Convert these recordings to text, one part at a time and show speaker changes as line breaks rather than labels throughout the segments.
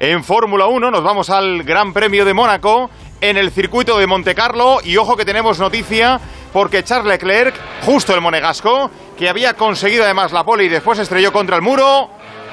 En Fórmula 1 nos vamos al Gran Premio de Mónaco en el circuito de Montecarlo y ojo que tenemos noticia porque Charles Leclerc, justo el monegasco, que había conseguido además la pole y después estrelló contra el muro,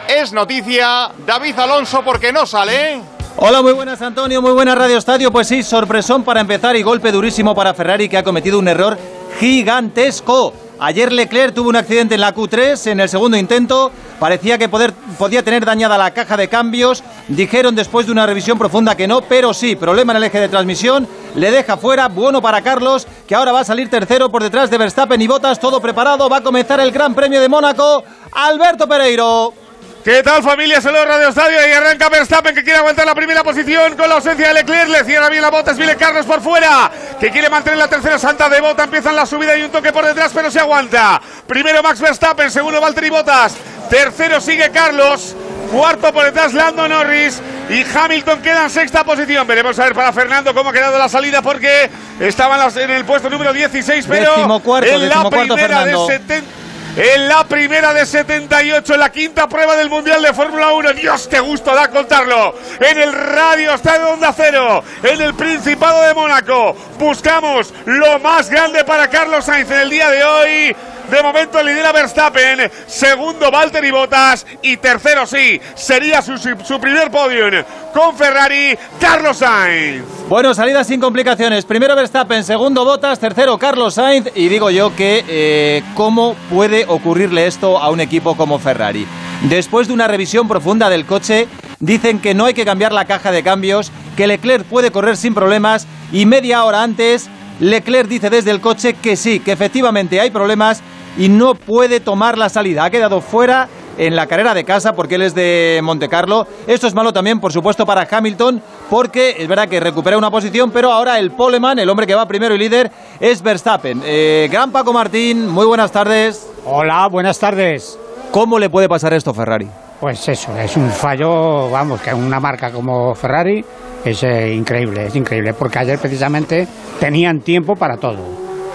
es noticia David Alonso porque no sale.
Hola, muy buenas Antonio, muy buenas Radio Estadio. Pues sí, sorpresón para empezar y golpe durísimo para Ferrari que ha cometido un error gigantesco. Ayer Leclerc tuvo un accidente en la Q3 en el segundo intento. Parecía que podía tener dañada la caja de cambios. Dijeron después de una revisión profunda que no, pero sí, problema en el eje de transmisión. Le deja fuera. Bueno para Carlos, que ahora va a salir tercero por detrás de Verstappen y Botas. Todo preparado. Va a comenzar el Gran Premio de Mónaco. Alberto Pereiro.
¿Qué tal familia? Saludos Radio Estadio y arranca Verstappen que quiere aguantar la primera posición con la ausencia de Leclerc, le cierra bien la bota, Vile Carlos por fuera, que quiere mantener la tercera santa de bota, empiezan la subida y un toque por detrás pero se aguanta. Primero Max Verstappen, segundo Valtteri Bottas, tercero sigue Carlos, cuarto por detrás Lando Norris y Hamilton queda en sexta posición. Veremos a ver para Fernando cómo ha quedado la salida porque estaban en el puesto número 16 pero en la primera de 70 en la primera de 78, en la quinta prueba del Mundial de Fórmula 1. Dios, qué gusto da contarlo. En el radio está de Onda Cero, en el Principado de Mónaco. Buscamos lo más grande para Carlos Sainz en el día de hoy. De momento lidera Verstappen, segundo Valtteri Bottas y tercero sí, sería su, su primer podium con Ferrari, Carlos Sainz.
Bueno, salida sin complicaciones. Primero Verstappen, segundo Bottas, tercero Carlos Sainz y digo yo que eh, cómo puede ocurrirle esto a un equipo como Ferrari. Después de una revisión profunda del coche, dicen que no hay que cambiar la caja de cambios, que Leclerc puede correr sin problemas y media hora antes Leclerc dice desde el coche que sí, que efectivamente hay problemas y no puede tomar la salida. Ha quedado fuera en la carrera de casa porque él es de Montecarlo. Esto es malo también, por supuesto, para Hamilton porque es verdad que recupera una posición, pero ahora el poleman, el hombre que va primero y líder, es Verstappen. Eh, gran Paco Martín, muy buenas tardes.
Hola, buenas tardes.
¿Cómo le puede pasar esto a Ferrari?
Pues eso, es un fallo, vamos, que una marca como Ferrari es eh, increíble, es increíble, porque ayer precisamente tenían tiempo para todo,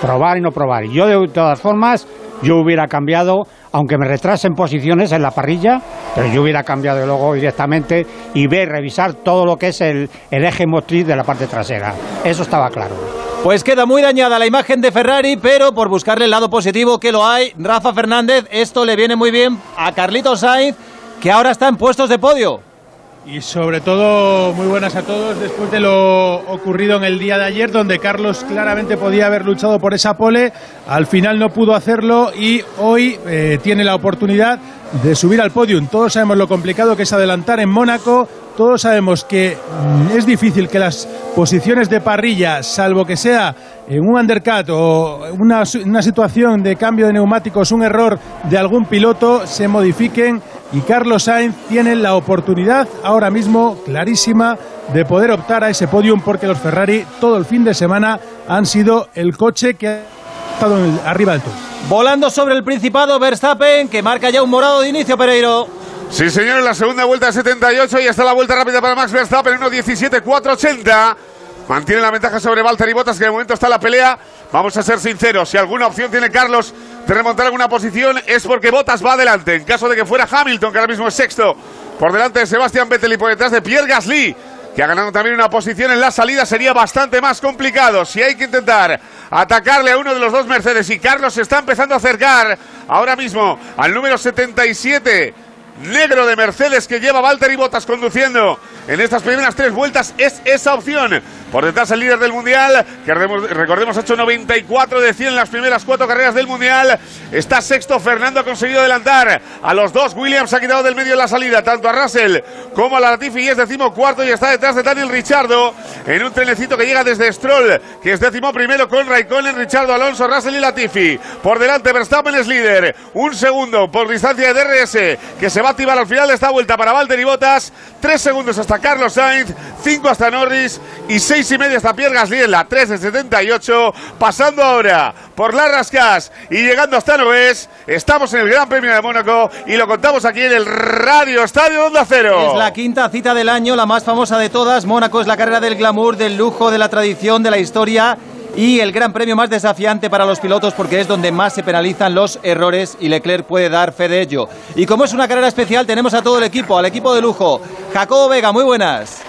probar y no probar. Yo de todas formas yo hubiera cambiado, aunque me retrasen posiciones en la parrilla, pero yo hubiera cambiado luego directamente y ver, revisar todo lo que es el, el eje motriz de la parte trasera. Eso estaba claro.
Pues queda muy dañada la imagen de Ferrari, pero por buscarle el lado positivo que lo hay, Rafa Fernández, esto le viene muy bien a Carlito Sainz, que ahora está en puestos de podio.
Y sobre todo, muy buenas a todos, después de lo ocurrido en el día de ayer, donde Carlos claramente podía haber luchado por esa pole, al final no pudo hacerlo y hoy eh, tiene la oportunidad de subir al podium. Todos sabemos lo complicado que es adelantar en Mónaco, todos sabemos que mm, es difícil que las posiciones de parrilla, salvo que sea en un undercut o una, una situación de cambio de neumáticos, un error de algún piloto, se modifiquen y Carlos Sainz tiene la oportunidad ahora mismo clarísima de poder optar a ese podium porque los Ferrari todo el fin de semana han sido el coche que ha estado arriba del todo.
Volando sobre el Principado Verstappen que marca ya un morado de inicio Pereiro.
Sí, señor, en la segunda vuelta de 78 y está la vuelta rápida para Max Verstappen, 1.17.480. Mantiene la ventaja sobre Valtteri Bottas, que de momento está la pelea. Vamos a ser sinceros, si alguna opción tiene Carlos de remontar alguna posición es porque Bottas va adelante. En caso de que fuera Hamilton, que ahora mismo es sexto, por delante de Sebastián Vettel y por detrás de Pierre Gasly, que ha ganado también una posición en la salida, sería bastante más complicado. Si hay que intentar atacarle a uno de los dos Mercedes y Carlos se está empezando a acercar ahora mismo al número 77 negro de Mercedes que lleva Valtteri Bottas conduciendo en estas primeras tres vueltas es esa opción. Por detrás el líder del Mundial, que recordemos ha hecho 94 de 100 en las primeras cuatro carreras del Mundial. Está sexto, Fernando ha conseguido adelantar a los dos. Williams ha quitado del medio la salida, tanto a Russell como a Latifi y es décimo cuarto y está detrás de Daniel Richardo en un trenecito que llega desde Stroll, que es décimo primero con Raikkonen, Richardo, Alonso, Russell y Latifi. Por delante Verstappen es líder, un segundo por distancia de DRS que se va a activar al final de esta vuelta para Valtteri Bottas, tres segundos hasta Carlos Sainz, cinco hasta Norris y seis y media hasta Pierre Gasly en la 3 de 78. Pasando ahora por las Rascas y llegando hasta Noves. Estamos en el Gran Premio de Mónaco y lo contamos aquí en el Radio Estadio Onda Cero.
Es la quinta cita del año, la más famosa de todas. Mónaco es la carrera del glamour, del lujo, de la tradición, de la historia y el gran premio más desafiante para los pilotos porque es donde más se penalizan los errores y Leclerc puede dar fe de ello. Y como es una carrera especial, tenemos a todo el equipo, al equipo de lujo. Jacobo Vega, muy buenas.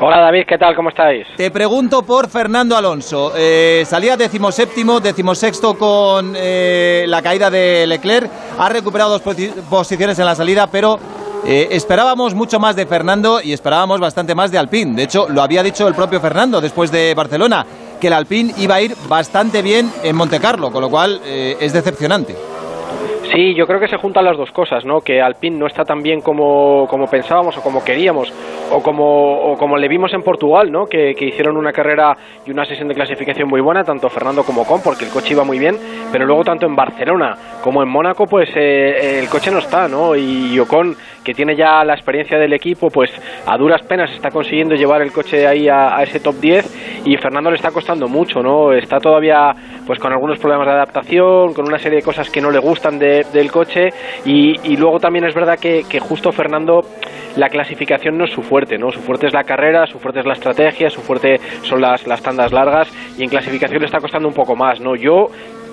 Hola David, ¿qué tal? ¿Cómo estáis?
Te pregunto por Fernando Alonso. Eh, salía decimoséptimo, decimosexto con eh, la caída de Leclerc. Ha recuperado dos posiciones en la salida, pero eh, esperábamos mucho más de Fernando y esperábamos bastante más de Alpine. De hecho, lo había dicho el propio Fernando después de Barcelona, que el Alpine iba a ir bastante bien en Montecarlo, con lo cual es decepcionante.
Sí, yo creo que se juntan las dos cosas, ¿no? Que Alpine no está tan bien como, como pensábamos o como queríamos o como, o como le vimos en Portugal, ¿no? Que, hicieron una carrera y una sesión de clasificación muy buena, tanto Fernando como Con, porque el coche iba muy bien, pero luego tanto en Barcelona como en Mónaco, pues eh, el coche no está, ¿no? Y Ocon, que tiene ya la experiencia del equipo, pues a duras penas está consiguiendo llevar el coche ahí a, ese top 10 y Fernando le está costando mucho, ¿no? Está todavía pues con algunos problemas de adaptación, con una serie de cosas que no le gustan de, del coche y, luego también es verdad que, justo Fernando la clasificación no es su fuerte, ¿no? Su fuerte es la carrera, su fuerte es la estrategia, su fuerte son las, las tandas largas y en clasificación le está costando un poco más, ¿no? Yo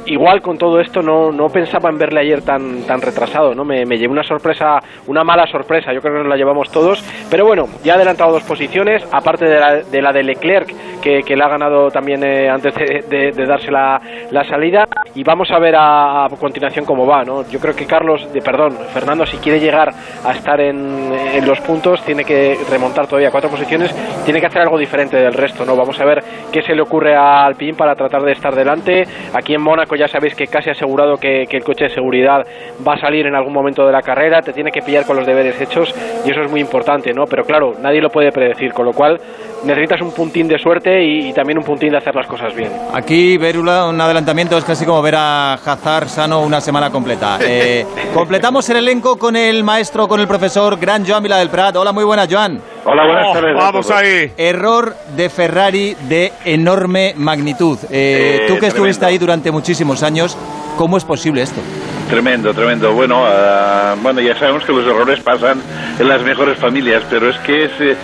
igual con todo esto no, no pensaba en verle ayer tan, tan retrasado, ¿no? Me, me llevé una sorpresa, una mala sorpresa, yo creo que nos la llevamos todos, pero bueno, ya ha adelantado dos posiciones, aparte de la de, la de Leclerc, que, que le ha ganado también eh, antes de, de, darse la, la, salida, y vamos a ver a, continuación cómo va, ¿no? Yo creo que Carlos, de, perdón, Fernando, si quiere llegar a estar en, en los puntos, tiene que remontar todavía cuatro posiciones, tiene que hacer algo diferente del resto, ¿no? Vamos a ver qué se le ocurre a Alpine para tratar de estar delante, aquí en Mónaco ya sabéis que casi asegurado que, el coche de seguridad va a salir en algún momento de la carrera, te tiene que pillar con los deberes hechos y eso es muy importante, ¿no? Pero claro, nadie lo puede predecir, con lo cual necesitas un puntín de suerte y, también un puntín de hacer las cosas bien.
Aquí, Verula, un adelantamiento es casi como ver a Hazard sano una semana completa. Eh, completamos el elenco con el maestro, con el profesor Gran Joan Vila del Prat. Hola, muy buena, Joan.
Hola, buenas oh, tardes.
Vamos ahí.
Error de Ferrari de enorme magnitud. Eh, tú que estuviste ahí durante muchísimos años, ¿cómo es posible esto?
Tremendo, tremendo. Bueno, ah, bueno, ya sabemos que los errores pasan en las mejores familias, pero es que es, eh,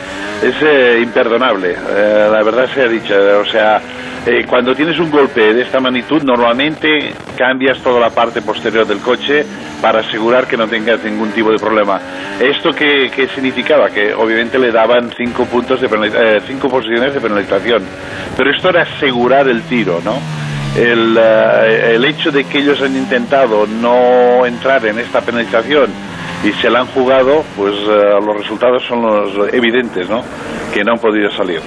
es eh, imperdonable. la verdad se ha dicho. O sea, cuando tienes un golpe de esta magnitud, normalmente cambias toda la parte posterior del coche para asegurar que no tengas ningún tipo de problema. ¿Esto qué, significaba? Que obviamente le daban cinco, puntos de eh, cinco posiciones de penalización, pero esto era asegurar el tiro, ¿no? El, eh, el hecho de que ellos han intentado no entrar en esta penalización y se la han jugado, pues eh, los resultados son los evidentes, ¿no? Que no han podido salir.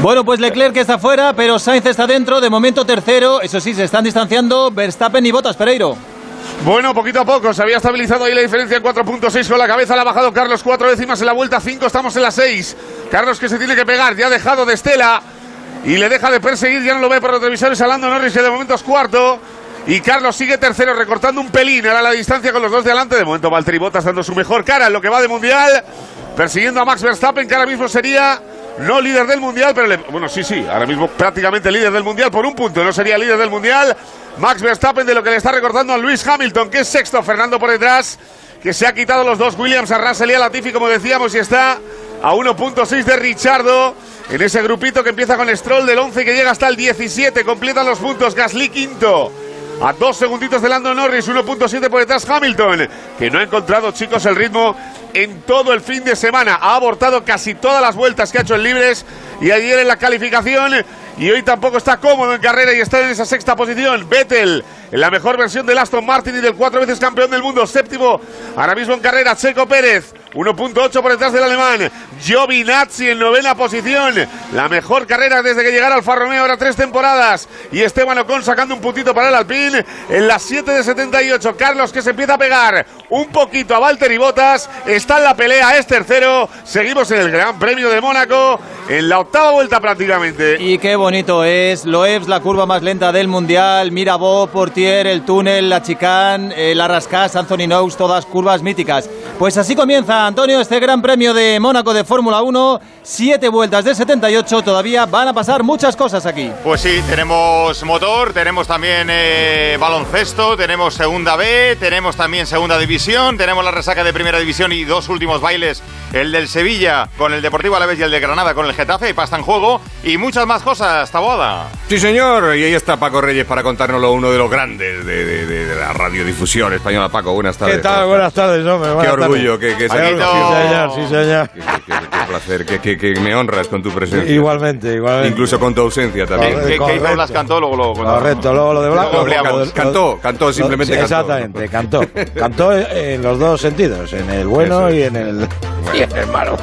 Bueno, pues Leclerc está fuera, pero Sainz está dentro, de momento tercero. Eso sí, se están distanciando Verstappen y Bottas, Pereiro.
Bueno, poquito a poco, se había estabilizado ahí la diferencia en 4.6 con la cabeza, la ha bajado Carlos cuatro décimas en la vuelta 5, estamos en la 6. Carlos que se tiene que pegar, ya ha dejado de Estela y le deja de perseguir, ya no lo ve por los revisores, Alando Norris que de momento es cuarto. Y Carlos sigue tercero, recortando un pelín. Ahora la distancia con los dos de adelante. De momento Valtteri Bottas dando su mejor cara en lo que va de mundial. Persiguiendo a Max Verstappen, que ahora mismo sería no líder del mundial, pero bueno, sí, sí, ahora mismo prácticamente líder del mundial por un punto. No sería líder del mundial. Max Verstappen de lo que le está recordando a Luis Hamilton, que es sexto. Fernando por detrás, que se ha quitado los dos Williams a Russell y a Latifi, como decíamos, y está a 1.6 de Richardo. En ese grupito que empieza con Stroll del 11 que llega hasta el 17. Completan los puntos. Gasly quinto. A dos segunditos de Lando Norris, 1.7 por detrás Hamilton, que no ha encontrado, chicos, el ritmo en todo el fin de semana. Ha abortado casi todas las vueltas que ha hecho en libres y ayer en la calificación y hoy tampoco está cómodo en carrera y está en esa sexta posición. Vettel en la mejor versión del Aston Martin y del cuatro veces campeón del mundo, séptimo ahora mismo en carrera, Checo Pérez. 1.8 por detrás del alemán. Giovinazzi en novena posición. La mejor carrera desde que llegara Alfa Romeo, ahora tres temporadas. Y Esteban Ocon sacando un puntito para el Alpine en las 7 de 78. Carlos que se empieza a pegar un poquito a Valtteri Bottas. Está en la pelea, es tercero. Seguimos en el Gran Premio de Mónaco en la octava vuelta prácticamente.
Y qué bonito es. Loebs, la curva más lenta del Mundial. Mirabeau, Portier, el túnel, la chicane, eh, la Rascas, Anthony Knox, todas curvas míticas. Pues así comienza, Antonio, este Gran Premio de Mónaco de Fórmula 1. Siete vueltas de 78. Todavía van a pasar muchas cosas aquí.
Pues sí, tenemos motor, tenemos también eh, baloncesto, tenemos segunda B, tenemos también segunda división Tenemos la resaca de primera división y dos últimos bailes. El del Sevilla con el Deportivo Alavés y el de Granada con el Getafe. Y pasta en juego. Y muchas más cosas, Taboada.
Sí, señor. Y ahí está Paco Reyes para contárnoslo, uno de los grandes de, de- de- de la radiodifusión española. Paco, buenas tardes.
¿Qué tal? Buenas tardes, hombre.
Qué
buenas
orgullo,
tardes.
qué, qué
Paquito.
satisfacción.
Sí, señor, sí, señor.
Qué, qué- qué placer, que, que- que me honras con tu presencia.
Igualmente, igualmente.
Incluso con tu ausencia
¿Qué,
también.
qué- qué hizo
correcto.
Blas Cantó? Luego lo.
Correcto, luego lo de
lo-
Cantó, cantó, simplemente
Sí,
cantó.
Exactamente, cantó. Cantó en los dos sentidos, en el bueno
Eso
y
es.
en el, y en el malo.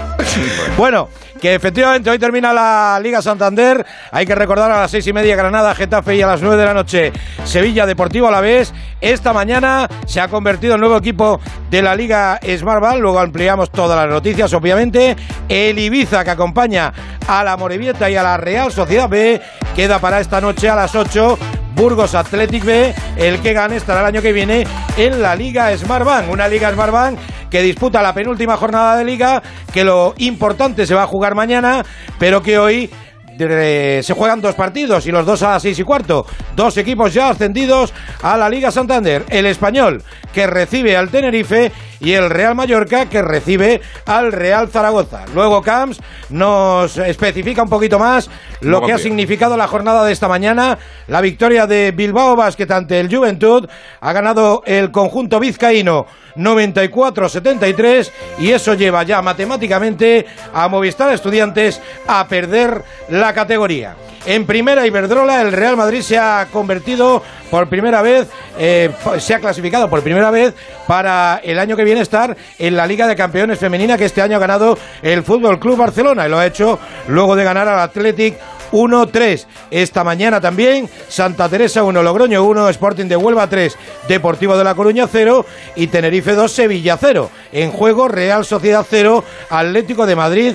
Bueno, que efectivamente hoy termina la Liga Santander. Hay que recordar a las seis y media Granada, Getafe y a las nueve de la noche Sevilla Deportivo a la vez. Esta mañana se ha convertido en nuevo equipo de la Liga Smartball. Luego ampliamos todas las noticias, obviamente. El Ibiza que acompaña a la Morevieta y a la Real Sociedad B queda para esta noche a las 8 Burgos Athletic B, el que gane estará el año que viene en la Liga Smartbank, una Liga Smartbank que disputa la penúltima jornada de liga, que lo importante se va a jugar mañana, pero que hoy se juegan dos partidos y los dos a las seis y cuarto. Dos equipos ya ascendidos a la Liga Santander. El español que recibe al Tenerife y el Real Mallorca que recibe al Real Zaragoza. Luego Camps nos especifica un poquito más lo que ha significado la jornada de esta mañana. La victoria de Bilbao Basket ante el Juventud. Ha ganado el conjunto vizcaíno 94-73 y eso lleva ya matemáticamente a Movistar Estudiantes a perder la categoría. En primera Iberdrola, el Real Madrid se ha convertido por primera vez, eh, se ha clasificado por primera vez para el año que viene estar en la Liga de Campeones Femenina que este año ha ganado el Fútbol Club Barcelona y lo ha hecho luego de ganar al Athletic 1-3. Esta mañana también Santa Teresa 1, Logroño 1, Sporting de Huelva 3, Deportivo de La Coruña 0 y Tenerife 2, Sevilla 0. En juego Real Sociedad 0, Atlético de Madrid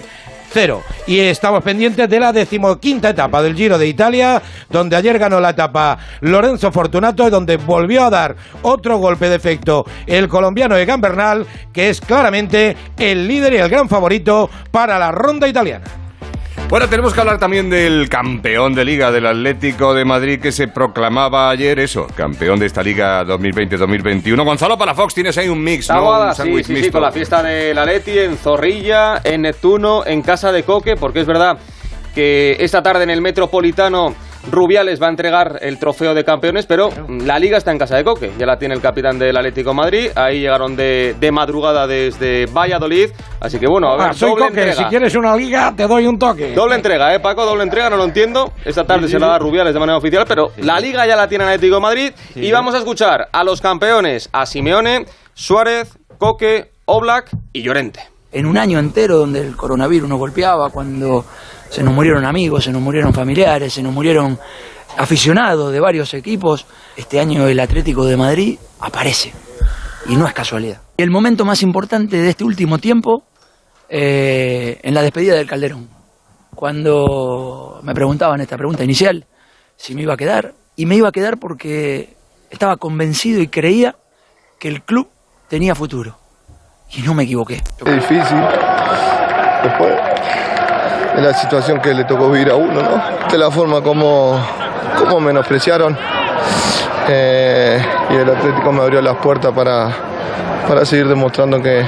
0. Y estamos pendientes de la decimoquinta etapa del Giro de Italia, donde ayer ganó la etapa Lorenzo Fortunato y donde volvió a dar otro golpe de efecto el colombiano Egan Bernal, que es claramente el líder y el gran favorito para la ronda italiana.
Bueno, tenemos que hablar también del campeón de liga del Atlético de Madrid que se proclamaba ayer eso, campeón de esta liga 2020-2021. Gonzalo Palafox, tienes ahí un mix, ¿no? Un
sí, sí, sí, con la fiesta de la Leti en Zorrilla, en Neptuno, en Casa de Coque, porque es verdad que esta tarde en el Metropolitano Rubiales va a entregar el trofeo de campeones, pero la liga está en Casa de Coque, ya la tiene el capitán del Atlético de Madrid, ahí llegaron de, de madrugada desde Valladolid, así que bueno, a ver,
Ah, soy
doble
Coque,
entrega.
si quieres una liga te doy un toque.
Doble entrega, ¿eh, Paco? Doble entrega, no lo entiendo. Esta tarde se la da Rubiales de manera oficial, pero la liga ya la tiene el Atlético de Madrid. Y vamos a escuchar a los campeones, a Simeone, Suárez, Coque, Oblak y Llorente.
en un año entero donde el coronavirus nos golpeaba, cuando se nos murieron amigos, se nos murieron familiares, se nos murieron aficionados de varios equipos, este año el Atlético de Madrid aparece. Y no es casualidad. El momento más importante de este último tiempo, eh, en la despedida del Calderón, cuando me preguntaban esta pregunta inicial, si me iba a quedar, y me iba a quedar porque estaba convencido y creía que el club tenía futuro. Y no me equivoqué.
Es difícil. Después, es la situación que le tocó vivir a uno, ¿no? De la forma como, como menospreciaron. Eh, y el Atlético me abrió las puertas para, para seguir demostrando que,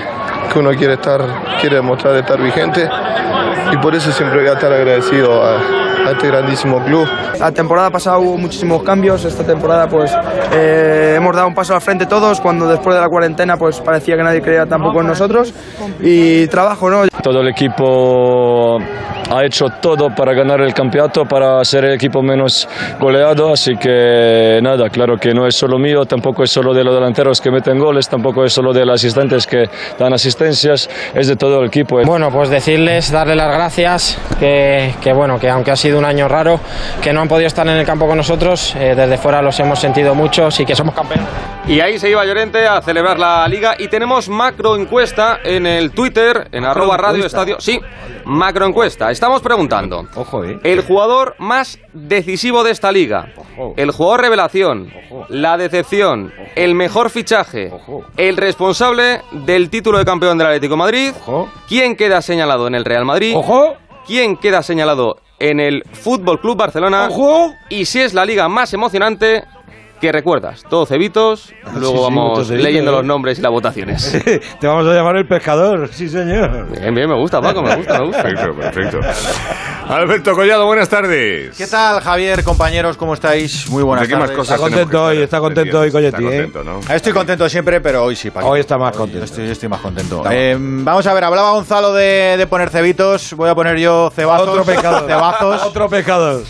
que uno quiere estar, quiere demostrar estar vigente. Y por eso siempre voy a estar agradecido a, a este grandísimo club.
La temporada pasada hubo muchísimos cambios, esta temporada pues eh, hemos dado un paso al frente todos, cuando después de la cuarentena pues parecía que nadie creía tampoco en nosotros y trabajo, ¿no?
Todo el equipo ha hecho todo para ganar el campeonato, para ser el equipo menos goleado, así que nada, claro que no es solo mío, tampoco es solo de los delanteros que meten goles, tampoco es solo de los asistentes que dan asistencias, es de todo el equipo.
Bueno, pues decirles, darle las gracias, que, que bueno, que aunque ha sido un año raro, que no han podido estar en el campo con nosotros, eh, desde fuera los hemos sentido muchos y que somos campeones.
Y ahí se iba Llorente a celebrar la liga y tenemos macro encuesta en el Twitter, en arroba radio estadio. Sí, macro encuesta. Estamos preguntando. El jugador más decisivo de esta liga. El jugador revelación. La decepción. El mejor fichaje. El responsable del título de campeón del Atlético de Madrid. ¿Quién queda señalado en el Real Madrid? ¿Quién queda señalado en el Fútbol Club Barcelona? Y si es la liga más emocionante, ¿Qué recuerdas? Todo cebitos, luego
sí,
vamos leyendo
¿eh?
los nombres y las votaciones.
Te vamos a llamar el pescador, sí señor.
Bien, bien, me gusta, Paco, me gusta, me gusta.
Perfecto, perfecto. Alberto Collado, buenas tardes.
¿Qué tal, Javier, compañeros? ¿Cómo estáis? Muy buenas
¿De qué más
tardes.
cosas
Está contento hoy, está contento hoy, Coyetti, ¿eh?
¿no?
Estoy contento siempre, pero hoy sí, Paco.
Hoy está más contento.
Estoy, estoy más contento. Eh, vamos a ver, hablaba Gonzalo de, de poner cebitos. Voy a poner yo cebazos.
Otro pecado.
Cebazos.
Otro pecado.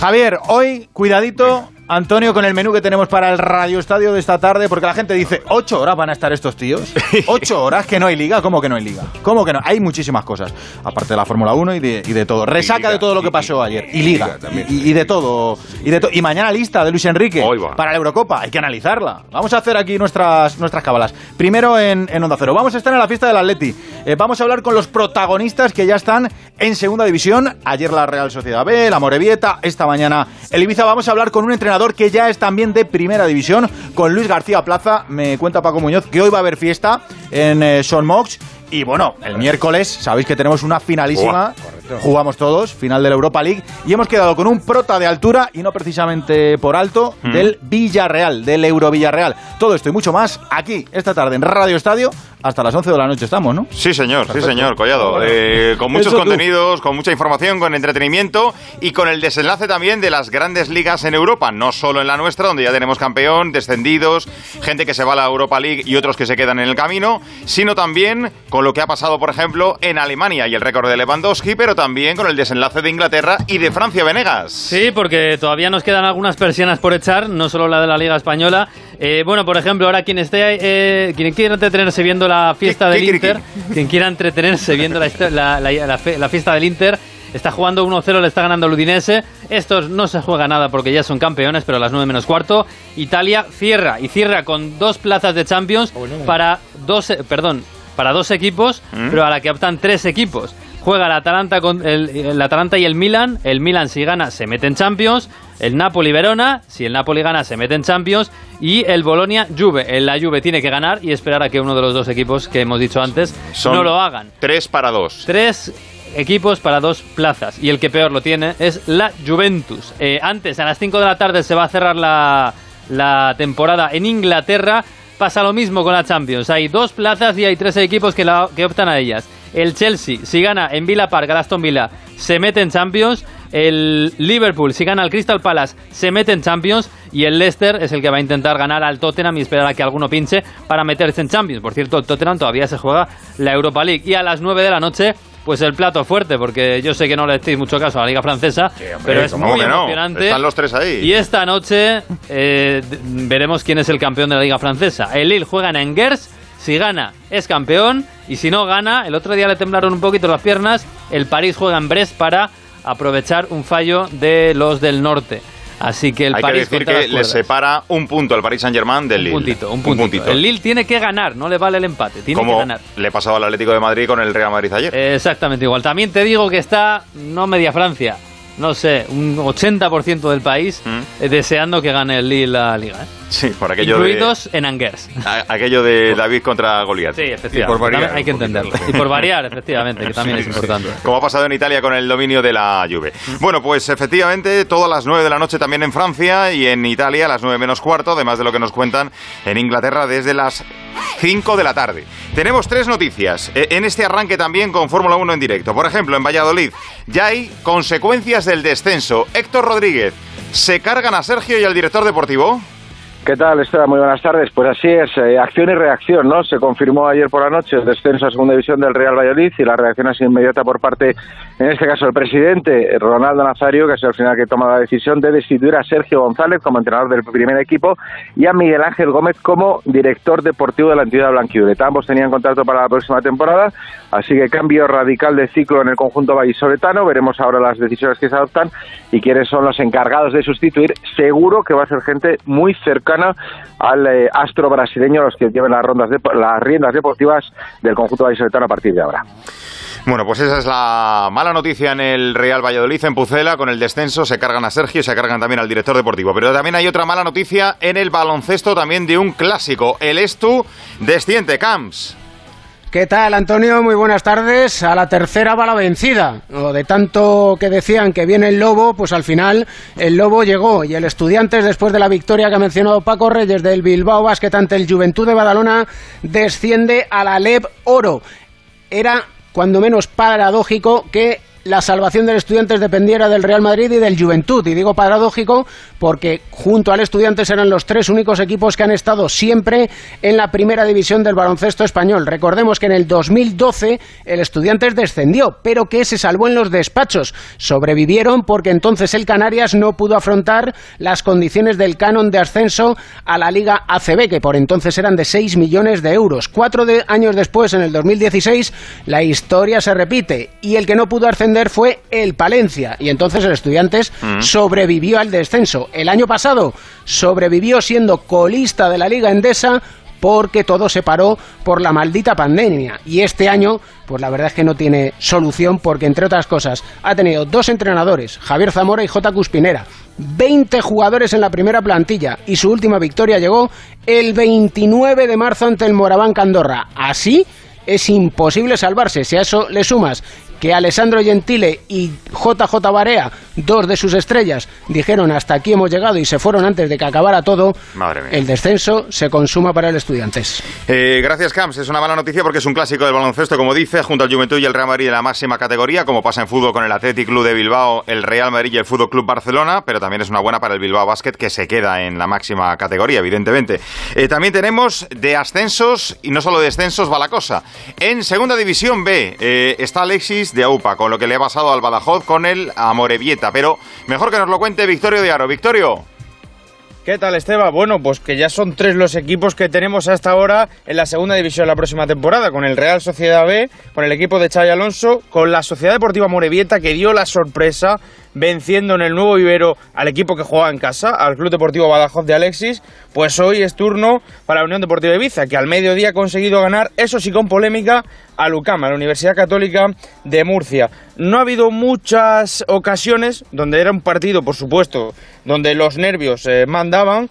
Javier, hoy, cuidadito, Antonio, con el menú que tenemos para el Radio Estadio de esta tarde, porque la gente dice, ¿ocho horas van a estar estos tíos? ¿Ocho horas que no hay liga? ¿Cómo que no hay liga? ¿Cómo que no? Hay muchísimas cosas, aparte de la Fórmula 1 y de, y de todo. Resaca
liga,
de todo lo que pasó
y-
ayer.
y
liga.
liga también.
Y, y de todo. Y, de to- y mañana lista de Luis Enrique para la Eurocopa. Hay que analizarla. Vamos a hacer aquí nuestras, nuestras cábalas. Primero en, en Onda Cero. Vamos a estar en la fiesta del Atleti. Eh, vamos a hablar con los protagonistas que ya están en segunda división. Ayer la Real Sociedad B, la Morevieta, esta mañana el Ibiza. Vamos a hablar con un entrenador que ya es también de primera división, con Luis García Plaza. Me cuenta Paco Muñoz que hoy va a haber fiesta en eh, Son Mox. Y bueno, el miércoles sabéis que tenemos una finalísima. Jugamos todos, final de la Europa League. Y hemos quedado con un prota de altura y no precisamente por alto
Mm.
del Villarreal, del Euro Villarreal. Todo esto y mucho más aquí, esta tarde en Radio Estadio. Hasta las 11 de la noche estamos, ¿no?
Sí, señor,
Perfecto.
sí, señor, Collado.
Bueno.
Eh, con muchos
Eso tú.
contenidos, con mucha información, con entretenimiento y con el desenlace también de las grandes ligas en Europa, no solo en la nuestra, donde ya tenemos campeón, descendidos, gente que se va a la Europa League y otros que se quedan en el camino, sino también con lo que ha pasado, por ejemplo, en Alemania y el récord de Lewandowski, pero también con el desenlace de Inglaterra y de Francia Venegas.
Sí, porque todavía nos quedan algunas persianas por echar, no solo la de la Liga Española. Eh, bueno, por ejemplo, ahora quien esté, eh, quien quiera entretenerse viendo la fiesta
¿Qué-
del
qué
Inter, quien quiera entretenerse viendo la, la- la- la fe- la fiesta del Inter, está jugando 1-0, le está ganando el Udinese. Estos no se juega nada porque ya son campeones, pero a las 9 menos cuarto. Italia cierra y cierra con dos plazas de Champions para dos, eh, perdón, para dos equipos,
¿Mm?
pero a la que optan tres equipos. Juega el Atalanta, con el, el Atalanta y el Milan. El Milan si gana se mete en Champions. El Napoli Verona, si el Napoli gana se mete en Champions. Y el Bolonia Juve. La Juve tiene que ganar y esperar a que uno de los dos equipos que hemos dicho antes
Son
no lo hagan.
Tres para dos.
Tres equipos para dos plazas. Y el que peor lo tiene es la Juventus. Eh, antes, a las 5 de la tarde, se va a cerrar la, la temporada en Inglaterra. Pasa lo mismo con la Champions. Hay dos plazas y hay tres equipos que, la- que optan a ellas. El Chelsea, si gana en Villa Park, Aston Villa, se mete en Champions. El Liverpool, si gana al Crystal Palace, se mete en Champions. Y el Leicester es el que va a intentar ganar al Tottenham y esperar a que alguno pinche para meterse en Champions. Por cierto, el Tottenham todavía se juega la Europa League. Y a las 9 de la noche, pues el plato fuerte, porque yo sé que no le estéis mucho caso a la Liga Francesa, pero es
¿cómo
muy
no?
emocionante.
Están los tres ahí.
Y esta noche eh, veremos quién es el campeón de la Liga Francesa. El Lille juega en Angers, si gana es campeón, y si no gana, el otro día le temblaron un poquito las piernas, el París juega en Brest para aprovechar un fallo de los del norte. Así que el
Hay que
París
decir
contra
que le separa un punto al Paris Saint-Germain del
un
Lille.
puntito, un puntito. El Lille tiene que ganar, no le vale el empate, tiene
Como
que ganar.
le pasaba al Atlético de Madrid con el Real Madrid ayer.
Exactamente igual. También te digo que está, no media Francia, no sé, un 80% del país eh, deseando que gane el Lille la liga. ¿eh?
Sí, por aquello de,
Incluidos en Angers.
a- aquello de David contra Goliat.
Sí, efectivamente. hay que entenderlo. Y por variar, efectivamente, que también es importante.
Como ha pasado en Italia con el dominio de la Juve. Bueno, pues efectivamente, todas las 9 de la noche también en Francia y en Italia a las 9 menos cuarto, además de lo que nos cuentan en Inglaterra desde las 5 de la tarde. Tenemos tres noticias eh, en este arranque también con Fórmula 1 en directo. Por ejemplo, en Valladolid ya hay consecuencias del descenso. Héctor Rodríguez, ¿se cargan a Sergio y al director deportivo?
¿Qué tal, Esteban? Muy buenas tardes. Pues así es, eh, acción y reacción, ¿no? Se confirmó ayer por la noche el descenso a segunda división del Real Valladolid y la reacción ha sido inmediata por parte, en este caso, del presidente eh, Ronaldo Nazario, que es el final que toma la decisión de destituir a Sergio González como entrenador del primer equipo y a Miguel Ángel Gómez como director deportivo de la entidad blanquivioleta. Ambos tenían contrato para la próxima temporada, así que cambio radical de ciclo en el conjunto vallisoletano. Veremos ahora las decisiones que se adoptan y quiénes son los encargados de sustituir. Seguro que va a ser gente muy cercana al eh, astro brasileño, los que lleven las, rondas de, las riendas deportivas del conjunto vallisoletano a partir de ahora.
Bueno, pues esa es la mala noticia en el Real Valladolid, en Pucela, con el descenso, se cargan a Sergio se cargan también al director deportivo. Pero también hay otra mala noticia en el baloncesto también de un clásico. El Estu desciende Camps.
¿Qué tal, Antonio? Muy buenas tardes. A la tercera va la vencida. O de tanto que decían que viene el lobo, pues al final el lobo llegó. Y el Estudiantes, después de la victoria que ha mencionado Paco Reyes del Bilbao Basket ante el Juventud de Badalona, desciende a la LEB Oro. Era cuando menos paradójico que la salvación del Estudiantes dependiera del Real Madrid y del Juventud. Y digo paradójico porque junto al Estudiantes eran los tres únicos equipos que han estado siempre en la primera división del baloncesto español. Recordemos que en el 2012 el Estudiantes descendió, pero que se salvó en los despachos. Sobrevivieron porque entonces el Canarias no pudo afrontar las condiciones del canon de ascenso a la Liga ACB, que por entonces eran de 6 millones de euros. Cuatro años después, en el 2016, la historia se repite y el que no pudo ascender fue el Palencia y entonces el Estudiantes
Mm.
sobrevivió al descenso. El año pasado sobrevivió siendo colista de la Liga Endesa porque todo se paró por la maldita pandemia. Y este año, pues la verdad es que no tiene solución porque, entre otras cosas, ha tenido dos entrenadores, Javier Zamora y J. Cuspinera, 20 jugadores en la primera plantilla y su última victoria llegó el 29 de marzo ante el Moraván Andorra. Así es imposible salvarse. Si a eso le sumas que Alessandro Gentile y JJ Barea, dos de sus estrellas, dijeron hasta aquí hemos llegado y se fueron antes de que acabara todo,
Madre mía.
el descenso se consuma para el Estudiantes.
Eh, gracias, Camps. Es una mala noticia porque es un clásico del baloncesto, como dice, junto al Juventud y el Real Madrid en la máxima categoría, como pasa en fútbol con el Athletic Club de Bilbao, el Real Madrid y el Fútbol Club Barcelona, pero también es una buena para el Bilbao Basket que se queda en la máxima categoría, evidentemente. Eh, también tenemos de ascensos y no solo de descensos va la cosa. En segunda división B eh, está Alexis de AUPA, con lo que le ha pasado al Badajoz con el Amorebieta, pero mejor que nos lo cuente Victorio de Aro. Victorio.
¿Qué tal, Esteba? Bueno, pues que ya son tres los equipos que tenemos hasta ahora en la segunda división la próxima temporada, con el Real Sociedad B, con el equipo de Xavi Alonso, con la Sociedad Deportiva Morevieta, que dio la sorpresa venciendo en el nuevo vivero al equipo que juega en casa, al Club Deportivo Badajoz de Alexis, pues hoy es turno para la Unión Deportiva Ibiza, que al mediodía ha conseguido ganar, eso sí con polémica, a Lucam, a la Universidad Católica de Murcia. No ha habido muchas ocasiones donde era un partido, por supuesto, donde los nervios eh, mandaban,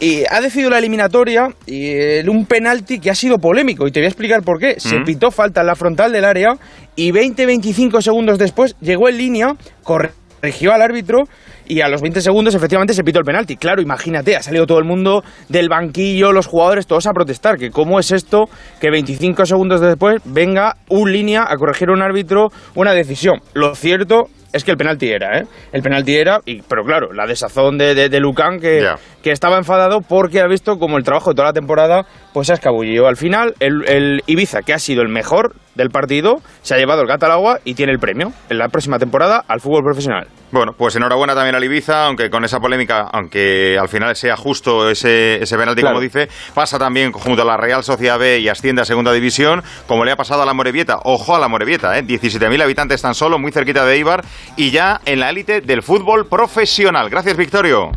y ha decidido la eliminatoria y un penalti que ha sido polémico y te voy a explicar por qué. Se
Mm.
pitó falta en la frontal del área y 20-25 segundos después llegó en línea, corrigió al árbitro y a los 20 segundos efectivamente se pitó el penalti. Claro, imagínate, ha salido todo el mundo del banquillo, los jugadores todos a protestar, que cómo es esto que 25 segundos después venga un línea a corregir un árbitro una decisión. Lo cierto es que el penalti era, ¿eh? El penalti era, y, pero claro, la desazón de, de, de Lucán que, que estaba enfadado porque ha visto como el trabajo de toda la temporada pues se ha escabullido. Al final, el, el Ibiza, que ha sido el mejor del partido, se ha llevado el gato al agua y tiene el premio en la próxima temporada al fútbol profesional.
Bueno, pues enhorabuena también al Ibiza, aunque con esa polémica, aunque al final sea justo ese, ese penalti,
Claro.
como dice, pasa también junto a la Real Sociedad B y asciende a Segunda División, como le ha pasado a la Morevieta. Ojo a la Morevieta, ¿eh? 17.000 habitantes tan solo, muy cerquita de Eibar, y ya en la élite del fútbol profesional. Gracias, Victorio.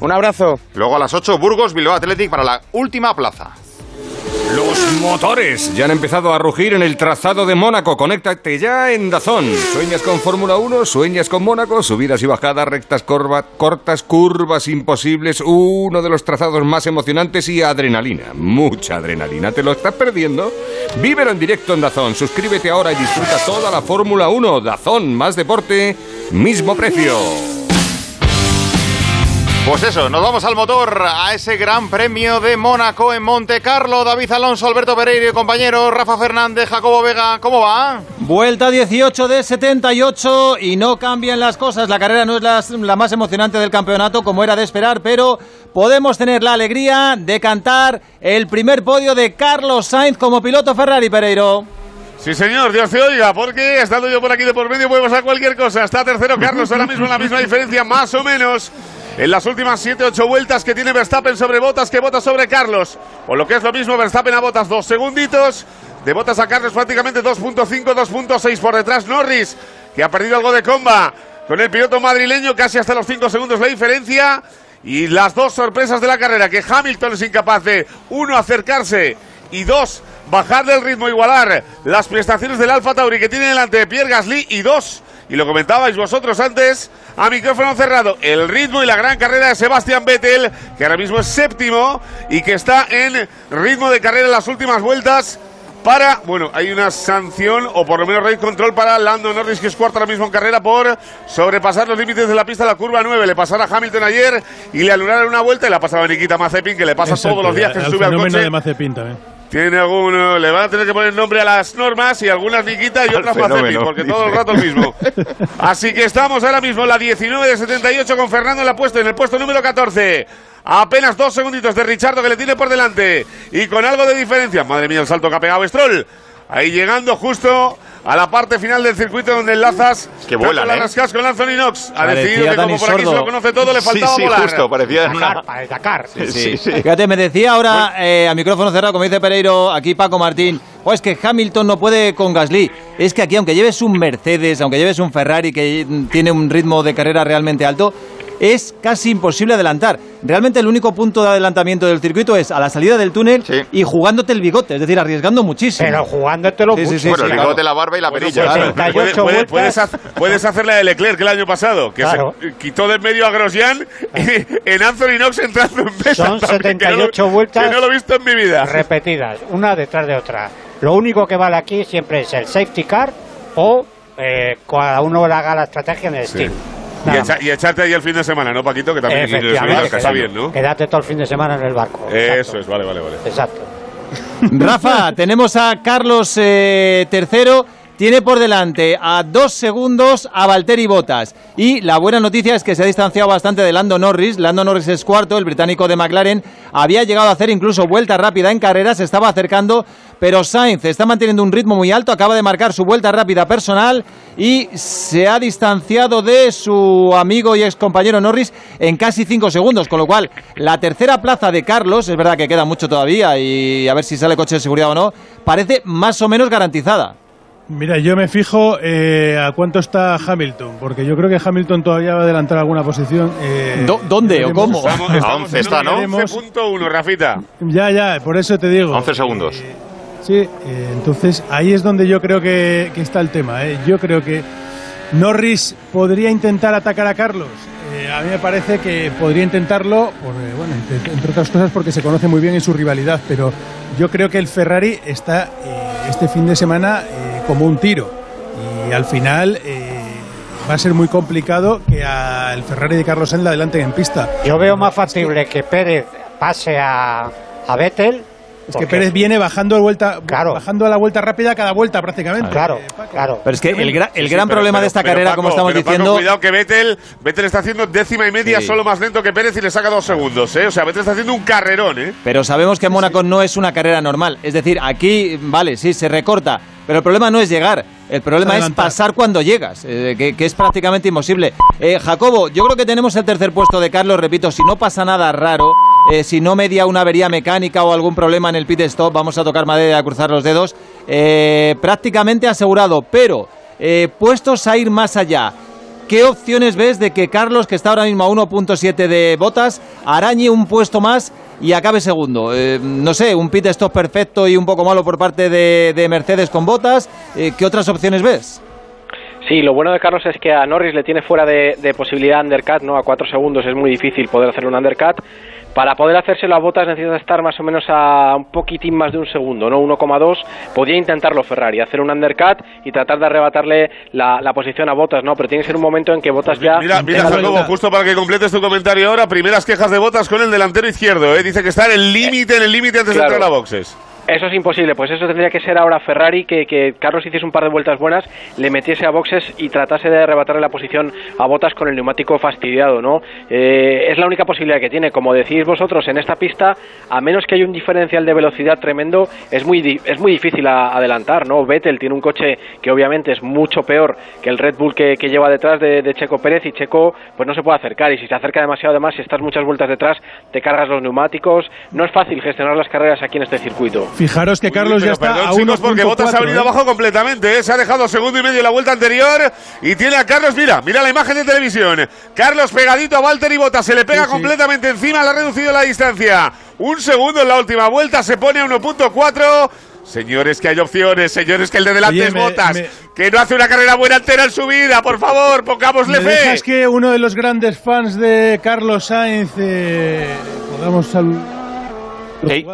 Un abrazo.
Luego a las 8, Burgos, Bilbao Athletic para la última plaza.
Los motores ya han empezado a rugir en el trazado de Mónaco. Conéctate ya en Dazón. ¿Sueñas con Fórmula 1? ¿Sueñas con Mónaco? Subidas y bajadas, rectas cortas, curvas imposibles. Uno de los trazados más emocionantes y adrenalina. Mucha adrenalina. ¿Te lo estás perdiendo? Vívelo en directo en Dazón. Suscríbete ahora y disfruta toda la Fórmula 1. Dazón, más deporte, mismo precio.
Pues eso, nos vamos al motor, a ese gran premio de Mónaco en Monte Carlo. David Alonso, Alberto Pereira y compañeros, Rafa Fernández, Jacobo Vega, ¿cómo va?
Vuelta 18 de 78 y no cambian las cosas. La carrera no es la, la más emocionante del campeonato como era de esperar, pero podemos tener la alegría de cantar el primer podio de Carlos Sainz como piloto Ferrari Pereiro.
Sí, señor, Dios te oiga, porque estando yo por aquí de por medio podemos a cualquier cosa. Está tercero Carlos ahora mismo en la misma diferencia, más o menos. En las últimas 7-8 vueltas que tiene Verstappen sobre Botas, que Botas sobre Carlos. O lo que es lo mismo, Verstappen a Botas dos segunditos. De Botas a Carlos prácticamente 2.5, 2.6 por detrás Norris, que ha perdido algo de comba con el piloto madrileño, casi hasta los 5 segundos la diferencia. Y las dos sorpresas de la carrera, que Hamilton es incapaz de, uno, acercarse y dos, bajar del ritmo, igualar las prestaciones del Alfa Tauri que tiene delante de Pierre Gasly y dos, y lo comentabais vosotros antes, a micrófono cerrado, el ritmo y la gran carrera de Sebastián Vettel, que ahora mismo es séptimo y que está en ritmo de carrera en las últimas vueltas para, bueno, hay una sanción o por lo menos race control para Lando Norris, que es cuarto ahora mismo en carrera por sobrepasar los límites de la pista de la curva 9. Le pasara a Hamilton ayer y le anularon una vuelta y la pasaba a Nikita Mazepin, que le pasa
Exacto,
todos los días que se sube al coche.
de Mazepin también.
Tiene alguno, le van a tener que poner nombre a las normas y algunas Nikita y otras
fenómeno,
porque
dice.
todo el rato el mismo. Así que estamos ahora mismo en la 19 de 78 con Fernando en la puesta, en el puesto número 14. Apenas dos segunditos de Richardo que le tiene por delante y con algo de diferencia. Madre mía, el salto que ha pegado Stroll. Ahí llegando justo a la parte final del circuito donde enlazas
Que vuelan, ¿eh?
rascas con Anthony Knox. Ha
Parecía
decidido que
Dani
como por aquí se lo conoce todo, le faltaba
sí, sí,
volar.
justo, parecía una...
Dakar, para el Dakar.
Sí, Fíjate, me decía ahora eh, a micrófono cerrado, como dice Pereiro, aquí Paco Martín, oh, es que Hamilton no puede con Gasly. Es que aquí, aunque lleves un Mercedes, aunque lleves un Ferrari que tiene un ritmo de carrera realmente alto, es casi imposible adelantar. Realmente el único punto de adelantamiento del circuito es a la salida del túnel y jugándote el bigote, es decir, arriesgando muchísimo.
Pero jugándotelo
Sí, sí,
mucho.
sí,
Bueno,
sí,
el
claro.
bigote, la barba y la perilla.
Pues,
claro.
puede-
38
puede-
vueltas.
puedes, hacer, puedes hacer la de Leclerc el año pasado, que
Claro.
se quitó del medio a Grosjean y en Anthony Knox entrando en pista.
Son
también, que no lo-
78 vueltas.
Que no lo he visto en mi vida.
repetidas, una detrás de otra. Lo único que vale aquí siempre es el safety car o eh, cada uno haga la estrategia en el Steam.
Y, echa- y echarte ahí el fin de semana, ¿no, Paquito? Que también que está bien, ¿no?
Quédate todo el fin de semana en el barco.
Eso es, vale, vale, vale.
Exacto.
Rafa, tenemos a Carlos eh, tercero. Tiene por delante a dos segundos a Valtteri Bottas. Y la buena noticia es que se ha distanciado bastante de Lando Norris. Lando Norris es cuarto, el británico de McLaren. Había llegado a hacer incluso vuelta rápida en carrera, se estaba acercando. Pero Sainz está manteniendo un ritmo muy alto, acaba de marcar su vuelta rápida personal y se ha distanciado de su amigo y ex compañero Norris en casi cinco segundos. Con lo cual, la tercera plaza de Carlos, es verdad que queda mucho todavía y a ver si sale coche de seguridad o no, parece más o menos garantizada.
Mira, yo me fijo eh, a cuánto está Hamilton, porque yo creo que Hamilton todavía va a adelantar alguna posición. eh,
¿Dónde o cómo?
Estamos,
A
estamos
11
en
está, ¿no?
11.1, Rafita.
Ya, ya, por eso te digo.
11 segundos.
Sí, eh, entonces ahí es donde yo creo que, que está el tema. eh. Yo creo que Norris podría intentar atacar a Carlos. Eh, a mí me parece que podría intentarlo, por, eh, bueno, entre, entre otras cosas porque se conoce muy bien en su rivalidad, pero yo creo que el Ferrari está eh, este fin de semana eh, como un tiro y al final eh, va a ser muy complicado que al Ferrari de Carlos Sainz le adelanten en pista.
Yo veo más factible que Pérez pase a, a Vettel.
Es que Pérez viene bajando, vuelta,
Claro.
bajando a la vuelta rápida cada vuelta prácticamente.
Claro,
Eh,
claro.
Pero es que el, gra- el
Sí, sí,
gran
pero-
problema
pero-
de esta
pero,
carrera,
Paco,
como estamos
pero, Paco,
diciendo...
cuidado que Vettel, Vettel está haciendo décima y media,
Sí.
solo más lento que Pérez y le saca dos segundos, ¿eh? O sea, Vettel está haciendo un carrerón, ¿eh?
Pero sabemos que Mónaco no es una carrera normal. Es decir, aquí, vale, sí, se recorta. Pero el problema no es llegar. El problema es pasar cuando llegas, eh, que, que es prácticamente imposible. Eh, Jacobo, yo creo que tenemos el tercer puesto de Carlos. Repito, si no pasa nada raro, eh, si no media una avería mecánica o algún problema en el pit stop, vamos a tocar madera a cruzar los dedos, eh, prácticamente asegurado. Pero, eh, puestos a ir más allá, ¿Qué opciones ves de que Carlos, que está ahora mismo a 1.7 de botas, arañe un puesto más y acabe segundo? No sé, un pit stop perfecto y un poco malo por parte de, de Mercedes con botas. ¿Qué otras opciones ves?
Sí, lo bueno de Carlos es que a Norris le tiene fuera de, de posibilidad undercut, ¿no? A cuatro segundos es muy difícil poder hacer un undercut. Para poder hacérselo a Botas necesita estar más o menos a un poquitín más de un segundo, ¿no? 1,2. Podría intentarlo Ferrari, hacer un undercut y tratar de arrebatarle la, la posición a Botas, ¿no? Pero tiene que ser un momento en que Botas ya...
Mira, mira, Jacobo, justo para que completes tu comentario ahora, primeras quejas de botas con el delantero izquierdo, ¿eh? Dice que está en el límite, en el límite antes
Claro.
de entrar a boxes.
Eso es imposible, pues eso tendría que ser ahora Ferrari, que, que Carlos hiciese un par de vueltas buenas, le metiese a boxes y tratase de arrebatarle la posición a Botas con el neumático fastidiado, ¿no? Eh, es la única posibilidad que tiene. Como decís vosotros, en esta pista, a menos que haya un diferencial de velocidad tremendo, es muy, es muy difícil a- adelantar, ¿no? Vettel tiene un coche que obviamente es mucho peor que el Red Bull que, lleva detrás de, de Checo Pérez y Checo pues no se puede acercar y si se acerca demasiado además, si estás muchas vueltas detrás, te cargas los neumáticos. No es fácil gestionar las carreras aquí en este circuito.
Fijaros que Carlos ya está
perdón,
a
chicos, porque
1.4,
Botas ha venido
¿eh?
abajo completamente, ¿eh? Se ha dejado segundo y medio en la vuelta anterior y tiene a Carlos, mira, mira la imagen de televisión. Carlos pegadito a Walter y Botas, se le pega
Sí, sí.
completamente encima, le ha reducido la distancia. Un segundo en la última vuelta, se pone a 1.4. Señores, que hay opciones, señores, que el de delante
Oye,
es
me-
Botas,
me-
que no hace una carrera buena entera en su vida, por favor, pongámosle
¿Me
fe.
dejas que uno de los grandes fans de Carlos Sainz eh, podamos saludar?
Ey.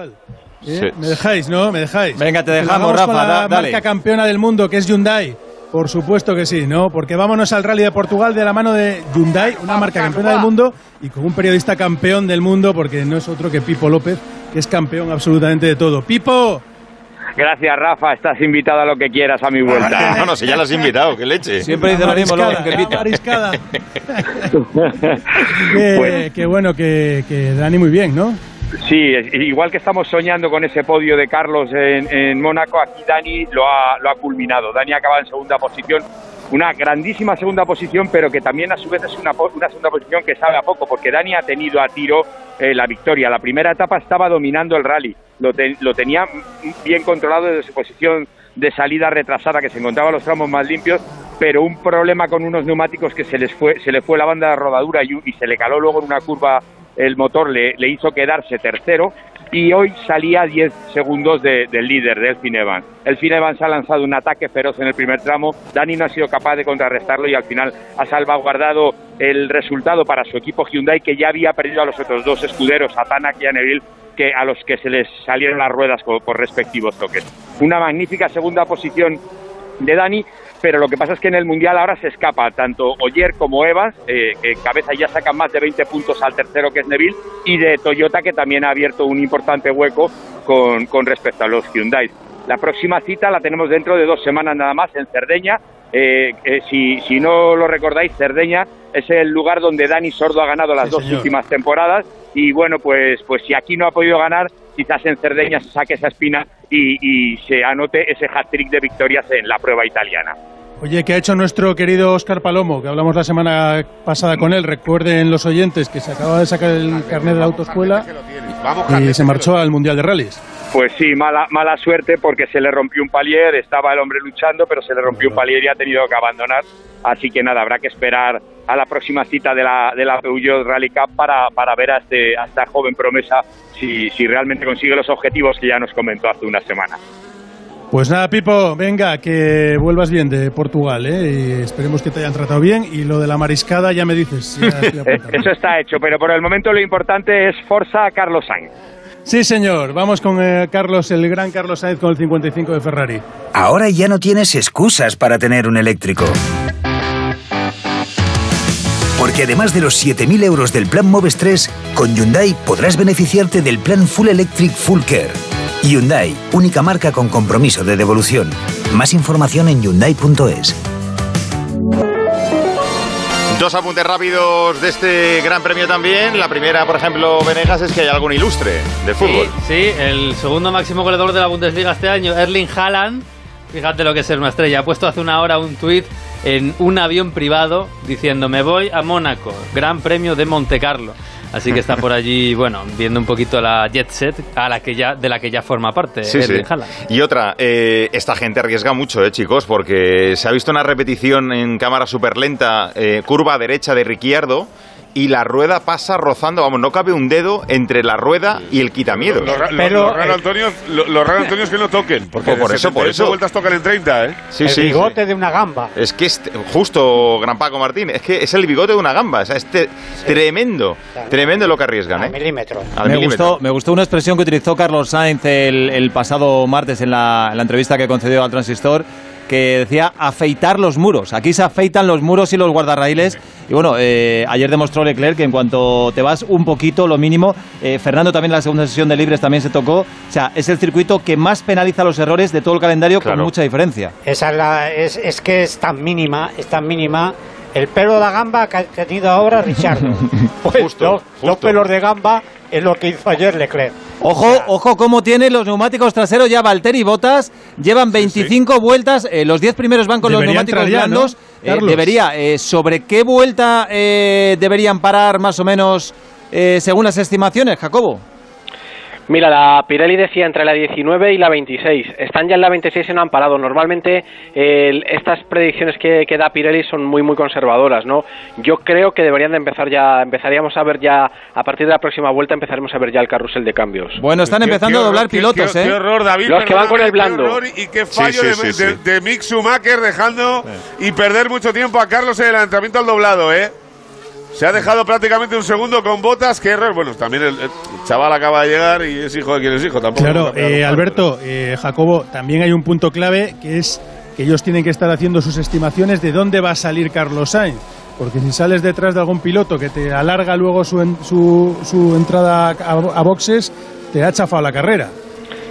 ¿Eh? ¿Me dejáis, no? ¿Me dejáis?
Venga, te
Que lo
dejamos, Rafa,
con la
da- dale.
marca campeona del mundo, que es Hyundai. Por supuesto que sí, ¿no? Porque vámonos al Rally de Portugal de la mano de Hyundai, una marca campeona del mundo y con un periodista campeón del mundo, porque no es otro que Pipo López, que es campeón absolutamente de todo. ¡Pipo!
Gracias, Rafa. Estás invitado a lo que quieras a mi vuelta.
No, no, si ya lo has invitado, qué leche.
Siempre dice lo mismo, luego que pita.
Mariscada. Qué,
Pues-
qué bueno que, que Dani muy bien, ¿no?
Sí, igual que estamos soñando con ese podio de Carlos en, en Mónaco, aquí Dani lo ha, lo ha culminado. Dani acaba en segunda posición, una grandísima segunda posición, pero que también a su vez es una, una segunda posición que sabe a poco, porque Dani ha tenido a tiro eh, la victoria. La primera etapa estaba dominando el rally, lo, lo tenía bien controlado desde su posición de salida retrasada, que se encontraba en los tramos más limpios, pero un problema con unos neumáticos que se les fue, se le fue la banda de rodadura y, y se le caló luego en una curva el motor le, hizo quedarse tercero y hoy salía a 10 segundos de- del líder, del Evans. El Evans ha lanzado un ataque feroz en el primer tramo, Dani no ha sido capaz de contrarrestarlo y al final ha salvaguardado el resultado para su equipo Hyundai que ya había perdido a los otros dos escuderos, a Tanak y a Neville, que a los que se les salieron las ruedas co- por respectivos toques. Una magnífica segunda posición de Dani, pero lo que pasa es que en el Mundial ahora se escapa tanto Oyer como Evans, eh, que cabeza ya sacan más de 20 puntos al tercero que es Neville, y de Toyota que también ha abierto un importante hueco con, con respecto a los Hyundai. La próxima cita la tenemos dentro de dos semanas nada más en Cerdeña. Eh, eh, si, si no lo recordáis, Cerdeña es el lugar donde Dani Sordo ha ganado las
Sí,
dos
señor.
últimas temporadas y bueno, pues, pues si aquí no ha podido ganar, quizás en Cerdeña se saque esa espina y, y se anote ese hat-trick de victorias en la prueba italiana.
Oye, ¿qué ha hecho nuestro querido Óscar Palomo? Que hablamos la semana pasada con él. Recuerden los oyentes que se acaba de sacar el carnet de la autoescuela y se marchó al Mundial de Rallys.
Pues sí, mala, mala suerte porque se le rompió un palier, estaba el hombre luchando, pero se le rompió un palier y ha tenido que abandonar. Así que nada, habrá que esperar a la próxima cita de la, de la Peugeot Rally Cup para, para ver a, este, a esta joven promesa si, si realmente consigue los objetivos que ya nos comentó hace una semana.
Pues nada, Pipo, venga, que vuelvas bien de Portugal, ¿eh? Y esperemos que te hayan tratado bien. Y lo de la mariscada ya me dices. ya.
Eso está hecho, pero por el momento lo importante es Forza Carlos Sainz.
Sí, señor. Vamos con eh, Carlos, el gran Carlos Sainz con el 55 de Ferrari.
Ahora ya no tienes excusas para tener un eléctrico. Porque además de los 7.000 euros del plan Moves 3, con Hyundai podrás beneficiarte del plan Full Electric Full Care. Hyundai, única marca con compromiso de devolución. Más información en hyundai.es.
Dos apuntes rápidos de este gran premio también. La primera, por ejemplo, Venegas, es que hay algún ilustre de fútbol.
Sí, sí, el segundo máximo goleador de la Bundesliga este año, Erling Haaland. Fíjate lo que es ser una estrella. Ha puesto hace una hora un tuit en un avión privado diciendo me voy a Mónaco, Gran Premio de Monte Carlo. Así que está por allí, bueno, viendo un poquito la jet set a la que ya, de la que ya forma parte
Sí, sí.
Haaland.
Y otra, eh, esta gente arriesga mucho, eh, chicos, porque se ha visto una repetición en cámara súper lenta, eh, curva derecha de Ricciardo, y la rueda pasa rozando, vamos, no cabe un dedo entre la rueda y el quitamiedos.
Lo, lo- lo raro, Antonio, lo, lo raro, Antonio, es que no toquen. Porque
Pues por eso, por
78
eso.
vueltas tocan en 30, ¿eh?
Sí, sí, sí.
de una gamba.
Es que es justo, Gran Paco Martín, es que es el bigote de una gamba, o sea, es te- tremendo, tremendo lo que arriesgan, ¿eh?
milímetro.
Al
Me
milímetro.
gustó, me gustó una expresión que utilizó Carlos Sainz el, el pasado martes en la, en la entrevista que concedió al Transistor, que decía afeitar los muros. Aquí se afeitan los muros y los guardarraíles. Y bueno, eh, ayer demostró Leclerc que en cuanto te vas un poquito, lo mínimo, eh, Fernando también en la segunda sesión de libres también se tocó. O sea, es el circuito que más penaliza los errores de todo el calendario con mucha diferencia.
Esa es, la, es, es que es tan mínima, es tan mínima. El pelo de la gamba que ha tenido ahora Richardo. Pues dos, dos pelos de gamba es lo que hizo ayer Leclerc.
Ojo, ojo cómo tiene los neumáticos traseros ya Valtteri Botas. Llevan 25 vueltas, eh, los 10 primeros van con
Debería
los neumáticos
ya, ¿no,
blandos. Eh, debería, eh, ¿sobre qué vuelta eh, deberían parar más o menos eh, según las estimaciones, Jacobo?
Mira, la Pirelli decía entre la 19 y la 26. Están ya en la 26 y no han parado. Normalmente el- estas predicciones que, que da Pirelli son muy muy conservadoras, ¿no? Yo creo que deberían de empezar ya, empezaríamos a ver ya, a partir de la próxima vuelta empezaremos a ver ya el carrusel de cambios.
Bueno, están empezando a doblar pilotos,
qué,
¿eh?
Qué horror, David.
Los que van con el blando.
horror y qué fallo
Sí,
de,
sí, sí,
de-
sí.
de Mick Schumacher dejando y perder mucho tiempo a Carlos en el adelantamiento al doblado, ¿eh? Se ha dejado prácticamente un segundo con botas. Que error. Bueno, también el, el chaval acaba de llegar y es hijo de quien es hijo. Tampoco
Claro, eh, Alberto, eh, Jacobo, también hay un punto clave que es que ellos tienen que estar haciendo sus estimaciones de dónde va a salir Carlos Sainz. Porque si sales detrás de algún piloto que te alarga luego su, en- su, su entrada a, a boxes, te ha chafado la carrera.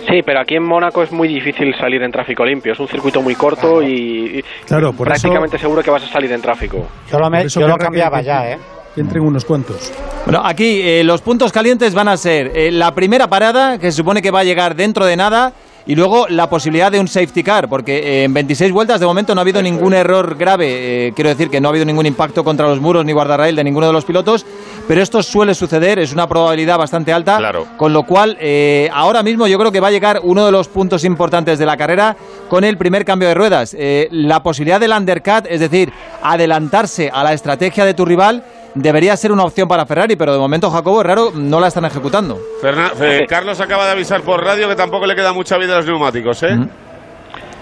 Sí, pero aquí en Mónaco es muy difícil salir en tráfico limpio. Es un circuito muy corto y, y
Claro, por eso-
prácticamente seguro que vas a salir en tráfico.
Yo lo, me- yo cambiaba
que-
ya, ¿eh?
Que entren unos cuantos.
Bueno, aquí eh, los puntos calientes van a ser eh, la primera parada, que se supone que va a llegar dentro de nada, y luego la posibilidad de un safety car, porque eh, en 26 vueltas de momento no ha habido ningún error grave. eh, quiero decir que no ha habido ningún impacto contra los muros ni guardarrail de ninguno de los pilotos, pero esto suele suceder, es una probabilidad bastante alta. Con lo cual, eh, ahora mismo yo creo que va a llegar uno de los puntos importantes de la carrera con el primer cambio de ruedas. Eh, la posibilidad del undercut, es decir, adelantarse a la estrategia de tu rival debería ser una opción para Ferrari, pero de momento Jacobo es raro, no la están ejecutando.
Ferna- eh, Carlos acaba de avisar por radio que tampoco le queda mucha vida a los neumáticos, ¿eh?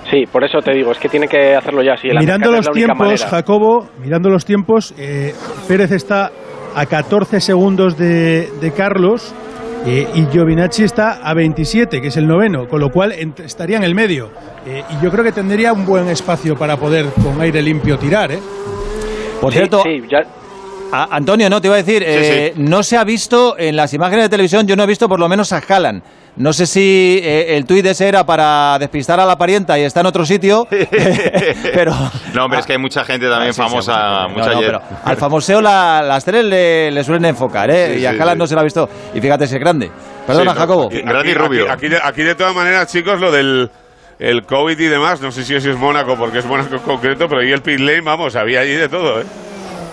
Sí, por eso te digo, es que tiene que hacerlo ya. El
mirando los tiempos,
manera.
Jacobo, mirando los tiempos, eh, Pérez está a 14 segundos de, de Carlos eh, y Giovinacci está a 27, que es el noveno, con lo cual ent- estaría en el medio. Eh, y yo creo que tendría un buen espacio para poder con aire limpio tirar, ¿eh?
Por cierto, a- Antonio, no te iba a decir, eh, no se ha visto en las imágenes de televisión, yo no he visto por lo menos a Haaland. No sé si eh, el tuit ese era para despistar a la parienta y está en otro sitio, pero
No, hombre, es que hay mucha gente también
Ah, sí,
famosa, mucha
no, pero al famoseo la- las tres le, le suelen enfocar, ¿eh?
Sí,
y a
sí,
Haaland
sí.
no se la ha visto. Y fíjate si es grande. Perdona,
Sí, no,
Jacobo.
aquí- aquí- Aquí, aquí de- aquí de todas maneras, chicos, lo del el COVID y demás, no sé si eso es Mónaco porque es Mónaco en concreto, pero ahí el pit lane, vamos, había allí de todo, ¿eh?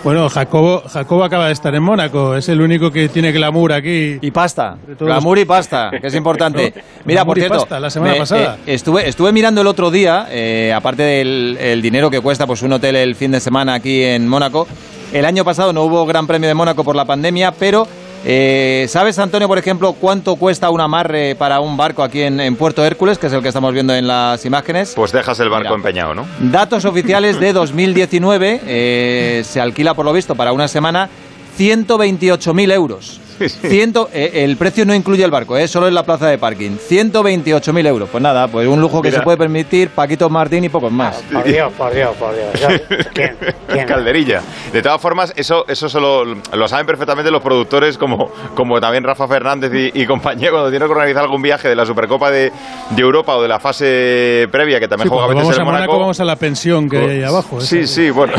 Bueno, Jacobo, Jacobo acaba de estar en Mónaco, es el único que tiene glamour aquí.
Y pasta. Glamour y pasta, que es importante. Mira, por cierto,
pasta, la semana
me-
pasada.
eh, estuve, estuve mirando el otro día, eh, aparte del el dinero que cuesta pues un hotel el fin de semana aquí en Mónaco. El año pasado no hubo Gran Premio de Mónaco por la pandemia, pero eh, ¿sabes, Antonio, por ejemplo, cuánto cuesta un amarre para un barco aquí en, en Puerto Hércules, que es el que estamos viendo en las imágenes?
Pues dejas el barco empeñado, ¿no?
Datos oficiales de 2019, eh, se alquila por lo visto para una semana 128.000 euros. Ciento, eh, el precio no incluye el barco, eh, solo en la plaza de parking. 128.000 euros. Pues nada, pues un lujo que
Mira.
se puede permitir Paquito Martín y pocos más.
Por Dios, por Dios, por Dios. ¿quién? ¿Quién?
Calderilla. De todas formas, eso, eso solo lo saben perfectamente los productores, como, como también Rafa Fernández y, y compañía, cuando tienen que organizar algún viaje de la Supercopa de, de Europa o de la fase previa, que también
Sí,
juega a veces
vamos a
el
Mónaco. vamos a la pensión que hay ahí abajo.
Sí,
esa.
sí, bueno.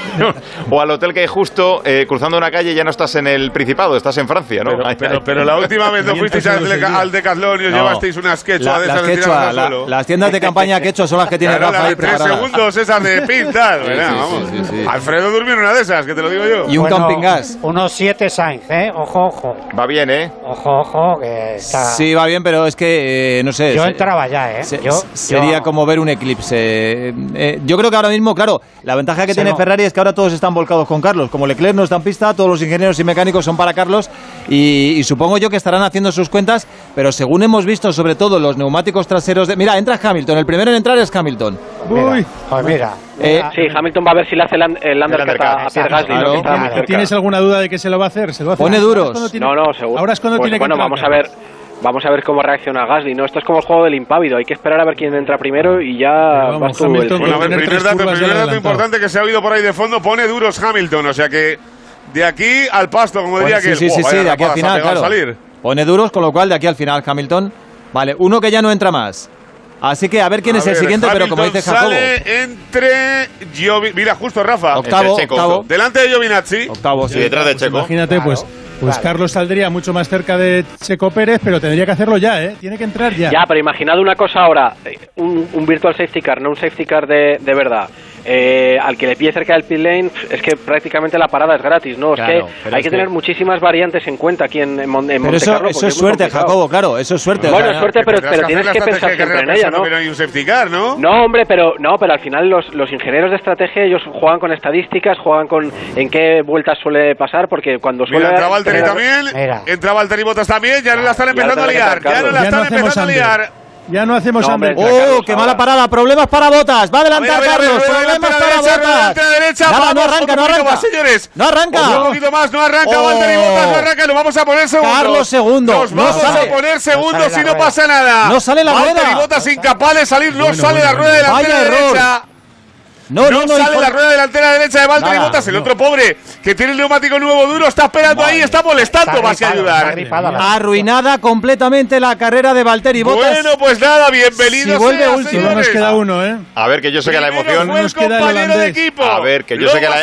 o al hotel que hay justo eh, cruzando una calle ya no estás en el Principado, estás en Francia, ¿no?
Pero, pero la última vez no fuisteis al, Deca- al Decathlon y os
No.
llevasteis unas quechua
La-
de
las
esas de
quechua, la- las tiendas de campaña quechua son las que tiene
Claro,
Rafa
las
ahí
de tres segundos esas de pintas.
Sí,
¿verdad?
sí,
Vamos.
sí, sí, sí.
Alfredo durmió en una de esas, que te lo digo yo.
Y un camping gas.
Unos 7 Sainz, ¿eh? Ojo, ojo.
Va bien, ¿eh?
Ojo, ojo, que está...
Sí, va bien, pero es que, eh, no sé.
Yo entraba ya, ¿eh?
se-
Yo-
sería
yo-
como ver un eclipse. Eh, eh, yo creo que ahora mismo, claro, la ventaja que
Se
tiene
no.
Ferrari es que ahora todos están volcados con Carlos. Como Leclerc no está en pista, todos los ingenieros y mecánicos son para Carlos. Y, y supongo yo que estarán haciendo sus cuentas, pero según hemos visto, sobre todo los neumáticos traseros de. Mira, entra Hamilton. El primero en entrar es Hamilton.
Mira, pues mira.
Eh,
Sí, Hamilton va a ver si le hace el, el undercut a, a Pierre Gasly, muy cerca.
¿Tienes alguna duda de que se lo va a hacer? ¿Se lo va a hacer?
Pone duros.
tiene-
No, no, seguro.
Ahora es cuando
Pues
tiene que
bueno,
entrar
vamos a ver. Vamos a ver cómo reacciona Gasly, ¿no? Esto es como el juego del impávido, hay que esperar a ver quién entra primero y ya
vamos,
vas tú
Hamilton
el
Bueno, a ver, primer dato, primer dato importante que se ha oído por ahí de fondo, pone duros Hamilton, o sea que de aquí al pasto, como diría que
sí, sí, sí, sí, de aquí al final, claro.
salir.
Pone duros, con lo cual de aquí al final Hamilton. Vale, uno que ya no entra más. Así que a ver quién
A
es el siguiente, pero como dice Jacobo.
Sale entre Giovi- Mira, justo Rafa.
Octavo,
Checo.
octavo.
Delante de Giovinazzi.
Octavo,
Sí, detrás de
Pues
Checo.
imagínate, pues, pues Carlos saldría mucho más cerca de Checo Pérez, pero tendría que hacerlo ya, ¿eh? Tiene que entrar ya.
Ya, pero imaginad una cosa ahora, eh, un, un virtual safety car, no un safety car de, de verdad. Eh, al que le pille cerca del pit lane, es que prácticamente la parada es gratis, ¿no?
Claro,
es que hay
es
que
que-
tener muchísimas variantes en cuenta aquí en, en, Mon- en
Pero
Monte
eso,
Carlo,
eso
porque
es suerte,
complicado.
Jacobo, claro, eso es suerte.
Bueno,
O sea,
suerte, pero,
Tendrás
pero
que
tienes que pensar siempre en ella, ¿no?
no hay un safety car, ¿no?
No, hombre, pero no, pero al final los, los ingenieros de estrategia ellos juegan con estadísticas, juegan con en qué vueltas suele pasar, porque cuando suele
Mira, entra Valtteri
tener-
también, entra Valtteri Bottas también, ya no la están
Y
empezando a
ahora
liar, ya no la están empezando a liar.
Ya no hacemos
No,
hambre.
hombre,
¡Oh, qué mala parada! Problemas para Botas. Va a adelantar
A ver, a ver,
Carlos.
a ver,
Problemas para
derecha,
Botas.
derecha,
Nada, no
vamos,
arranca, no
poquito
arranca.
más, señores.
No arranca.
Un poquito más, no arranca
Oh.
Valtteri Bottas, no arranca, lo vamos a poner segundo.
Carlos segundo,
Nos
no
vamos
sale.
a poner
No
segundo
la
si no
rueda.
pasa nada.
No sale la
Valtteri
rueda.
Incapaz de salir, no
Bueno,
sale
bueno,
la rueda
bueno.
Vaya error. No, no, no.
sale la rueda delantera derecha de Valtteri
Nada,
Bottas. El
no.
otro pobre que tiene el neumático nuevo duro está esperando ahí, está molestando que
gripado,
ayudar.
Arruinada completamente la carrera de Valtteri Bottas.
Bueno, pues nada, bienvenidos.
Si vuelve
sea,
último,
nos queda uno, ¿eh?
A ver, que yo sé que la emoción.
Nos queda
compañero de equipo.
A ver, que yo
Luego
sé que la-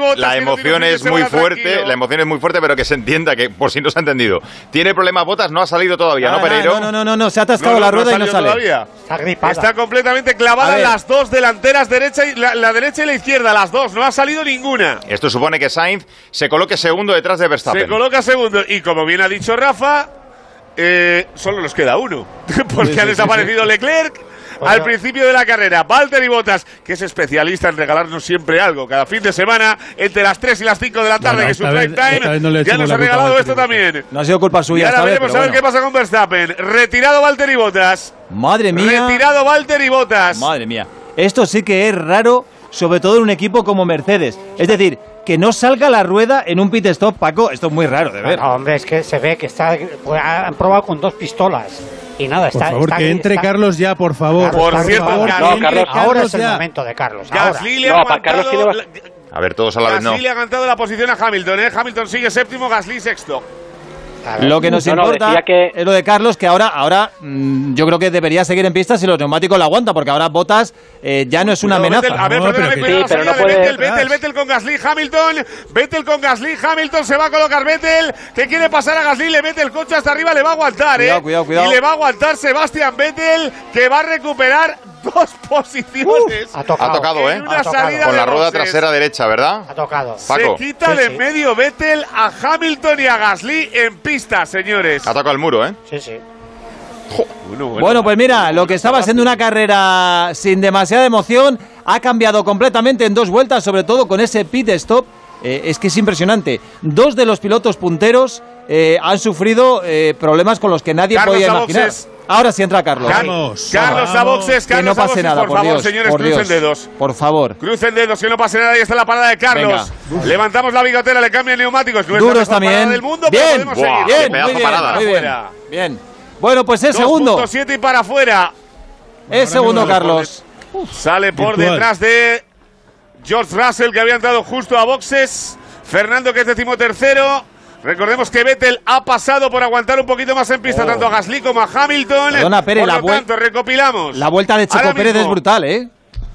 Bottas, no
emoción es muy fuerte,
tranquilo.
la emoción es muy fuerte, pero que se entienda que, por si no se ha entendido, tiene problemas botas, no ha salido todavía, ¿no, Pereiro?
No, no, no, no, se ha atascado la rueda y no sale.
Está
completamente
A
clavada las dos delanteras, derecha y la, la derecha y la izquierda, las dos. No ha salido ninguna.
Esto supone que Sainz se coloque segundo detrás de Verstappen.
Se coloca segundo. Y como bien ha dicho Rafa, eh, solo nos queda uno. Porque
Sí,
ha
sí,
desaparecido Leclerc. Al principio de la carrera, Valtteri Bottas, que es especialista en regalarnos siempre algo, cada fin de semana, entre las 3 y las 5 de la tarde,
Bueno,
que es su
vez-
time,
no
ya nos
la
ha regalado esto también.
No ha sido culpa
Y
suya
ahora
esta vez,
veremos a ver qué
bueno.
pasa con Verstappen. Retirado Valtteri Bottas.
Madre mía.
Retirado Valtteri Bottas.
Madre mía. Esto sí que es raro, sobre todo en un equipo como Mercedes. Es decir, que no salga la rueda en un pit stop, Paco. Esto es muy raro de ver.
No, hombre, es que se ve que está. pues, han probado con dos pistolas. Y nada,
Por
está.
favor,
está-
que entre
está-
Carlos ya, por favor.
Carlos,
Por cierto,
favor,
Carlos- No,
Carlos-
Ahora
Carlos
es el
ya.
momento de Carlos. Ahora.
Gasly le,
No,
ha
para Carlos tiene
la-
A ver, todos a la vez no.
Gasly le ha aguantado la posición a Hamilton, ¿eh? Hamilton sigue séptimo, Gasly sexto.
Lo que nos
No, no,
importa
que-
es lo de Carlos, que ahora, ahora mm, yo creo que debería seguir en pista si los neumáticos lo aguantan, porque ahora Botas eh, ya no es una amenaza.
Vettel, a ver,
No, pero que-
cuidado,
Sí, pero no
de
puede-
Vettel, Vettel, Vettel con Gasly, Hamilton, Vettel con Gasly, Hamilton se va a colocar Vettel, que quiere pasar a Gasly, le mete el coche hasta arriba, le va a aguantar,
Cuidado,
¿eh?
cuidado, cuidado.
Y le va a aguantar Sebastián Vettel, que va a recuperar dos posiciones.
Ha tocado.
Ha tocado, ¿eh?
En una
Ha tocado.
salida
Con la rueda
boxes.
trasera derecha, ¿verdad?
Ha tocado.
Paco.
Se quita
Sí,
de
sí.
medio Vettel a Hamilton y a Gasly en pista, señores.
Ha tocado el muro, ¿eh?
Sí, sí.
Bueno, bueno.
Bueno, pues mira, lo que estaba siendo una carrera sin demasiada emoción ha cambiado completamente en dos vueltas, sobre todo con ese pit stop. Eh, es que es impresionante. Dos de los pilotos punteros eh, han sufrido eh, problemas con los que nadie
Carlos
podía imaginar.
boxes.
Ahora sí entra Carlos.
Car-
Vamos,
Carlos a boxes,
que
Carlos
no
a
pase
boxes,
nada,
por,
por,
favor,
Dios.
señores,
por
crucen
Dios.
dedos.
Por favor.
Crucen dedos, que no pase nada. Ahí está la parada de Carlos. Levantamos la bigotera, le cambian neumáticos. No
Duros también.
del mundo,
bien,
pero podemos
Buah,
seguir.
qué
bien, muy bien,
parada.
muy bien. Bueno, pues es segundo.
2.7 y para afuera.
Es segundo, Carlos.
Sale por
Virtual.
detrás de George Russell, que había entrado justo a boxes. Fernando, que es decimotercero. Recordemos que Vettel ha pasado por aguantar un poquito más en pista, tanto a Gasly como a Hamilton.
Oh. Perdona, Pere,
por
la
lo tanto, recopilamos.
La vuelta de Checo Pérez es brutal, ¿eh?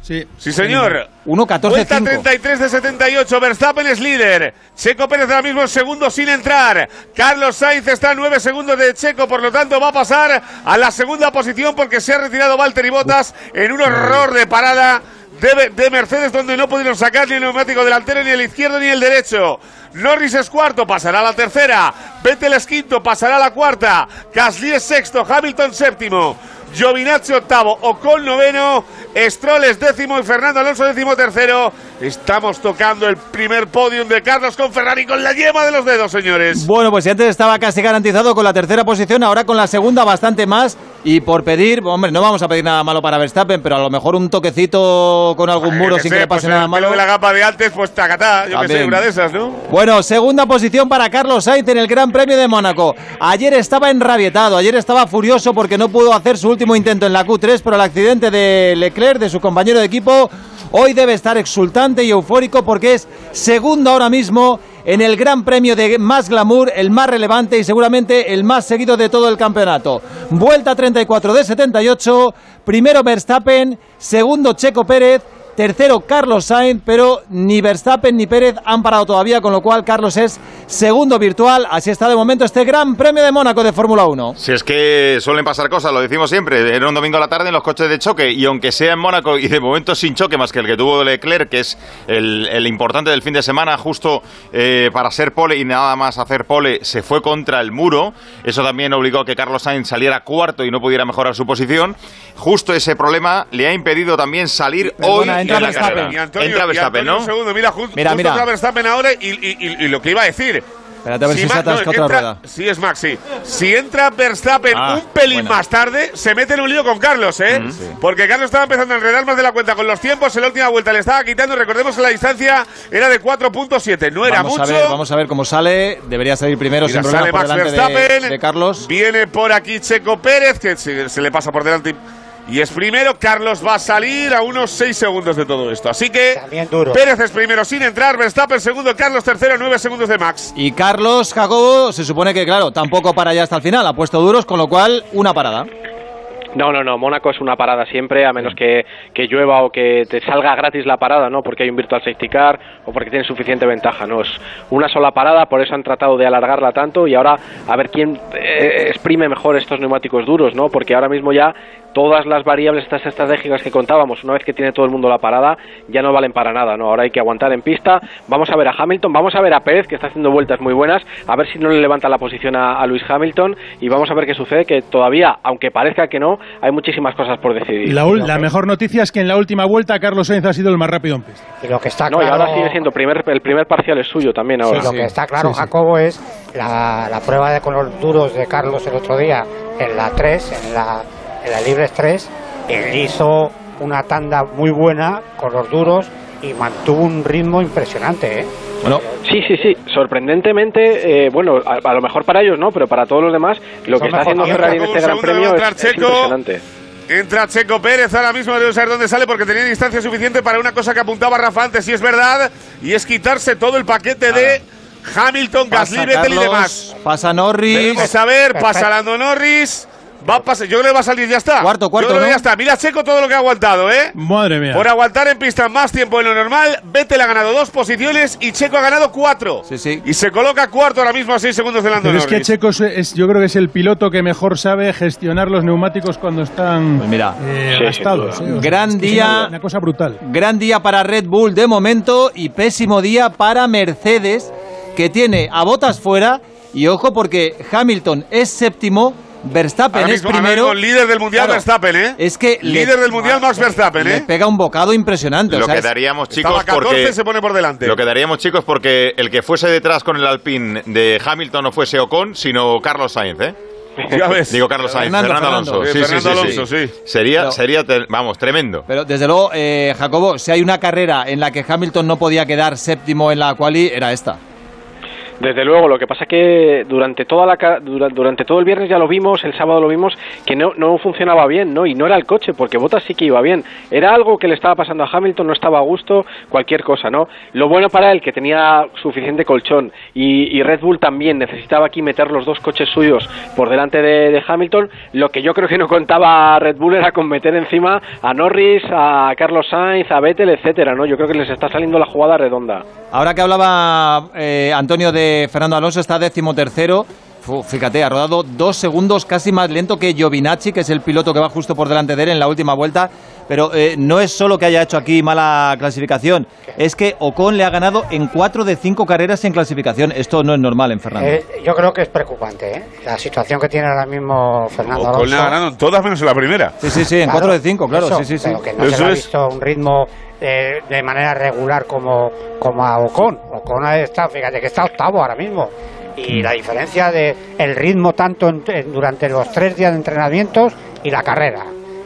Sí.
Sí, señor.
1.14.5.
Vuelta 33 de 78. Verstappen es líder. Checo Pérez ahora mismo es segundo sin entrar. Carlos Sainz está a 9 segundos de Checo, por lo tanto va a pasar a la segunda posición porque se ha retirado Valtteri Bottas en un horror de parada de, de Mercedes donde no pudieron sacar ni el neumático delantero, ni el izquierdo, ni el derecho. Norris es cuarto, pasará a la tercera. Vettel es quinto, pasará a la cuarta. Gasly es sexto, Hamilton séptimo. Giovinazzi octavo, Ocon noveno, Stroll es décimo y Fernando Alonso décimo tercero. Estamos tocando el primer podium de Carlos con Ferrari con la yema de los dedos, señores.
Bueno, pues si antes estaba casi garantizado con la tercera posición, ahora con la segunda bastante más. Y por pedir, hombre, no vamos a pedir nada malo para Verstappen, pero a lo mejor un toquecito con algún muro sin
sé,
que le
pues
pase
el
nada
pelo
malo.
de la gapa de antes, pues tacatá, yo que sé, una de esas, ¿no?
Bueno, segunda posición para Carlos Sainz en el Gran Premio de Mónaco. Ayer estaba enrabietado, ayer estaba furioso porque no pudo hacer su último intento en la Q3 por el accidente de Leclerc, de su compañero de equipo. Hoy debe estar exultante y eufórico porque es segundo ahora mismo en el Gran Premio de más glamour, el más relevante y seguramente el más seguido de todo el campeonato. Vuelta 34 de 78, primero Verstappen, segundo Checo Pérez, Tercero, Carlos Sainz, pero ni Verstappen ni Pérez han parado todavía, con lo cual Carlos es segundo virtual. Así está de momento este Gran Premio de Mónaco de Fórmula 1.
Si es que suelen pasar cosas, lo decimos siempre, era un domingo a la tarde en los coches de choque y aunque sea en Mónaco y de momento sin choque más que el que tuvo Leclerc, que es el, el importante del fin de semana, justo eh, para ser pole y nada más hacer pole, se fue contra el muro. Eso también obligó a que Carlos Sainz saliera cuarto y no pudiera mejorar su posición. Justo ese problema le ha impedido también salir hoy
Perdona, entra Verstappen.
carrera.
Y Antonio,
entra Verstappen, ¿no?
un segundo, mira,
Mira,
justo
mira.
entra Verstappen ahora y, y- y- y lo que iba a decir.
Espérate a ver si, se
Ma-
atasca
no,
otra
entra-
rueda.
Sí, es Maxi. Si entra Verstappen
Ah,
un pelín
buena.
más tarde, se mete en un lío con Carlos, ¿eh?
Mm, sí.
Porque Carlos estaba empezando a enredar más de la cuenta con los tiempos. En la última vuelta le estaba quitando. Recordemos que la distancia era de 4.7. No era
vamos
mucho.
A ver, vamos a ver cómo sale. Debería salir primero
Mira,
sin
sale Max Verstappen.
de, de Carlos.
Viene por aquí Checo Pérez, que se, se le pasa por delante. Y es primero. Carlos va a salir a unos 6 segundos de todo esto. Así que
duro.
Pérez es primero sin entrar. Verstappen segundo. Carlos tercero, 9 segundos de Max.
Y Carlos Jacobo se supone que, claro, tampoco para ya hasta el final. Ha puesto duros, con lo cual, una parada.
No, no, no, Mónaco es una parada siempre, a menos que, que llueva o que te salga gratis la parada, ¿no? Porque hay un virtual safety car o porque tiene suficiente ventaja, ¿no? Es una sola parada, por eso han tratado de alargarla tanto y ahora a ver quién eh, exprime mejor estos neumáticos duros, ¿no? Porque ahora mismo ya todas las variables estas estratégicas que contábamos, una vez que tiene todo el mundo la parada, ya no valen para nada, ¿no? Ahora hay que aguantar en pista. Vamos a ver a Hamilton, vamos a ver a Pérez, que está haciendo vueltas muy buenas, a ver si no le levanta la posición a Luis Hamilton y vamos a ver qué sucede, que todavía, aunque parezca que no, hay muchísimas cosas por decidir.
Y la, ul- la mejor noticia es que en la última vuelta Carlos Sainz ha sido el más rápido en pista.
Y lo que está
No, y
claro,
ahora sigue siendo primer, el primer parcial es suyo también ahora.
Sí, lo que está claro, Jacobo, es la, la prueba de color duros de Carlos el otro día en la 3, en la, en la Libres 3. Él hizo una tanda muy buena con los duros y mantuvo un ritmo impresionante. ¿eh?
Bueno,
Sí, sí, sí. Sorprendentemente, eh, bueno, a, a lo mejor para ellos no, pero para todos los demás, lo
Son
que está haciendo. Ferrari en este Gran Premio es, es impresionante.
Entra Checo Pérez ahora mismo, debe saber dónde sale porque tenía distancia suficiente para una cosa que apuntaba Rafa antes, y es verdad, y es quitarse todo el paquete de Hamilton, Gasly, Vettel y demás.
Pasa Norris.
Vamos a ver, pasa Lando Norris. Va a pasar, yo creo que va a salir, ya está.
Cuarto, cuarto,
Yo creo que
¿no?
ya está. Mira Checo todo lo que ha aguantado, ¿eh?
Madre mía.
Por aguantar en pista más tiempo de lo normal, Vettel ha ganado dos posiciones y Checo ha ganado cuatro.
Sí, sí.
Y se coloca cuarto ahora mismo a seis segundos de Lando
Pero es que. Checo es, es- yo creo que es el piloto que mejor sabe gestionar los neumáticos cuando están
Pues mira.
eh,
Sí,
gastados. eh.
Gran
es que es
día.
Una, una cosa brutal.
Gran día para Red Bull de momento y pésimo día para Mercedes, que tiene a botas fuera. Y ojo, porque Hamilton es séptimo, Verstappen
Ahora
es
mismo- ahora
primero.
mismo líder del mundial
Claro,
Verstappen, ¿eh?
Es que le-
líder del mundial Max Verstappen,
le
¿eh?
pega un bocado impresionante. o
Lo
sea,
que
es-
daríamos, chicos,
Estaba 14,
porque...
se pone por delante.
Lo que daríamos, chicos, porque el que fuese detrás con el Alpine de Hamilton no fuese Ocon, sino Carlos Sainz, ¿eh?
Ya ves.
Digo Carlos Sainz,
Fernando.
Alonso. Sí, sí,
Fernando
sí, sí.
Alonso, sí.
Sería,
Pero-
sería, vamos, tremendo.
Pero desde luego, eh, Jacobo, si hay una carrera en la que Hamilton no podía quedar séptimo en la quali, era esta.
Desde luego, lo que pasa es que durante toda la durante todo el viernes ya lo vimos, el sábado lo vimos que no, no funcionaba bien, ¿no? Y no era el coche, porque Bottas sí que iba bien. Era algo que le estaba pasando a Hamilton, no estaba a gusto, cualquier cosa, ¿no? Lo bueno para él que tenía suficiente colchón y, Red Bull también necesitaba aquí meter los dos coches suyos por delante de, de Hamilton. Lo que yo creo que no contaba Red Bull era con meter encima a Norris, a Carlos Sainz, a Vettel, etcétera, ¿no? Yo creo que les está saliendo la jugada redonda.
Ahora que hablaba eh, Antonio de Fernando Alonso, está décimo tercero. Fu, Fíjate, ha rodado dos segundos casi más lento que Giovinacci, que es el piloto que va justo por delante de él en la última vuelta. Pero eh, no es solo que haya hecho aquí mala clasificación, es que Ocon le ha ganado en cuatro de cinco carreras en clasificación. Esto no es normal en Fernando.
Eh, yo creo que es preocupante, ¿eh? La situación que tiene ahora mismo Fernando
Ocon le
Alonso.
ha ganado en todas menos en la primera.
Sí, sí, sí, en
Claro,
cuatro de cinco, claro,
eso,
sí, sí, sí.
Pero que no
Eso
se le ha
es.
visto un ritmo eh, de manera regular como, como a Ocon. Ocon ha estado, fíjate que está octavo ahora mismo. Y la diferencia de el ritmo tanto en- en- durante los tres días de entrenamientos y la carrera.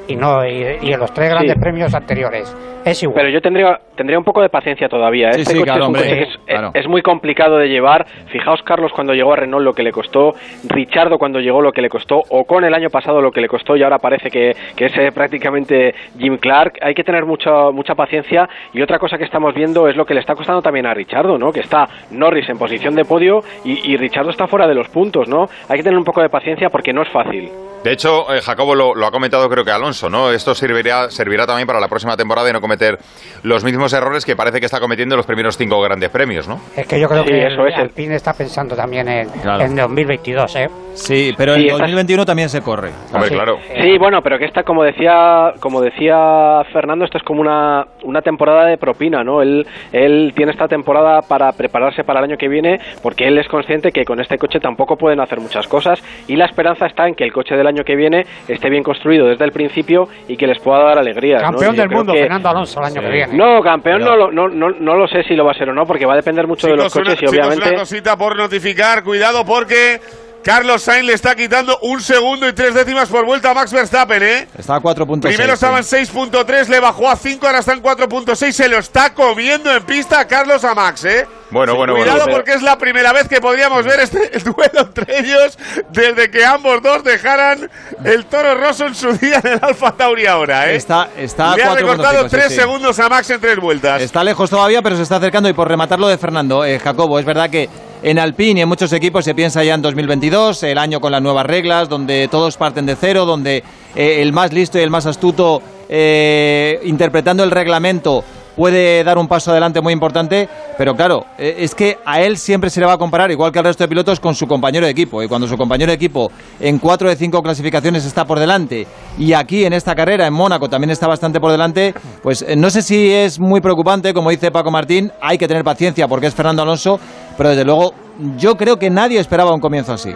Y no y, y en los tres grandes
Sí.
premios anteriores. Es igual.
Pero yo tendría, tendría un poco de paciencia todavía.
Sí,
Este
sí,
coche
claro,
es un
hombre.
coche que es,
Claro.
es muy complicado de llevar. Fijaos, Carlos, cuando llegó a Renault lo que le costó, Richardo cuando llegó lo que le costó, o con el año pasado lo que le costó y ahora parece que, que es eh, prácticamente Jim Clark. Hay que tener mucha, mucha paciencia y otra cosa que estamos viendo es lo que le está costando también a Richardo, ¿no? que está Norris en posición de podio y, y Richardo está fuera de los puntos. ¿no? Hay que tener un poco de paciencia porque no es fácil.
De hecho, eh, Jacobo lo, lo ha comentado creo que Alonso, ¿no? Esto servirá, servirá también para la próxima temporada y no cometer los mismos errores que parece que está cometiendo en los primeros cinco grandes premios, ¿no?
Es que yo creo
Sí,
que
eso
el
es el-
Alpine está pensando también en,
Claro.
en 2022, ¿eh?
Sí, pero
Sí, esta-
2021 también se corre.
Hombre, claro.
Sí, bueno, pero que esta, como decía, como decía Fernando, esto es como una, una temporada de propina, ¿no? Él, él tiene esta temporada para prepararse para el año que viene, porque él es consciente que con este coche tampoco pueden hacer muchas cosas y la esperanza está en que el coche del año que viene esté bien construido desde el principio y que les pueda dar alegrías. ¿no?
Campeón
yo
del mundo,
que-
Fernando Alonso, el año que viene.
No, campeón no, lo- no, no, no lo sé si lo va a ser o no, porque va a depender mucho de los
Chicos, una,
coches y
chicos,
obviamente...
una cosita por notificar. Cuidado porque Carlos Sainz le está quitando un segundo y tres décimas por vuelta a Max Verstappen, ¿eh?
Está a 4.6.
Primero estaba en 6.3, le bajó a 5, ahora está en 4.6. Se lo está comiendo en pista a Carlos a Max, ¿eh?
Bueno, bueno,
Cuidado
bueno.
porque es la primera vez que podríamos ver este el duelo entre ellos desde que ambos dos dejaran el toro roso en su día en el Alfa Tauri ahora, ¿eh?
Está, está a
Le ha
4.5,
recortado
sí,
3
sí.
segundos a Max en tres vueltas.
Está lejos todavía, pero se está acercando. Y por rematarlo de Fernando, eh, Jacobo, es verdad que en Alpine y en muchos equipos se piensa ya en 2022, el año con las nuevas reglas, donde todos parten de cero, donde eh, el más listo y el más astuto, eh, interpretando el reglamento, puede dar un paso adelante muy importante. Pero claro, eh, es que a él siempre se le va a comparar, igual que al resto de pilotos, con su compañero de equipo. Y cuando su compañero de equipo en cuatro de cinco clasificaciones está por delante, y aquí en esta carrera, en Mónaco, también está bastante por delante, pues no sé si es muy preocupante, como dice Paco Martín, hay que tener paciencia porque es Fernando Alonso, pero desde luego yo creo que nadie esperaba un comienzo así.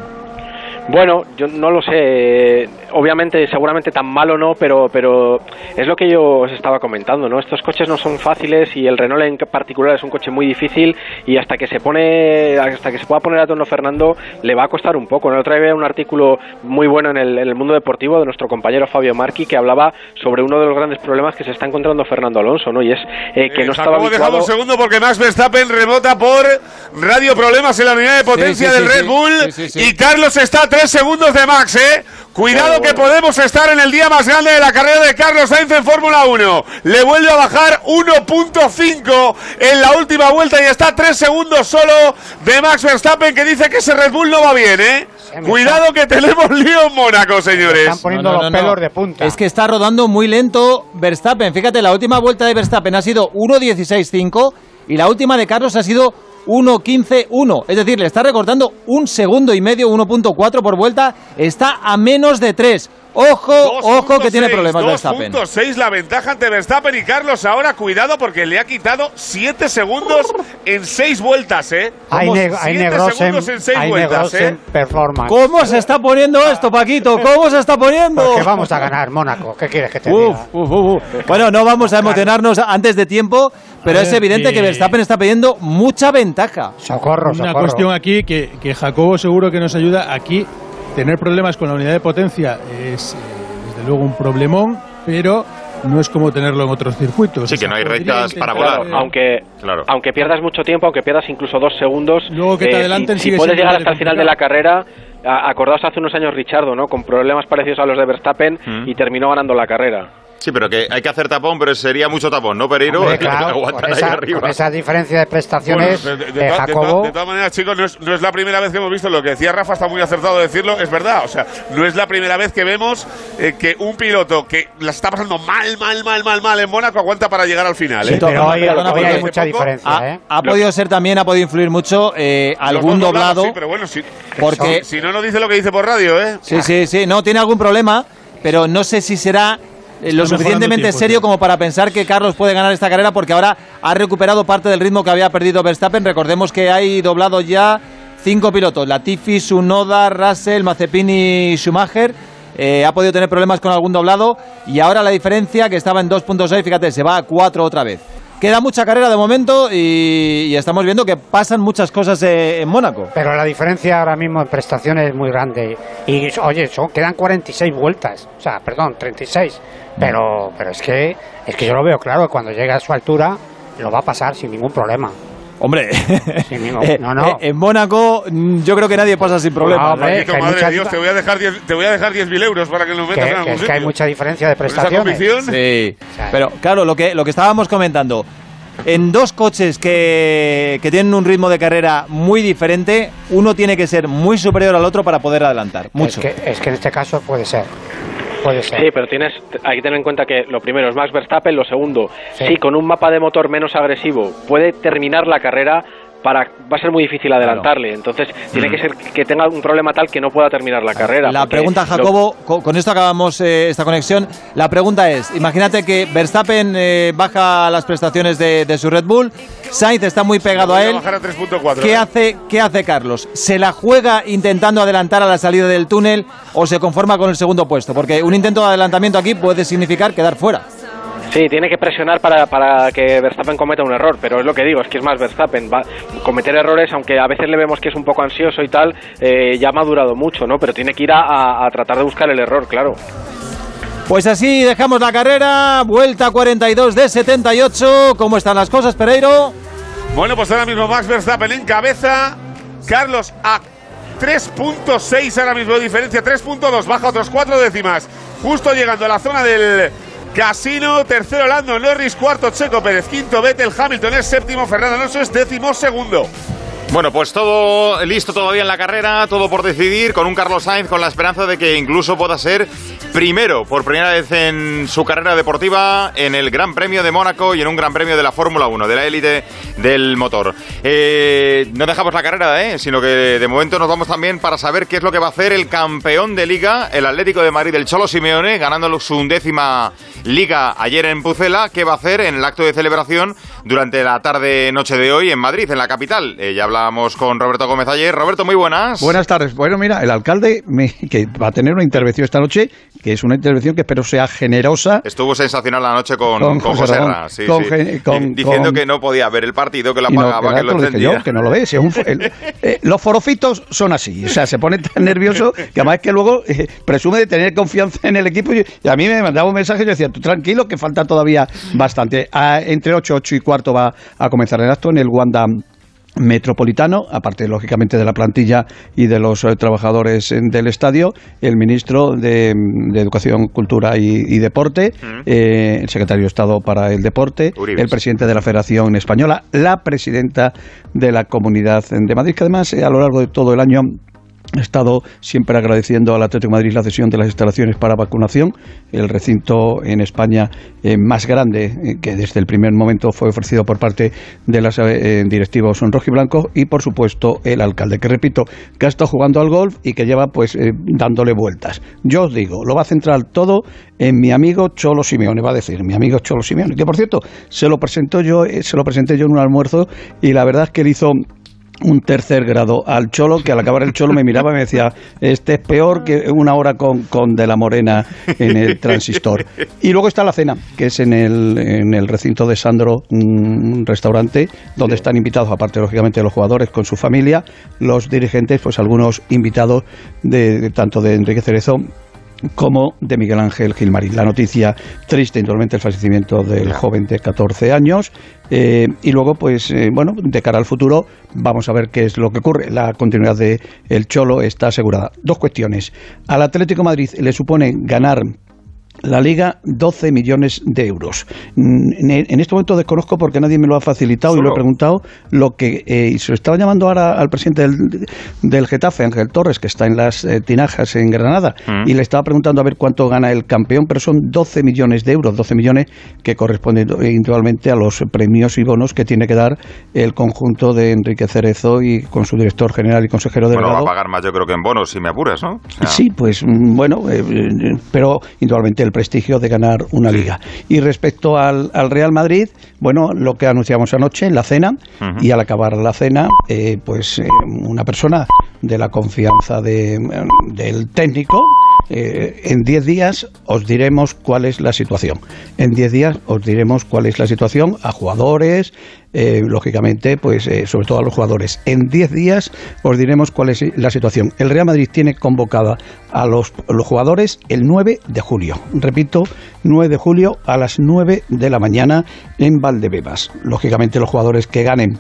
Bueno, yo no lo sé. Obviamente, seguramente tan malo no, pero, pero es lo que yo os estaba comentando, ¿no? Estos coches no son fáciles y el Renault en particular es un coche muy difícil y hasta que se pone, hasta que se pueda poner a tono Fernando, le va a costar un poco. ¿no? Otra vez un artículo muy bueno en el, en el mundo deportivo de nuestro compañero Fabio Marchi que hablaba sobre uno de los grandes problemas que se está encontrando Fernando Alonso, ¿no? Y es eh, que no estaba habituado.
un segundo porque Max Verstappen rebota por radio problemas en la unidad de potencia
sí,
del
sí,
Red
sí.
Bull
Sí, sí, sí.
y Carlos está a tres segundos de Max, ¿eh? Cuidado que podemos estar en el día más grande de la carrera de Carlos Sainz en Fórmula 1. Le vuelve a bajar 1.5 en la última vuelta y está a tres segundos solo de Max Verstappen que dice que ese Red Bull no va bien, ¿eh? Cuidado que tenemos lío en Mónaco, señores.
No, no, no, no. Es que está rodando muy lento Verstappen. Fíjate, la última vuelta de Verstappen ha sido 1.16.5 y la última de Carlos ha sido 1.15.1. Es decir, le está recortando un segundo y medio, 1.4 por vuelta. Está a menos de 3. Ojo, ojo que tiene problemas Verstappen.
2.6 la ventaja ante Verstappen y Carlos ahora cuidado porque le ha quitado 7 segundos en 6 vueltas, ¿eh?
Hay, neg hay
segundos en 6
hay
vueltas, ¿eh?
performance.
¿Cómo se está poniendo esto, Paquito? ¿Cómo se está poniendo?
Porque vamos a ganar Mónaco. ¿Qué quieres que te
Uf,
diga?
uf, uf, uf. Bueno, no vamos a emocionarnos antes de tiempo, pero es evidente que Verstappen está pidiendo mucha ventaja.
Socorro,
Una cuestión aquí que, que Jacobo seguro que nos ayuda. Aquí tener problemas con la unidad de potencia es eh, desde luego un problemón, pero no es como tenerlo en otros circuitos.
Sí, que no hay rectas para volar.
aunque
Claro.
aunque pierdas mucho tiempo, aunque pierdas incluso dos segundos,
Luego que te
eh,
adelanten
si, puedes llegar hasta el final de la carrera, a- acordaos hace unos años Richardo, ¿no? Con problemas parecidos a los de Verstappen
Mm.
y terminó ganando la carrera.
Sí, pero que hay que hacer tapón, pero sería mucho tapón, ¿no, Pereiro?
Hombre, claro, con,
ahí
esa,
arriba.
con esa diferencia de prestaciones,
Bueno, de, de- de
eh,
de
Jacobo,
toda- de todas maneras, chicos, no es, no es la primera vez que hemos visto lo que decía Rafa, está muy acertado decirlo, es verdad. O sea, no es la primera vez que vemos eh, que un piloto que la está pasando mal, mal, mal, mal, mal en Mónaco aguanta para llegar al final. ¿eh?
pero hoy, hoy hay
porque
mucha
poco-
diferencia.
Ha,
¿eh?
ha podido ser también, ha podido influir mucho eh, algún doblado.
Sí, pero bueno, si,
porque-
si no, no dice lo que dice por radio, ¿eh?
Sí, sí, sí, no, tiene algún problema, pero no sé si será lo
mejorando
suficientemente
tiempo,
serio como para pensar que Carlos puede ganar esta carrera porque ahora ha recuperado parte del ritmo que había perdido Verstappen. Recordemos que hay doblado ya cinco pilotos, Latifi, Sunoda, Russell, Mazepin y Schumacher. Eh, ha podido tener problemas con algún doblado y ahora la diferencia que estaba en 2.6, fíjate, se va a 4 otra vez. Queda mucha carrera de momento y, y estamos viendo que pasan muchas cosas eh, en Mónaco.
Pero la diferencia ahora mismo en prestaciones es muy grande. Y oye, son, quedan 46 vueltas. O sea, perdón, 36. Pero, pero es que es que yo lo veo claro, cuando llegue a su altura lo va a pasar sin ningún problema.
Hombre, eh,
no, no.
eh, en Mónaco mm, yo creo que nadie pasa sin problemas.
No, hay
madre
mucha
Dios, te voy a dejar 10 te voy a dejar 10.000 euros para que lo
Que,
metas en
que
algún
es que hay mucha diferencia de
¿Con esa
prestaciones.
Sí,
sea,
pero claro, lo que, lo que estábamos comentando, en dos coches que, que tienen un ritmo de carrera muy diferente, uno tiene que ser muy superior al otro para poder adelantar. Mucho.
Es que, es que en este caso puede ser. Puede ser.
Sí, pero tienes, hay que tener en cuenta que lo primero es Max Verstappen, lo segundo,
Sí.
sí, con un mapa de motor menos agresivo puede terminar la carrera, para va a ser muy difícil adelantarle. Entonces tiene que ser que tenga un problema tal que no pueda terminar la carrera.
La pregunta, Jacobo, co- con esto acabamos eh, esta conexión. La pregunta es, imagínate que Verstappen eh, baja las prestaciones de, de su Red Bull, Sainz está muy pegado a él.
bajar a 3.4.
¿Qué
¿eh?
hace, ¿Qué hace Carlos? ¿Se la juega intentando adelantar a la salida del túnel o se conforma con el segundo puesto? Porque un intento de adelantamiento aquí puede significar quedar fuera.
Sí, tiene que presionar para, para que Verstappen cometa un error, pero es lo que digo, es que es más Verstappen. Va cometer errores, aunque a veces le vemos que es un poco ansioso y tal, eh, ya ha madurado mucho, ¿no? Pero tiene que ir a, a- a tratar de buscar el error, claro.
Pues así dejamos la carrera, vuelta 42 de 78. ¿Cómo están las cosas, Pereiro?
Bueno, pues ahora mismo Max Verstappen en cabeza. Carlos a 3.6 ahora mismo de diferencia, 3.2, baja otros 4 décimas. Justo llegando a la zona del casino. Tercero Lando Norris, cuarto Checo Pérez, quinto Vettel, Hamilton es séptimo, Fernando Alonso es décimo segundo.
Bueno, pues todo listo todavía en la carrera, todo por decidir, con un Carlos Sainz con la esperanza de que incluso pueda ser primero, por primera vez en su carrera deportiva, en el Gran Premio de Mónaco y en un Gran Premio de la Fórmula 1, de la élite del motor. Eh, no dejamos la carrera, ¿eh? sino que de momento nos vamos también para saber qué es lo que va a hacer el campeón de liga, el Atlético de Madrid, el Cholo Simeone, ganando su undécima liga ayer en Pucela, qué va a hacer en el acto de celebración durante la tarde-noche de hoy en Madrid, en la capital. Eh, ya hablábamos con Roberto Gómez ayer. Roberto, muy buenas.
Buenas tardes. Bueno, mira, el alcalde me- que va a tener una intervención esta noche, que es una intervención que espero sea generosa.
Estuvo sensacional la noche con,
Con
con
José
José
Ramón.
Sí,
Con
sí. diciendo que no podía ver el partido, que lo
no,
apagaba,
que
que lo
yo, que no lo un fo- el- eh, los forofitos son así, o sea, se pone tan nervioso que además es que luego eh, presume de tener confianza en el equipo y, y a mí me mandaba un mensaje y yo decía, tú tranquilo, que falta todavía bastante. A- entre 8, 8 y cuarto va a comenzar el acto en el Wanda metropolitano, aparte lógicamente de la plantilla y de los eh, trabajadores eh, del estadio, el ministro de, de Educación, Cultura y, y Deporte, eh, el secretario de Estado para el Deporte, el presidente de la Federación Española, la presidenta de la Comunidad de Madrid, que además eh, a lo largo de todo el año He estado siempre agradeciendo al Atlético de Madrid la cesión de las instalaciones para vacunación, el recinto en España eh, más grande eh, que desde el primer momento fue ofrecido por parte de los eh, directivos rojiblancos y por supuesto el alcalde, que repito, que ha estado jugando al golf y que lleva pues eh, dándole vueltas. Yo os digo, lo va a centrar todo en mi amigo Cholo Simeone, va a decir, mi amigo Cholo Simeone, que por cierto, se lo presentó yo, eh, se lo presenté yo en un almuerzo y la verdad es que él hizo un tercer grado al Cholo, que al acabar el Cholo me miraba y me decía, este es peor que una hora con, con De la Morena en el transistor. Y luego está la cena, que es en el, en el recinto de Sandro, un restaurante, donde están invitados, aparte lógicamente los jugadores con su familia, los dirigentes, pues algunos invitados de, de- tanto de Enrique Cerezo como de Miguel Ángel Gilmarín. La noticia triste, indudablemente, el fallecimiento del joven de 14 años. eh, y luego, pues, eh, bueno, de cara al futuro, vamos a ver qué es lo que ocurre. La continuidad de El Cholo está asegurada. Dos cuestiones. Al Atlético de Madrid le supone ganar la Liga 12 millones de euros. Mm, En en este momento desconozco porque nadie me lo ha facilitado y lo he preguntado lo que eh, y se lo estaba llamando ahora al presidente del, del Getafe, Ángel Torres, que está en las eh, tinajas en Granada,
Mm.
y le estaba preguntando a ver cuánto gana el campeón, pero son 12 millones de euros, 12 millones que corresponden individualmente a los premios y bonos que tiene que dar el conjunto de Enrique Cerezo y con su director general y consejero
Bueno, va a pagar más yo creo que en bonos, si me apuras, ¿no? O sea,
Sí, pues mm, bueno, eh, pero el prestigio de ganar una liga. Y respecto al, al Real Madrid, bueno, lo que anunciamos anoche en la cena, y al acabar la cena, eh, pues eh, una persona de la confianza de, del técnico, eh, en 10 días os diremos cuál es la situación. En 10 días os diremos cuál es la situación a jugadores, eh, lógicamente, pues eh, sobre todo a los jugadores. En 10 días os diremos cuál es la situación. El Real Madrid tiene convocada a los, los jugadores el 9 de julio. Repito, 9 de julio a las 9 de la mañana en Valdebebas. Lógicamente los jugadores que ganen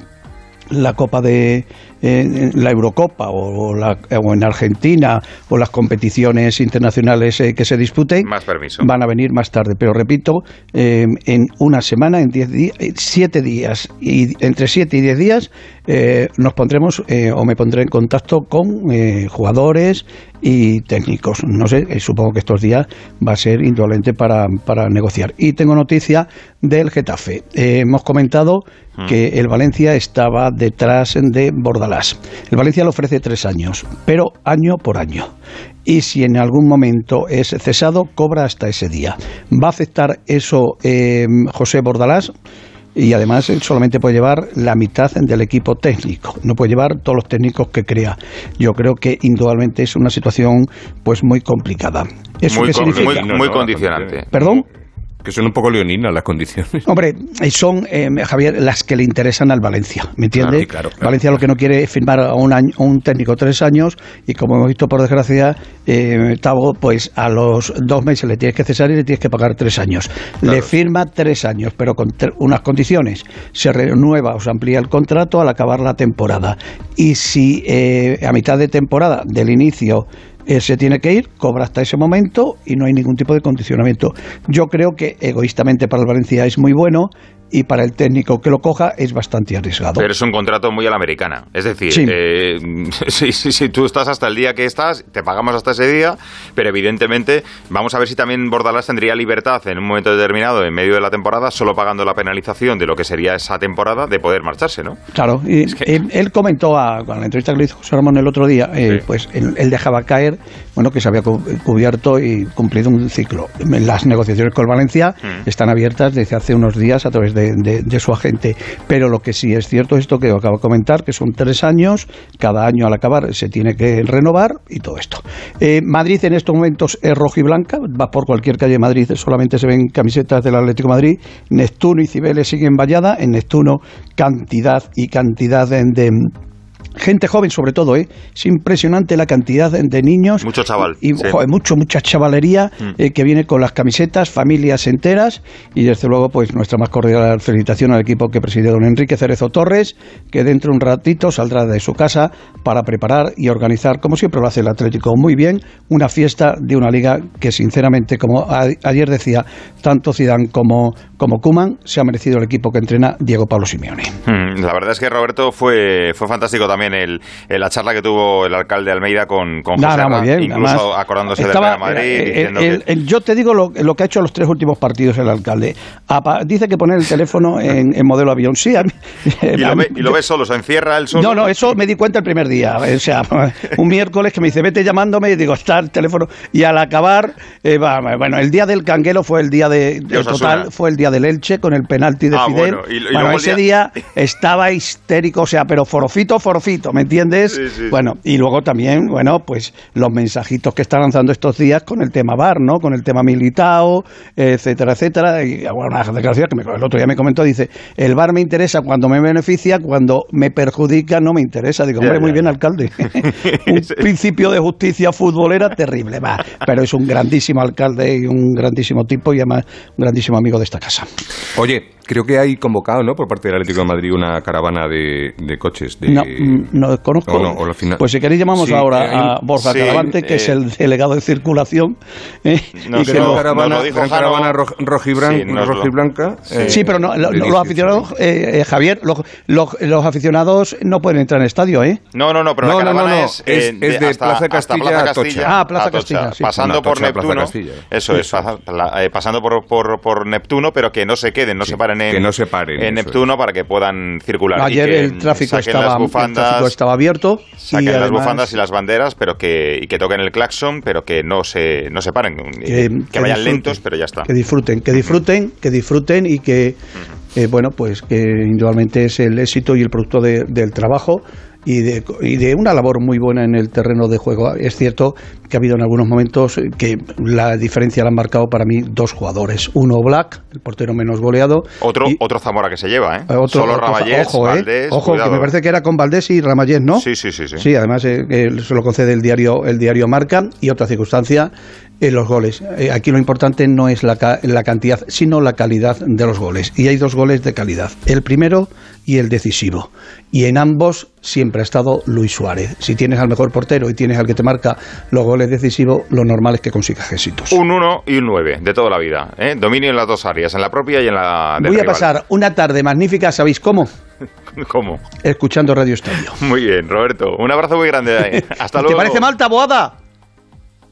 la Copa de eh, la Eurocopa o, la- o en Argentina o las competiciones internacionales eh, que se disputen
Más permiso.
van a venir más tarde pero repito eh, en una semana en 10 días siete días y entre siete y 10 días eh, nos pondremos eh, o me pondré en contacto con eh, jugadores y técnicos no sé eh, supongo que estos días va a ser indolente para, para negociar y tengo noticia del Getafe hemos comentado que el Valencia estaba detrás de Bordalás. El Valencia le ofrece tres años, pero año por año. Y si en algún momento es cesado, cobra hasta ese día. ¿Va a aceptar eso eh, José Bordalás? Y además él solamente puede llevar la mitad del equipo técnico, no puede llevar todos los técnicos que crea. Yo creo que indudablemente es una situación pues muy complicada. ¿Eso
muy,
qué
con-
significa?
muy- muy condicionante.
¿Perdón?
Que son un poco leoninas las condiciones.
Hombre, eh, son, eh, Javier, las que le interesan al Valencia, ¿me entiendes?
Claro, claro, claro.
Valencia lo que no quiere es firmar a un, año- a un técnico tres años y como hemos visto por desgracia, eh, Tavo, pues a los dos meses le tienes que cesar y le tienes que pagar tres años. Le firma tres años, pero con unas condiciones. Se renueva o se amplía el contrato al acabar la temporada. Y si eh, a mitad de temporada, del inicio, eh, se tiene que ir, cobra hasta ese momento y no hay ningún tipo de condicionamiento. Yo creo que egoístamente para el Valencia es muy bueno y para el técnico que lo coja es bastante arriesgado.
Pero es un contrato muy a la americana. Es decir,
Sí.
eh, sí, sí, tú estás hasta el día que estás, te pagamos hasta ese día, pero evidentemente vamos a ver si también Bordalás tendría libertad en un momento determinado, en medio de la temporada, solo pagando la penalización de lo que sería esa temporada, de poder marcharse, ¿no?
Claro, y él, él comentó a, con la entrevista que le hizo José Ramón el otro día, eh, pues él, él dejaba caer, bueno, que se había cu- cubierto y cumplido un ciclo. Las negociaciones con Valencia están abiertas desde hace unos días a través de, de- de su agente, pero lo que sí es cierto es esto que acabo de comentar, que son tres años, cada año al acabar se tiene que renovar y todo esto. Eh, Madrid en estos momentos es rojo y blanca, va por cualquier calle de Madrid, solamente se ven camisetas del Atlético de Madrid, Neptuno y Cibeles siguen vallada, en Neptuno cantidad y cantidad de, de gente joven sobre todo, ¿eh? es impresionante la cantidad de, niños
Mucho chaval.
y
sí.
joder, mucho mucha chavalería
Mm.
eh, que viene con las camisetas, familias enteras y desde luego pues nuestra más cordial felicitación al equipo que preside don Enrique Cerezo Torres, que dentro de un ratito saldrá de su casa para preparar y organizar, como siempre lo hace el Atlético muy bien, una fiesta de una liga que sinceramente, como a- ayer decía tanto Zidane como como Kuman, se ha merecido el equipo que entrena Diego Pablo Simeone.
Mm, La verdad es que Roberto fue, fue fantástico también el, el- la charla que tuvo el alcalde de Almeida con, con José
bien.
incluso acordándose
estaba-
del Real Madrid,
eh,
diciendo
el-
que...
el- yo te digo lo, lo que ha hecho los tres últimos partidos el alcalde. Apa- dice que poner el teléfono en, en modelo avión. Sí, a mí-
Y
a
lo, ve, y lo ves solo, se encierra él solo.
no, no, eso me di cuenta el primer día. O sea, un miércoles que me dice, vete llamándome, y digo, está el teléfono. Y al acabar, eh, bueno, el día del Canguelo fue el día de, el total, fue el día del Elche con el penalti de
Ah,
Fidel.
bueno, y- y
bueno,
el
ese
día-
día estaba histérico, o sea, pero forofito, forofito, ¿me entiendes?
Sí, sí,
bueno, y luego también, bueno, pues los mensajitos que está lanzando estos días con el tema VAR, ¿no? Con el tema militao, etcétera, etcétera. Y bueno, una declaración que me- el otro día me comentó, dice, el VAR me interesa cuando me beneficia, cuando me perjudica no me interesa. Digo,
Ya,
hombre, muy
ya,
bien, alcalde. un principio de justicia futbolera terrible, va. Pero es un grandísimo alcalde y un grandísimo tipo y además un grandísimo amigo de esta casa.
Oye, creo que hay convocado, ¿no? Por parte del Atlético de Madrid una caravana de, de coches. De...
No, no desconozco.
O no, o al final-
Pues si queréis llamamos
Sí,
ahora a Borja
sí,
Caravante, que
eh,
es el delegado de circulación. ¿eh?
No,
y que lo-
caravana, caravana roj- rojibran-
Sí,
rojiblanca. eh,
Sí, pero no, lo- los
18.
aficionados, eh, eh, Javier, los, los, los aficionados no pueden entrar en el estadio, ¿eh?
No, no, no, pero
No,
la
no, no,
caravana
no,
es,
es-
eh,
es de
hasta-
Plaza
hasta
Castilla
Plaza
a
Castilla,
Atocha.
Ah, Plaza
Atocha,
Castilla, sí.
pasando por Neptuno.
Castilla.
Eso es, eh, pasando por, por, por Neptuno, pero que no se queden, no se paren en,
que no se paren,
en
eso
Neptuno para que puedan circular.
Ayer el tráfico, estaba, tráfico estaba abierto.
Saquen
y
las
además-
bufandas y las banderas, pero que, y que toquen el claxon, pero que no se, no se paren.
que,
que,
que
vayan lentos, pero ya está.
Que disfruten, que disfruten, que disfruten y que, eh, bueno, pues que indudablemente es el éxito y el producto de- del trabajo y de, y de una labor muy buena en el terreno de juego. Es cierto que ha habido en algunos momentos que la diferencia la han marcado para mí dos jugadores. Uno Black, el portero menos goleado.
Otro, otro Zamora que se lleva, ¿eh?
Eh, Otro,
Solo
otro-
Raballés,
ojo, eh,
Valdés,
ojo, que me parece que era con Valdés y Ramallés, ¿no?
Sí, sí, sí. sí.
Sí, además eh, que se lo concede el diario, el diario Marca y otra circunstancia en los goles. Eh, aquí lo importante no es la, ca- la cantidad, sino la calidad de los goles. Y hay dos goles de calidad, el primero y el decisivo. Y en ambos siempre ha estado Luis Suárez. Si tienes al mejor portero y tienes al que te marca los goles decisivos, lo normal es que consigas éxitos.
Un 1 y un 9 de toda la vida. ¿eh? Dominio en las dos áreas, en la propia y en la del
Voy a
rival.
pasar una tarde magnífica, ¿sabéis cómo?
¿Cómo?
Escuchando Radio Estadio.
Muy bien, Roberto. Un abrazo muy grande. ¿eh? Hasta
¿Te
luego.
parece mal, Taboada?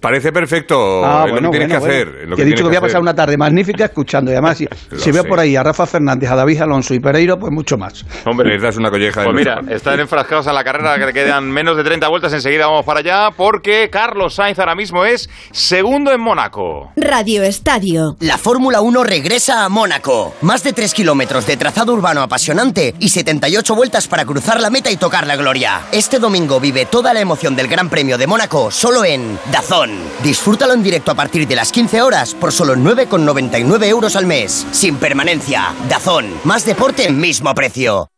Parece perfecto
Ah,
es lo que tienes
bueno,
que
bueno.
hacer. lo
Que he dicho que voy a pasar una tarde magnífica escuchando. Y además, si, si veo por ahí a Rafa Fernández, a David Alonso y Pereiro, pues mucho más.
Hombre, les das una colleja de
Pues mira,
los-
están enfrascados en la carrera que le quedan menos de 30 vueltas. Enseguida vamos para allá porque Carlos Sainz ahora mismo es segundo en Mónaco.
Radio Estadio.
La Fórmula 1 regresa a Mónaco. Más de 3 kilómetros de trazado urbano apasionante y 78 vueltas para cruzar la meta y tocar la gloria. Este domingo vive toda la emoción del Gran Premio de Mónaco solo en Dazón. Disfrútalo en directo a partir de las 15 horas por solo 9,99 euros al mes. Sin permanencia. Dazón. Más deporte, mismo precio.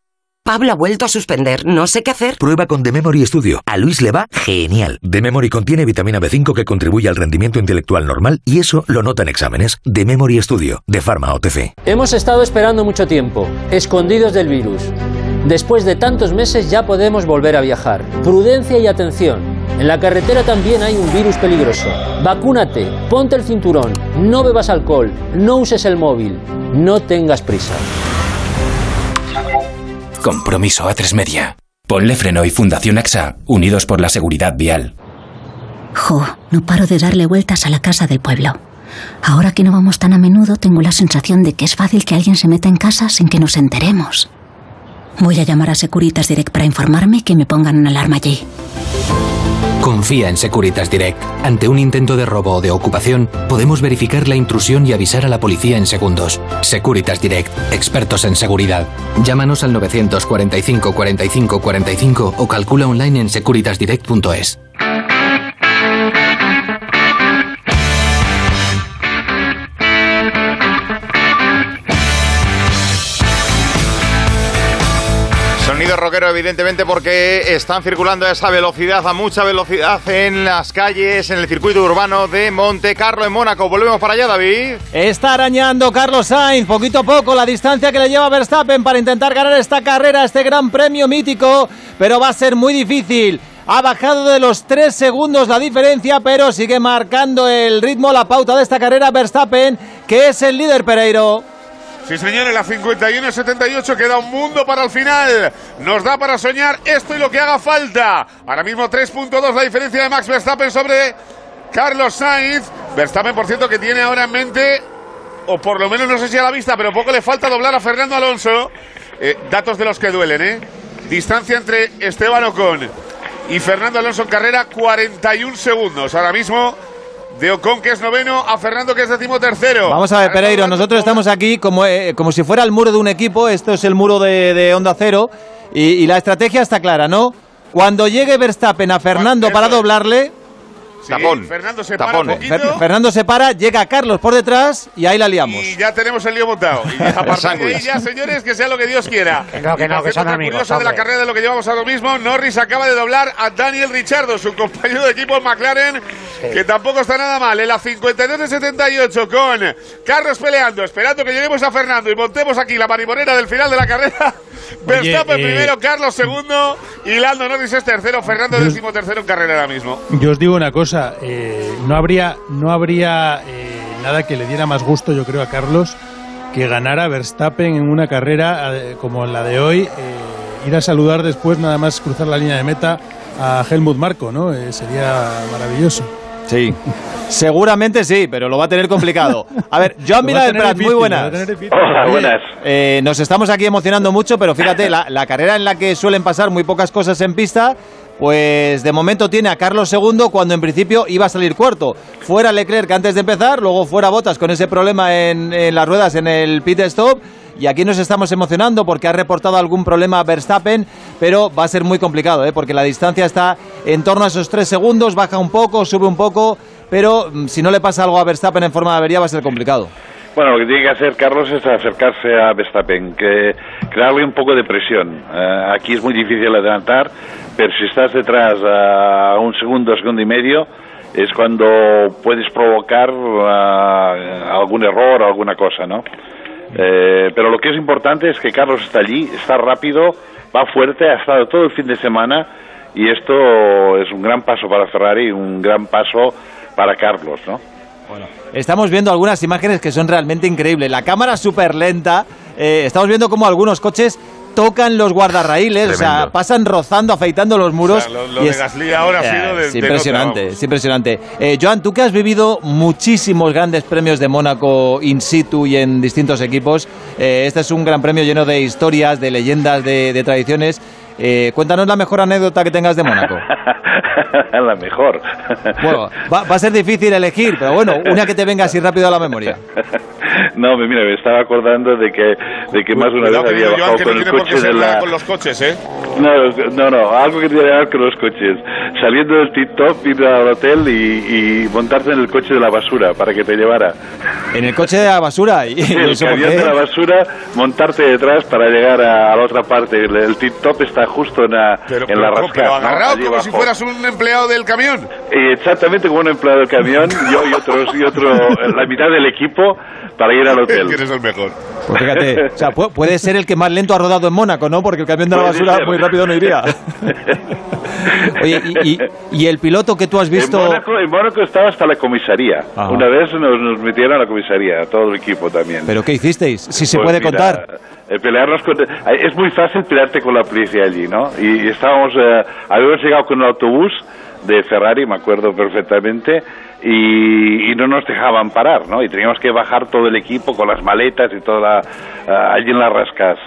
Pablo ha vuelto a suspender. No sé qué hacer.
Prueba con The Memory Studio. A Luis le va genial. The Memory contiene vitamina B5 que contribuye al rendimiento intelectual normal y eso lo nota en exámenes. The Memory Studio, de Pharma OTC.
Hemos estado esperando mucho tiempo, escondidos del virus. Después de tantos meses ya podemos volver a viajar. Prudencia y atención. En la carretera también hay un virus peligroso. Vacúnate, ponte el cinturón, no bebas alcohol, no uses el móvil, no tengas prisa.
Compromiso A3 Media. Ponle freno y Fundación AXA, unidos por la seguridad vial.
Jo, no paro de darle vueltas a la casa del pueblo. Ahora que no vamos tan a menudo, tengo la sensación de que es fácil que alguien se meta en casa sin que nos enteremos. Voy a llamar a Securitas Direct para informarme que me pongan una alarma allí.
Confía en Securitas Direct. Ante un intento de robo o de ocupación, podemos verificar la intrusión y avisar a la policía en segundos. Securitas Direct, expertos en seguridad. Llámanos al 945 45 45 o calcula online en securitasdirect.es.
Sonido rockero, evidentemente, porque están circulando a esa velocidad, a mucha velocidad en las calles, en el circuito urbano de Monte Carlo, en Mónaco. Volvemos para allá, David.
Está arañando Carlos Sainz poquito a poco la distancia que le lleva Verstappen para intentar ganar esta carrera, este gran premio mítico, pero va a ser muy difícil. Ha bajado de los 3 segundos la diferencia, pero sigue marcando el ritmo, la pauta de esta carrera Verstappen, que es el líder Pereiro.
Sí, señores, la 51-78 queda un mundo para el final. Nos da para soñar esto y lo que haga falta. Ahora mismo 3.2 la diferencia de Max Verstappen sobre Carlos Sainz. Verstappen, por cierto, que tiene ahora en mente, o por lo menos no sé si a la vista, pero poco le falta doblar a Fernando Alonso. Eh, datos de los que duelen, ¿eh? Distancia entre Esteban Ocon y Fernando Alonso en carrera, 41 segundos. Ahora mismo de Ocon, que es noveno, a Fernando, que es decimotercero.
Vamos a ver, Pereiro, nosotros estamos aquí como, eh, como si fuera el muro de un equipo, esto es el muro de, de Onda Cero, y, y la estrategia está clara, ¿no? Cuando llegue Verstappen a Fernando para doblarle,
Sí, Fernando se para un poquito.
Fer- Fernando se para, llega Carlos por detrás y ahí la liamos.
Y ya tenemos el lío montado. Y a partir de ahí ya, señores, que sea lo que Dios quiera.
Que no, que no, que son amigos,
curiosa de la carrera de lo que llevamos ahora mismo, Norris acaba de doblar a Daniel Richardo, su compañero de equipo en McLaren, que tampoco está nada mal. En la 52 de 78 con Carlos peleando, esperando que lleguemos a Fernando y montemos aquí la marimonera del final de la carrera. Verstappen
eh,
primero, Carlos segundo y Lando Norris es tercero, Fernando décimo tercero en carrera ahora mismo.
Yo os digo una cosa, eh, no habría, no habría eh, nada que le diera más gusto, yo creo, a Carlos que ganara Verstappen en una carrera eh, como la de hoy, eh, ir a saludar después, nada más cruzar la línea de meta a Helmut Marco, ¿no? Eh, sería maravilloso.
Sí. Seguramente sí, pero lo va a tener complicado. A ver, Joan Vila del Prat,
difícil,
muy buenas.
Hola, buenas.
eh, nos estamos aquí emocionando mucho, pero fíjate, la, la carrera en la que suelen pasar muy pocas cosas en pista, pues de momento tiene a Carlos II cuando en principio iba a salir cuarto. Fuera Leclerc antes de empezar, luego fuera Botas con ese problema en, las ruedas en el pit stop. Y aquí nos estamos emocionando porque ha reportado algún problema Verstappen, pero va a ser muy complicado, ¿eh? porque la distancia está en torno a esos tres segundos, baja un poco, sube un poco, pero mm, si no le pasa algo a Verstappen en forma de avería va a ser complicado.
Bueno, lo que tiene que hacer Carlos es acercarse a Verstappen, que crearle un poco de presión. Eh, aquí es muy difícil adelantar, pero si estás detrás a un segundo, segundo y medio, es cuando puedes provocar eh, algún error alguna cosa, ¿no? Eh, pero lo que es importante es que Carlos está allí, está rápido, va fuerte, ha estado todo el fin de semana y esto es un gran paso para Ferrari, un gran paso para Carlos, ¿no?
Estamos viendo algunas imágenes que son realmente increíbles. La cámara súper lenta. eh, estamos viendo como algunos coches tocan los guardarraíles, o sea,
Tremendo.
pasan rozando, afeitando los muros.
O sea, lo- lo
y
de Gasly ahora ha
Eh,
sido de-
es
de
impresionante,
nota,
es impresionante. Eh, Joan, tú que has vivido muchísimos grandes premios de Mónaco in situ y en distintos equipos, eh, este es un gran premio lleno de historias, de leyendas, de, de tradiciones. Eh, cuéntanos la mejor anécdota que tengas de Mónaco.
la mejor.
Bueno, va, va a ser difícil elegir, pero bueno, una que te venga así rápido a la memoria.
No, mira, me estaba acordando de que, de que más de una vez
Cuidado,
había
Joan,
bajado con
no
el coche de la...
con los coches, ¿eh?
No, no, no, algo que tiene que ver con los coches. Saliendo del tip-top, ir al hotel y, y montarte en el coche de la basura para que te llevara.
En el coche de la basura. Y,
Sí, el camión de la basura, montarte detrás para llegar a, a la otra parte. El, el tip-top está justo en la,
Pero,
en la
pero,
rasca.
pero
¿no?
agarrado como
abajo.
si fueras un empleado del camión.
Exactamente como un empleado del camión, yo y otros y otro, la mitad del equipo para ir al hotel.
Eres el mejor.
Pues fíjate, o sea, pu- puede ser el que más lento ha rodado en Mónaco, ¿no? Porque el camión de la basura
ser.
muy rápido no iría. Oye, y, y- y el piloto que tú has visto...
En Mónaco, en Mónaco estaba hasta la comisaría.
Ajá.
Una vez nos, nos metieron a la comisaría, todo el equipo también.
¿Pero qué hicisteis? Si se
Pues
puede
mira,
contar.
eh, pelearnos con... eh, Es muy fácil pelearte con la policía allí, ¿no? Y, y estábamos... eh, habíamos llegado con un autobús de Ferrari, me acuerdo perfectamente, y, y no nos dejaban parar, ¿no? Y teníamos que bajar todo el equipo con las maletas y toda la... eh, allí en las rascas.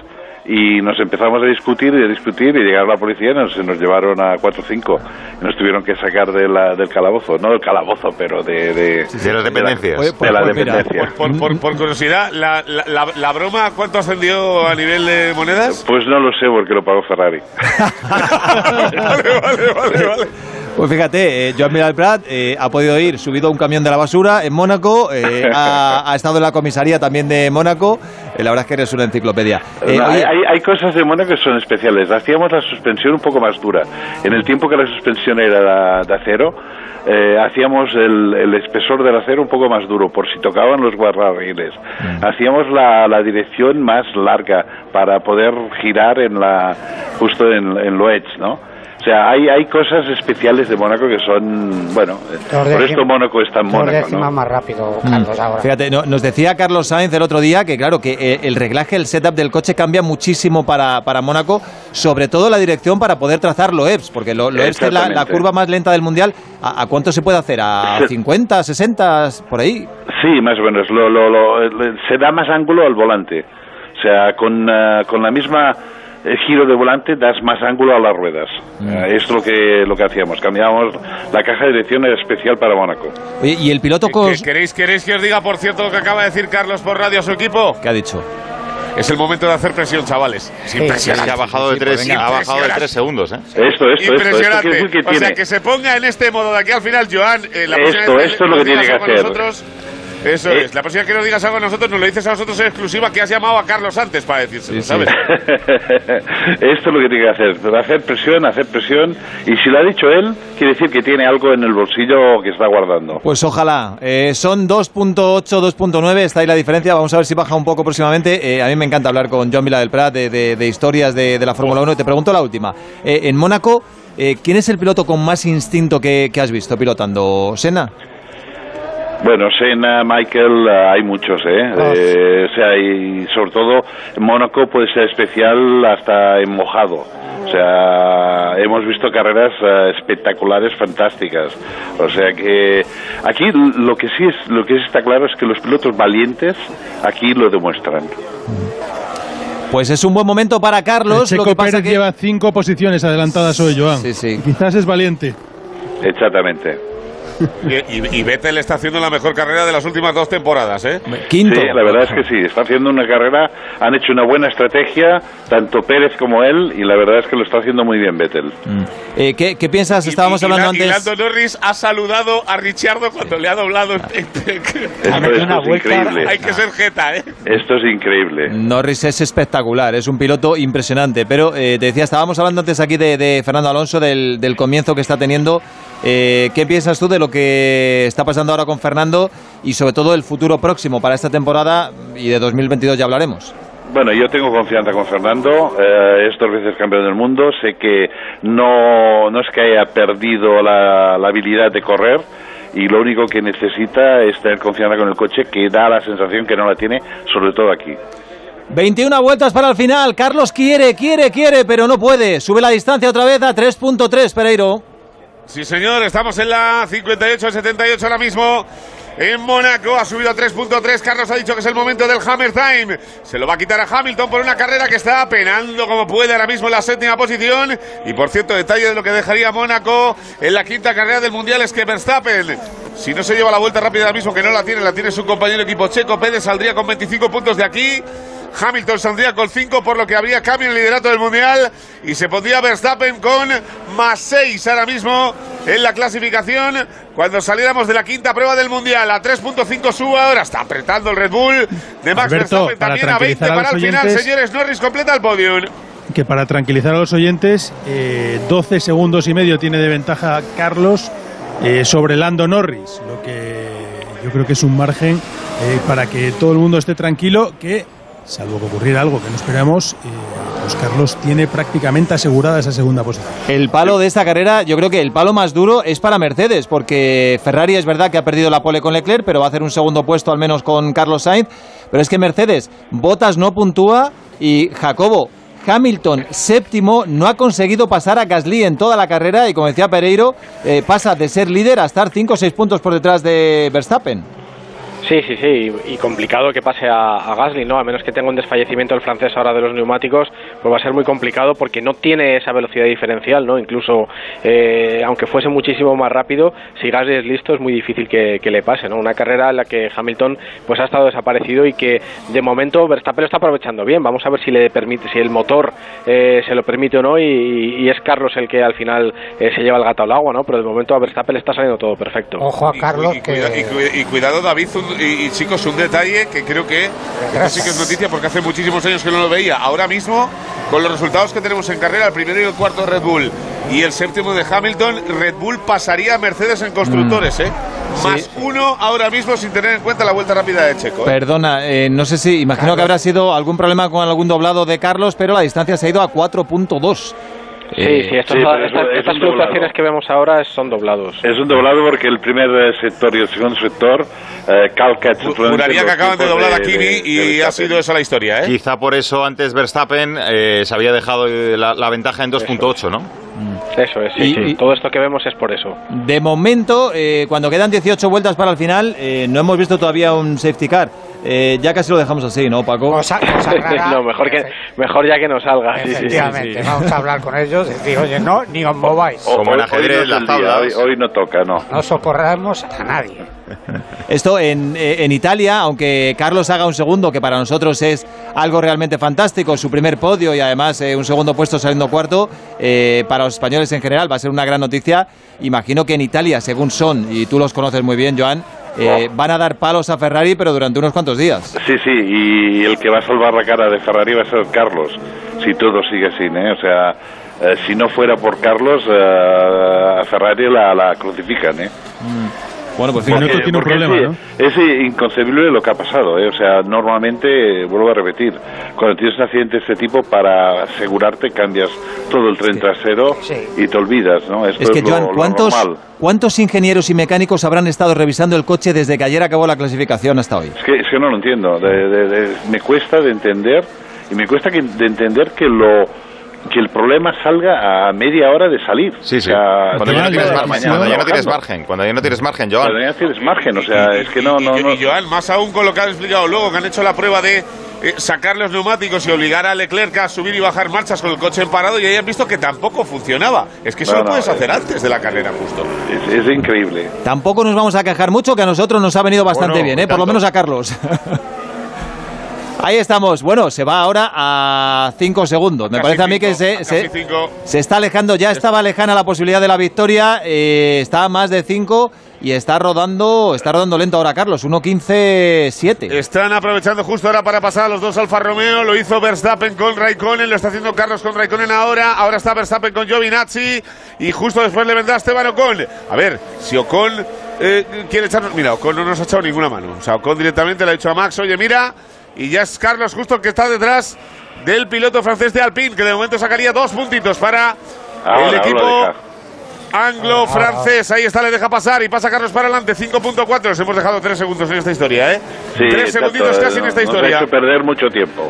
Y nos empezamos a discutir y a discutir y llegaron la policía y nos, se nos llevaron a 4 o 5. Y nos tuvieron que sacar de la, del calabozo, no del calabozo, pero de... De,
de las dependencias.
De la,
Pues-
de la
pues
dependencia.
Por, por- por curiosidad, la, la, la- la broma cuánto ascendió a nivel de monedas?
Pues no lo sé porque lo pagó Ferrari.
Pues fíjate, eh, Joan Miral Prat eh, ha podido ir subido a un camión de la basura en Mónaco, eh, ha, ha estado en la comisaría también de Mónaco. Eh, la verdad es que eres una enciclopedia. Eh,
No, hay, cosas de Mónaco que son especiales. Hacíamos la suspensión un poco más dura. En el tiempo que la suspensión era de acero, hacíamos el, el espesor del acero un poco más duro, por si tocaban los guardarraíles.
Mm.
Hacíamos la, la dirección más larga para poder girar en la justo en, en lo edge, ¿no? O sea, hay, hay cosas especiales de Mónaco que son, bueno, eh, por esto Mónaco es tan Mónaco, ¿no?
más rápido,
Mm.
Carlos, ahora.
Fíjate, no- nos decía Carlos Sainz el otro día que, claro, que eh, el reglaje, el setup del coche cambia muchísimo para, para Mónaco, sobre todo la dirección para poder trazar Loebs, porque lo, Loebs, que es la, curva más lenta del mundial, ¿a, a cuánto se puede hacer? ¿A
Se-
50, 60, por ahí?
Sí, más o menos. Lo, lo- lo- le- se da más ángulo al volante. O sea, con, eh, con la misma eh, giro de volante das más ángulo a las ruedas. Eh, es lo que, lo que hacíamos. Cambiábamos la caja de dirección era especial para Mónaco.
Oye, ¿y el piloto
¿Qué-
cos-
¿Queréis, ¿Queréis que os diga, por cierto, lo que acaba de decir Carlos por radio a su equipo?
¿Qué ha dicho?
Es el momento de hacer presión, chavales. Es impresionante.
ha bajado de tres, ha bajado de tres segundos, ¿eh?
Esto, esto, esto, esto
Impresionante.
decir que
o sea, que se ponga en este modo de aquí al final, Joan. eh, la
Esto, esto es lo que tiene que hacer.
Nosotros, eso
Eh.
es. La próxima que nos digas algo a nosotros, nos lo dices a nosotros en exclusiva que has llamado a Carlos antes para decírselo, ¿sabes?
Esto es lo que tiene que hacer, pero hacer presión, hacer presión, y si lo ha dicho él, quiere decir que tiene algo en el bolsillo que está guardando.
Pues ojalá. Eh, son 2.8, 2.9, está ahí la diferencia. Vamos a ver si baja un poco próximamente. Eh, a mí me encanta hablar con John Vila del Prat de, de- de historias de, de la Fórmula 1. Y te pregunto la última. Eh, en Mónaco, eh, ¿quién es el piloto con más instinto que, que has visto pilotando? ¿Sena?
Bueno, Senna, Michael, eh, hay muchos, ¿eh? Eh, o sea, y sobre todo en Mónaco puede ser especial hasta en mojado. O sea, hemos visto carreras eh, espectaculares, fantásticas. O sea que aquí lo que sí es, lo que sí está claro es que los pilotos valientes aquí lo demuestran.
Pues es un buen momento para Carlos.
El
Lo que pasa
Pérez
que...
lleva cinco posiciones adelantadas hoy, Joan.
Sí, sí.
Quizás es valiente.
Exactamente.
Y, y, y Vettel está haciendo la mejor carrera de las últimas dos temporadas, ¿eh?
Sí, la verdad es que sí, está haciendo una carrera, han hecho una buena estrategia, tanto Pérez como él, y la verdad es que lo está haciendo muy bien Vettel.
Eh, ¿qué, qué piensas? Estábamos
Y- y
hablando
La- y
antes...
Lando Norris ha saludado a Richardo cuando le ha doblado. el-
Esto, esto es increíble.
Hay que ser jeta, ¿eh?
Esto es increíble.
Norris es espectacular, es un piloto impresionante. Pero eh, te decía, estábamos hablando antes aquí de, de Fernando Alonso, del, del comienzo que está teniendo. Eh, ¿Qué piensas tú de lo que está pasando ahora con Fernando y sobre todo el futuro próximo para esta temporada y de 2022 ya hablaremos?
Bueno, yo tengo confianza con Fernando, eh, es dos veces campeón del mundo, sé que no, no es que haya perdido la, la habilidad de correr y lo único que necesita es tener confianza con el coche que da la sensación que no la tiene, sobre todo aquí.
21 vueltas para el final. Carlos quiere, quiere, quiere, pero no puede. Sube la distancia otra vez a 3.3, Pereiro.
Sí, señor, estamos en la 58-78 ahora mismo. En Mónaco ha subido a 3.3. Carlos ha dicho que es el momento del Hammer Time. Se lo va a quitar a Hamilton por una carrera que está penando como puede ahora mismo en la séptima posición. Y por cierto, detalle de lo que dejaría Mónaco en la quinta carrera del Mundial es que Verstappen, si no se lleva la vuelta rápida ahora mismo, que no la tiene, la tiene su compañero equipo checo. Pérez saldría con 25 puntos de aquí. Hamilton saldría con 5, por lo que habría cambio en el liderato del Mundial y se pondría Verstappen con más 6 ahora mismo en la clasificación. Cuando saliéramos de la quinta prueba del Mundial, a 3.5 sube ahora, está apretando el Red Bull de Max
Alberto,
Verstappen también a 20
tranquilizar a
para el final, señores. Norris completa el podium.
que para tranquilizar a los oyentes, eh, 12 segundos y medio tiene de ventaja Carlos eh, sobre Lando Norris, lo que yo creo que es un margen eh, para que todo el mundo esté tranquilo, que salvo que ocurriera algo que no esperamos, pues Carlos tiene prácticamente asegurada esa segunda posición.
El palo de esta carrera, yo creo que el palo más duro es para Mercedes, porque Ferrari es verdad que ha perdido la pole con Leclerc, pero va a hacer un segundo puesto al menos con Carlos Sainz. Pero es que Mercedes, Bottas no puntúa y Jacobo. Hamilton, séptimo, no ha conseguido pasar a Gasly en toda la carrera y como decía Pereiro, eh, pasa de ser líder a estar 5 o 6 puntos por detrás de Verstappen.
Sí, sí, sí, y complicado que pase a, a Gasly, ¿no? A menos que tenga un desfallecimiento el francés ahora de los neumáticos, pues va a ser muy complicado porque no tiene esa velocidad diferencial, ¿no? Incluso, eh, aunque fuese muchísimo más rápido, si Gasly es listo es muy difícil que, que le pase, ¿no? Una carrera en la que Hamilton pues ha estado desaparecido y que de momento Verstappen lo está aprovechando bien. Vamos a ver si le permite, si el motor eh, se lo permite o no y, y es Carlos el que al final eh, se lleva el gato al agua, ¿no? Pero de momento a Verstappen le está saliendo todo perfecto.
Ojo a Carlos
Y, cuida- y cu- y cuidado, David, un- y, y chicos, un detalle que creo que esto sí que es noticia porque hace muchísimos años que no lo veía. Ahora mismo, con los resultados que tenemos en carrera, el primero y el cuarto de Red Bull y el séptimo de Hamilton, Red Bull pasaría a Mercedes en constructores, ¿eh? Más uno ahora mismo sin tener en cuenta la vuelta rápida de Checo. ¿eh?
Perdona, eh, no sé si, imagino que habrá sido algún problema con algún doblado de Carlos, pero la distancia se ha ido a 4.2.
Sí,
Eh,
sí, estos-
sí, pero es
estas,
un- es
fluctuaciones que vemos ahora son doblados.
Es un doblado porque el primer eh, sector y el segundo sector eh, calca
Juraría que acaban de doblar a Kimi y ha sido esa la historia, ¿eh?
Quizá por eso antes Verstappen eh, se había dejado eh, la, la ventaja en 2.8, ¿no?
Eso es, sí,
Y-
sí.
y-
Todo esto que vemos es por eso.
De momento, eh, cuando quedan 18 vueltas para el final, eh, no hemos visto todavía un safety car. Eh, ya casi lo dejamos así, ¿no, Paco?
no, mejor, que, mejor ya que no salga. sí, sí, sí,
Efectivamente,
sí.
vamos a hablar con ellos y decir, oye, no, ni os mováis.
Como en ajedrez, las tablas. Hoy, hoy no toca, no.
No socorremos a nadie.
Esto en, eh, en Italia, aunque Carlos haga un segundo, que para nosotros es algo realmente fantástico, su primer podio y además eh, un segundo puesto saliendo cuarto, eh, para los españoles en general va a ser una gran noticia. Imagino que en Italia, según son, y tú los conoces muy bien, Joan, eh, van a dar palos a Ferrari, pero durante unos cuantos días.
Sí, sí, y el que va a salvar la cara de Ferrari va a ser Carlos, si todo sigue así, ¿eh? O sea, eh, si no fuera por Carlos, eh, a Ferrari la, la crucifican, ¿eh?
Bueno, pues
Binotto tiene un problema,
es,
¿no?
es inconcebible lo que ha pasado, ¿eh? O sea, normalmente, vuelvo a repetir, cuando tienes un accidente de este tipo, para asegurarte cambias todo el tren trasero y te olvidas, ¿no? Esto
Es que,
lo-
Joan,
lo
¿cuántos. ¿cuántos ingenieros y mecánicos habrán estado revisando el coche desde que ayer acabó la clasificación hasta hoy?
Es que, es que no lo entiendo. De- de- de- me cuesta de entender y me cuesta que- de entender que lo que el problema salga a media hora de salir.
Sí, sí.
O sea,
Cuando ya no tienes margen,
mañana
cuando ya no tienes margen, cuando ya no tienes margen, Joan.
Cuando ya no tienes margen, o sea, es que no, no,
y,
no.
y Joan, más aún con lo que han explicado luego, que han hecho la prueba de eh, sacar los neumáticos y obligar a Leclerc a subir y bajar marchas con el coche en parado y ahí han visto que tampoco funcionaba. Es que eso
No,
lo puedes hacer antes de la carrera, justo.
Es, es increíble.
Tampoco nos vamos a quejar mucho, que a nosotros nos ha venido bastante
Bueno,
bien, ¿eh? por lo menos a Carlos. Ahí estamos. Bueno, se va ahora a 5 segundos. Me
Casi
parece a mí
cinco,
que se, se está alejando. Ya estaba lejana la posibilidad de la victoria. eh, está a más de 5 y está rodando, está rodando lento ahora Carlos. 1.15.7.
Están aprovechando justo ahora para pasar a los dos Alfa Romeo. Lo hizo Verstappen con Raikkonen, lo está haciendo Carlos con Raikkonen ahora. Ahora está Verstappen con Giovinazzi y justo después le vendrá Esteban Ocon. A ver, si Ocon eh, quiere echarnos. Mira, Ocon no nos ha echado ninguna mano. O sea, Ocon directamente le ha dicho a Max, oye, mira. Y ya es Carlos justo el que está detrás del piloto francés de Alpine, que de momento sacaría dos puntitos para
Ahora,
el equipo anglo-francés. Ahí está, le deja pasar y pasa Carlos para adelante. 5.4. Nos hemos dejado 3 segundos en esta historia, ¿eh?
Sí,
3
exacto,
segunditos casi en
no-
esta
nos ha
historia.
hecho perder mucho tiempo.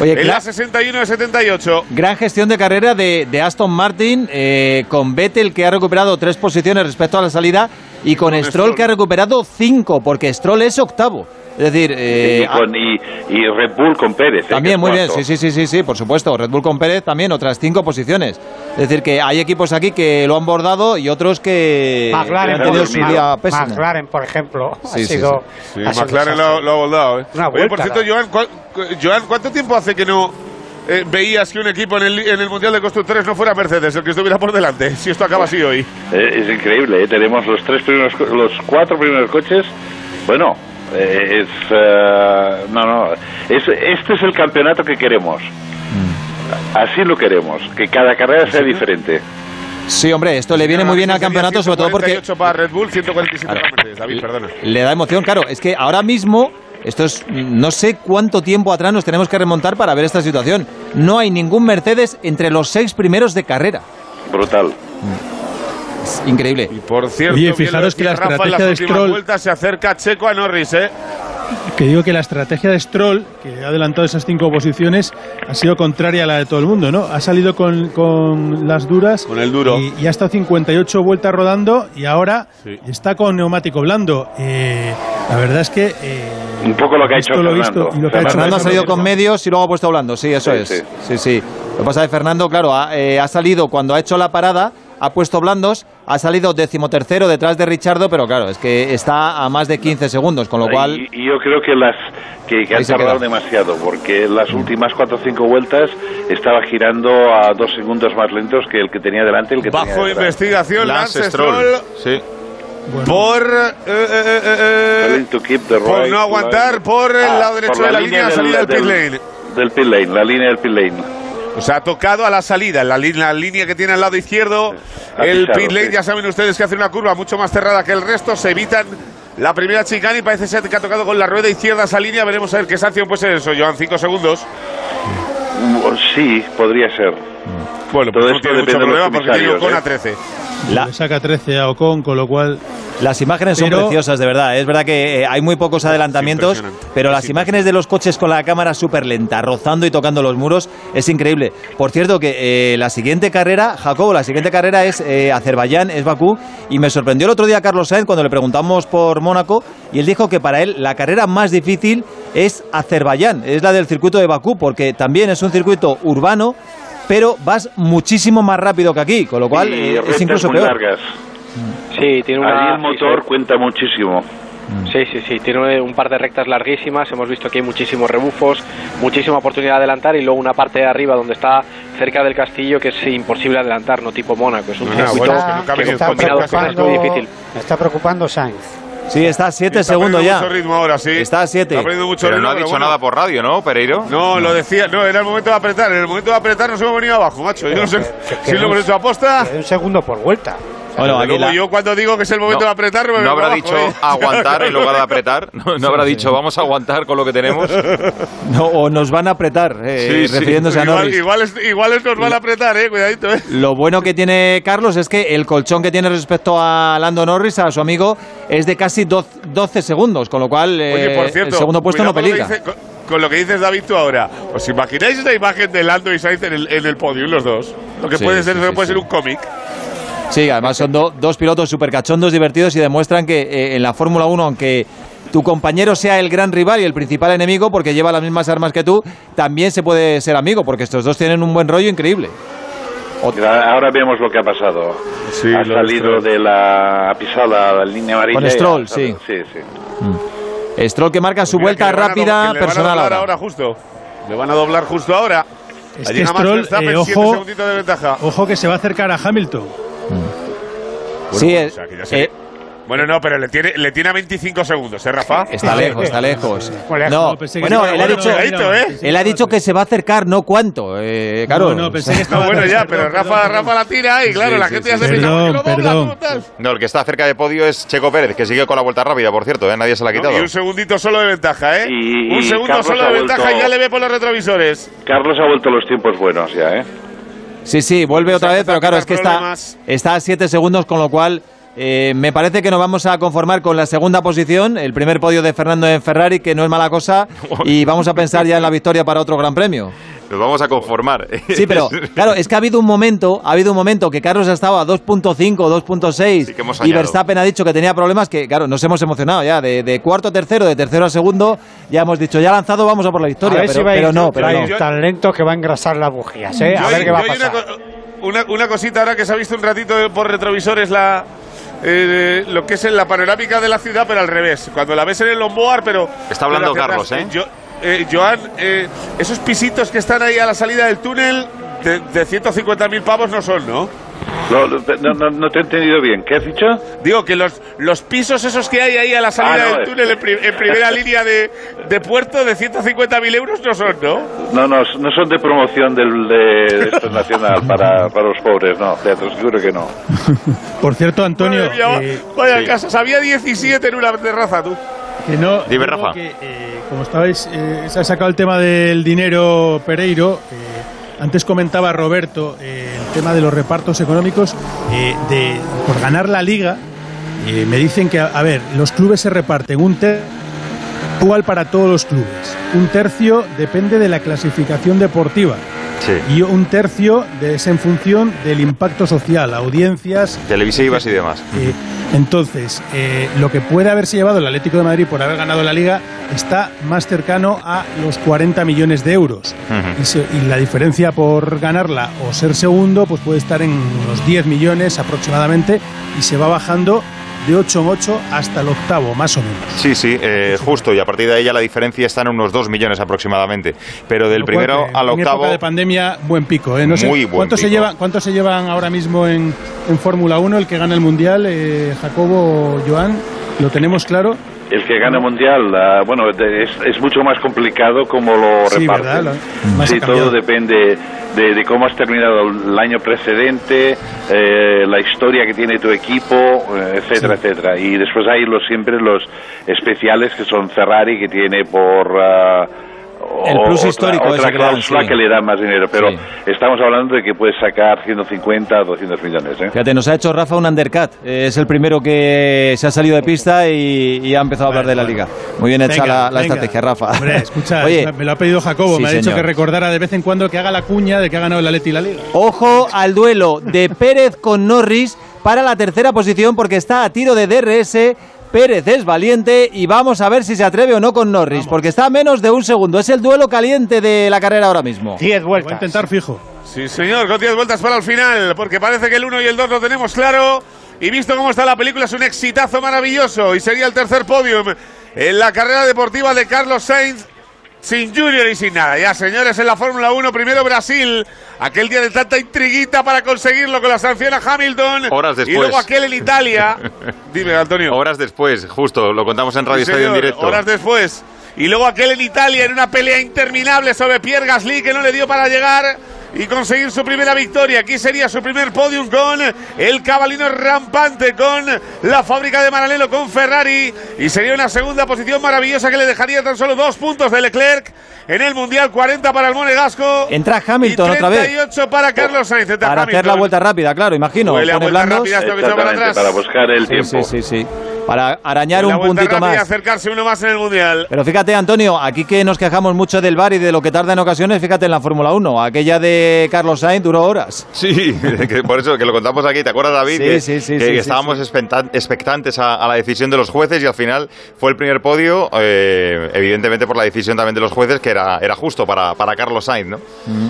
Oye,
En
cla-
la 61 de 78.
Gran gestión de carrera de, de Aston Martin eh, con Vettel que ha recuperado tres posiciones respecto a la salida y con, Stroll, que ha recuperado cinco porque Stroll es octavo. Es decir, eh,
y, con- y- y Red Bull con Pérez. ¿eh?
también
es
muy bien,
cuarto.
sí, sí, sí, sí, sí, por supuesto. Red Bull con Pérez también otras cinco posiciones. Es decir, que hay equipos aquí que lo han bordado y otros que,
McLaren,
han tenido su día pésimo.
McLaren, por ejemplo,
Sí,
ha
sí,
sido.
Sí,
ha sido
McLaren lo, lo ha volado, ¿eh? Oye, por cierto, Joan, ¿cuál- cu- Joan, ¿cuánto tiempo hace que no eh, veías que un equipo en el, en el Mundial de Constructores no fuera Mercedes, el que estuviera por delante? Si esto acaba así hoy.
Eh, es increíble, ¿eh? tenemos los tres primeros, los cuatro primeros coches. Bueno, es eh, no, no, es, este es el campeonato que queremos. Así lo queremos, que cada carrera sea diferente.
Sí, hombre, esto le viene muy bien al campeonato, sobre todo porque
148 para Red Bull, 147 para Mercedes. David, perdona.
le da emoción, claro. Es que ahora mismo, esto es, no sé cuánto tiempo atrás nos tenemos que remontar para ver esta situación. No hay ningún Mercedes entre los seis primeros de carrera.
Brutal.
Es increíble.
Por cierto,
Oye, fijaros que la
Rafa,
estrategia de Stroll-
vueltas se acerca Checo a Norris, ¿eh?
Que digo que la estrategia de Stroll, que ha adelantado esas cinco posiciones, ha sido contraria a la de todo el mundo, ¿no? Ha salido con, con las duras.
Con el duro.
Y, y ha estado 58 vueltas rodando y ahora está con neumático blando. Eh, la verdad es que. eh,
Un poco lo que ha hecho
lo
Fernando.
visto y lo que ha hecho
Fernando ha
Fernando
salido con medios y luego ha puesto blando, sí, eso
Sí,
es.
sí.
Sí, sí. Lo que pasa es que Fernando, claro, ha, eh, ha salido cuando ha hecho la parada, ha puesto blandos, ha salido decimotercero detrás de Richardo, pero claro, es que está a más de 15 segundos, con lo cual...
Y, y yo creo que las que, que han tardado demasiado, porque las últimas cuatro o cinco vueltas estaba girando a dos segundos más lentos que el que tenía delante el que tenía
Bajo
detrás.
investigación,
Lance
Lance
Stroll.
Stroll,
Sí.
por, eh, eh, eh, eh,
Telling to keep the
por no aguantar por el
Ah,
lado derecho
por
de la línea,
del-
salida del pit lane.
Del pit lane, la línea del pit lane.
O sea, ha tocado a la salida, la, li- la línea que tiene al lado izquierdo.
Ha
el
pisado,
pit lane,
sí.
ya saben ustedes que hace una curva mucho más cerrada que el resto. Se evitan la primera chicana y parece ser que ha tocado con la rueda izquierda esa línea. Veremos a ver qué sanción puede ser eso, Joan. Cinco segundos.
Mm, Sí, podría ser.
Bueno,
Todo
pues no
esto
tiene mucho problema porque tiene Ocon
¿eh?
a 13.
La-
Le saca 13 a Ocon, con lo cual.
Las imágenes son preciosas, de verdad. Es verdad que eh, hay muy pocos adelantamientos, pero las imágenes de los coches con la cámara súper lenta, rozando y tocando los muros, es increíble. Por cierto, que eh, la siguiente carrera, Jacobo, la siguiente carrera es eh, Azerbaiyán, es Bakú, y me sorprendió el otro día Carlos Sainz cuando le preguntamos por Mónaco, y él dijo que para él la carrera más difícil es Azerbaiyán, es la del circuito de Bakú, porque también es un circuito urbano, pero vas muchísimo más rápido que aquí, con lo cual
y
eh, es incluso
muy
peor.
largas.
Sí, tiene una.
Allí el motor cuenta muchísimo.
Sí, sí, sí, tiene un par de rectas larguísimas, hemos visto que hay muchísimos rebufos, muchísima oportunidad de adelantar y luego una parte de arriba donde está cerca del castillo que es imposible adelantar, no tipo Mónaco, es un
No,
circuito
bueno, es que nunca
que
combinado
es muy difícil.
me está preocupando Sainz.
Sí, está a 7
Está
segundos ya.
mucho ritmo ahora, sí.
Está a 7.
Está perdiendo mucho
Pero
ritmo,
no ha dicho
bueno.
nada por radio, ¿no, Pereiro?
No, lo decía, no, era el momento de apretar. En el momento de apretar nos hemos venido abajo, macho. Yo no sé si lo hemos hecho aposta.
Un segundo por vuelta.
Bueno, aquí
luego
la-
yo cuando digo que es el momento
No,
de apretar, me
no habrá
abajo,
dicho
¿eh?
aguantar en lugar de apretar. No, no habrá dicho vamos a aguantar con lo que tenemos.
No, o nos van a apretar, eh,
Sí, sí.
refiriéndose a
Igual,
Norris.
igual, es- igual es- nos van a apretar, eh, cuidadito, eh.
Lo bueno que tiene Carlos es que el colchón que tiene respecto a Lando Norris, a su amigo, es de casi doz- 12 segundos, con lo cual eh,
Oye, por cierto,
el segundo puesto no
cuidado con lo
peligra.
con, lo que dices, David, tú ahora. ¿Os imagináis la imagen de Lando y Sainz en el, en el podio, los dos? Lo que
Sí,
puede ser,
sí,
eso
sí,
puede
sí.
ser un cómic.
Sí, además son do- dos pilotos súper cachondos, divertidos y demuestran que eh, en la Fórmula 1, aunque tu compañero sea el gran rival y el principal enemigo porque lleva las mismas armas que tú, también se puede ser amigo porque estos dos tienen un buen rollo increíble.
Ahora vemos lo que ha pasado. ha
lo de
salido
Stroll.
de la ha pisado la, línea amarilla.
Con
ha
Stroll, sí.
sí, sí.
Stroll que marca su
Mira,
vuelta
que a
rápida
que
personal ahora.
ahora justo. Le van a doblar justo ahora.
Es
Allí
que Stroll, eh, ojo,
de ventaja.
ojo que se va a acercar a Hamilton.
Sí,
Bueno,
eh,
o sea, que ya se-
eh,
Bueno, no, pero le tiene, le tiene a 25 segundos, ¿eh, Rafa?
Está lejos, está lejos.
lejos.
No,
No, pensé que
bueno,
estaba-
él ha
bueno,
dicho,
¿eh?
él ha dicho que se va a acercar, no cuánto. Eh, claro.
No, no, pensé que
No,
estaba
bueno, ya, pero Rafa. Rafa la tira y claro,
Sí,
la gente
sí,
ya se
sí.
piensa,
Perdón,
"¿Por qué lo doblas?
perdón.
¿Cómo estás?".
No, el que está cerca de podio es Checo Pérez, que sigue con la vuelta rápida, por cierto, ¿eh? nadie se la ha
No,
quitado.
y un segundito solo de ventaja, ¿eh?
Y-
un
y
segundo
Carlos
solo
ha
de ventaja
vuelto-
y ya le ve por los retrovisores.
Carlos ha vuelto a los tiempos buenos ya, ¿eh?
Sí, sí, vuelve otra vez, pero claro, es que está, está a 7 segundos, con lo cual eh, me parece que nos vamos a conformar con la segunda posición, el primer podio de Fernando en Ferrari, que no es mala cosa, y vamos a pensar ya en la victoria para otro Gran Premio.
Nos vamos a conformar.
Sí, pero claro, es que ha habido un momento, ha habido un momento que Carlos ha estado a 2.5, 2.6
hemos
y. Verstappen ha dicho que tenía problemas que, claro, nos hemos emocionado ya, de, de cuarto a tercero, de tercero a segundo, ya hemos dicho, ya lanzado, vamos a por la victoria,
a ver
pero,
si va a ir,
pero no, pero no.
tan lento que va a engrasar las bujías, ¿eh? A
Yo
ver
hay-
qué va a pasar.
Una, una, una cosita ahora que se ha visto un ratito por retrovisores la eh, lo que es en la panorámica de la ciudad, pero al revés. Cuando la ves en el Lombard, pero
Está hablando Carlos, ¿eh?
Yo- eh, Joan, eh, esos pisitos que están ahí a la salida del túnel de, de 150.000 pavos no son, ¿no?
No, no- no te he entendido bien. ¿Qué has dicho?
Digo que los, los pisos esos que hay ahí a la salida
Ah, no,
del
es-
túnel en, pri- en primera línea de, de puerto de 150.000 euros no son, ¿no?
No, no, no son de promoción del, de, de esto nacional para, para los pobres, no, te aseguro que no.
Por cierto, Antonio,
mía,
eh,
vaya
sí.
casas, había 17 en una terraza, tú.
que no.
Dime, Rafa.
que, eh, como estabais, eh, se ha sacado el tema del dinero Pereiro. eh, antes comentaba Roberto eh, el tema de los repartos económicos. eh, de, por ganar la liga, eh, me dicen que, a, ver, los clubes se reparten un tercio igual para todos los clubes. Un tercio depende de la clasificación deportiva.
Sí.
Y un tercio de- es en función del impacto social, audiencias,
Televisivas y demás.
eh, entonces, eh, lo que puede haberse llevado el Atlético de Madrid por haber ganado la liga está más cercano a los 40 millones de euros. Y, se- y la diferencia por ganarla o ser segundo pues puede estar en unos 10 millones aproximadamente y se va bajando de 8 en 8 hasta el octavo, más o menos.
Sí, sí, eh, justo, y a partir de ahí ya la diferencia está en unos 2 millones aproximadamente. Pero del primero
que
al
En época
octavo,
de pandemia, buen pico. ¿eh? No sé,
Muy buen
¿cuántos, Se
pico.
llevan, ¿Cuántos se llevan ahora mismo en, en Fórmula 1 el que gana el Mundial? Eh, Jacobo, Joan, ¿lo tenemos claro?
El que gana mundial, ah, bueno, de- es, es mucho más complicado como lo
Sí,
reparten.
Lo-
sí, todo depende de, de cómo has terminado el año precedente, eh, la historia que tiene tu equipo, eh, etcétera, etcétera. Y después hay los siempre los especiales que son Ferrari que tiene por ah,
El plus
otra,
histórico
otra
que dan,
cláusula
sí.
que le da más dinero, pero
Sí.
estamos hablando de que puedes sacar 150, 200 millones, ¿eh?
Fíjate, nos ha hecho Rafa un undercut. Eh, Es el primero que se ha salido de pista y, y ha empezado a hablar de la liga. Muy bien hecha
Venga,
la, la
venga.
estrategia, Rafa.
Hombre, escucha,
Oye,
me lo ha pedido Jacobo,
Sí,
me ha dicho
señor.
que recordara de vez en cuando que haga la cuña de que ha ganado el Atleti la Liga.
Ojo al duelo de Pérez con Norris para la tercera posición porque está a tiro de DRS. Pérez es valiente y vamos a ver si se atreve o no con Norris, porque está a menos de un segundo. Es el duelo caliente de la carrera ahora mismo.
10
Voy a
vueltas.
intentar fijo.
Sí, señor, con 10 vueltas para el final, porque parece que el 1 y el 2 lo tenemos claro. Y visto cómo está la película, es un exitazo maravilloso. Y sería el tercer podium en la carrera deportiva de Carlos Sainz, sin Junior y sin nada. Ya, señores, en la Fórmula 1, primero Brasil, aquel día de tanta intriguita para conseguirlo con la sanción a Hamilton.
Horas
Y
después.
luego aquel en Italia. Dime, Antonio.
horas después, justo, lo contamos en Radio
Sí,
Estadio en directo.
Horas después. Y luego aquel en Italia en una pelea interminable sobre Pierre Gasly que no le dio para llegar y conseguir su primera victoria. Aquí sería su primer podium con el cabalino rampante, con la fábrica de Maranello, con Ferrari. Y sería una segunda posición maravillosa que le dejaría tan solo dos puntos de Leclerc en el Mundial, 40 para el Monegasco.
Entra Hamilton
y
otra vez.
38 para Carlos Sainz. Entra
Para hacer la vuelta rápida, claro, imagino.
Huele a vuelta
blandos.
rápida, esto que echó para
Exactamente,
atrás.
para buscar el
Sí,
tiempo.
sí, sí, sí. Para arañar
La
un puntito
y
más.
acercarse uno más en el Mundial.
Pero fíjate, Antonio, aquí que nos quejamos mucho del bar y de lo que tarda en ocasiones, fíjate en la Fórmula 1. Aquella de Carlos Sainz duró horas.
Sí, que por eso que lo contamos aquí. ¿Te acuerdas, David?
Sí,
que
sí, sí,
que
sí, sí,
estábamos expectan- expectantes a, a la decisión de los jueces y al final fue el primer podio, eh, evidentemente por la decisión también de los jueces, que era, era justo para, para Carlos Sainz, ¿no?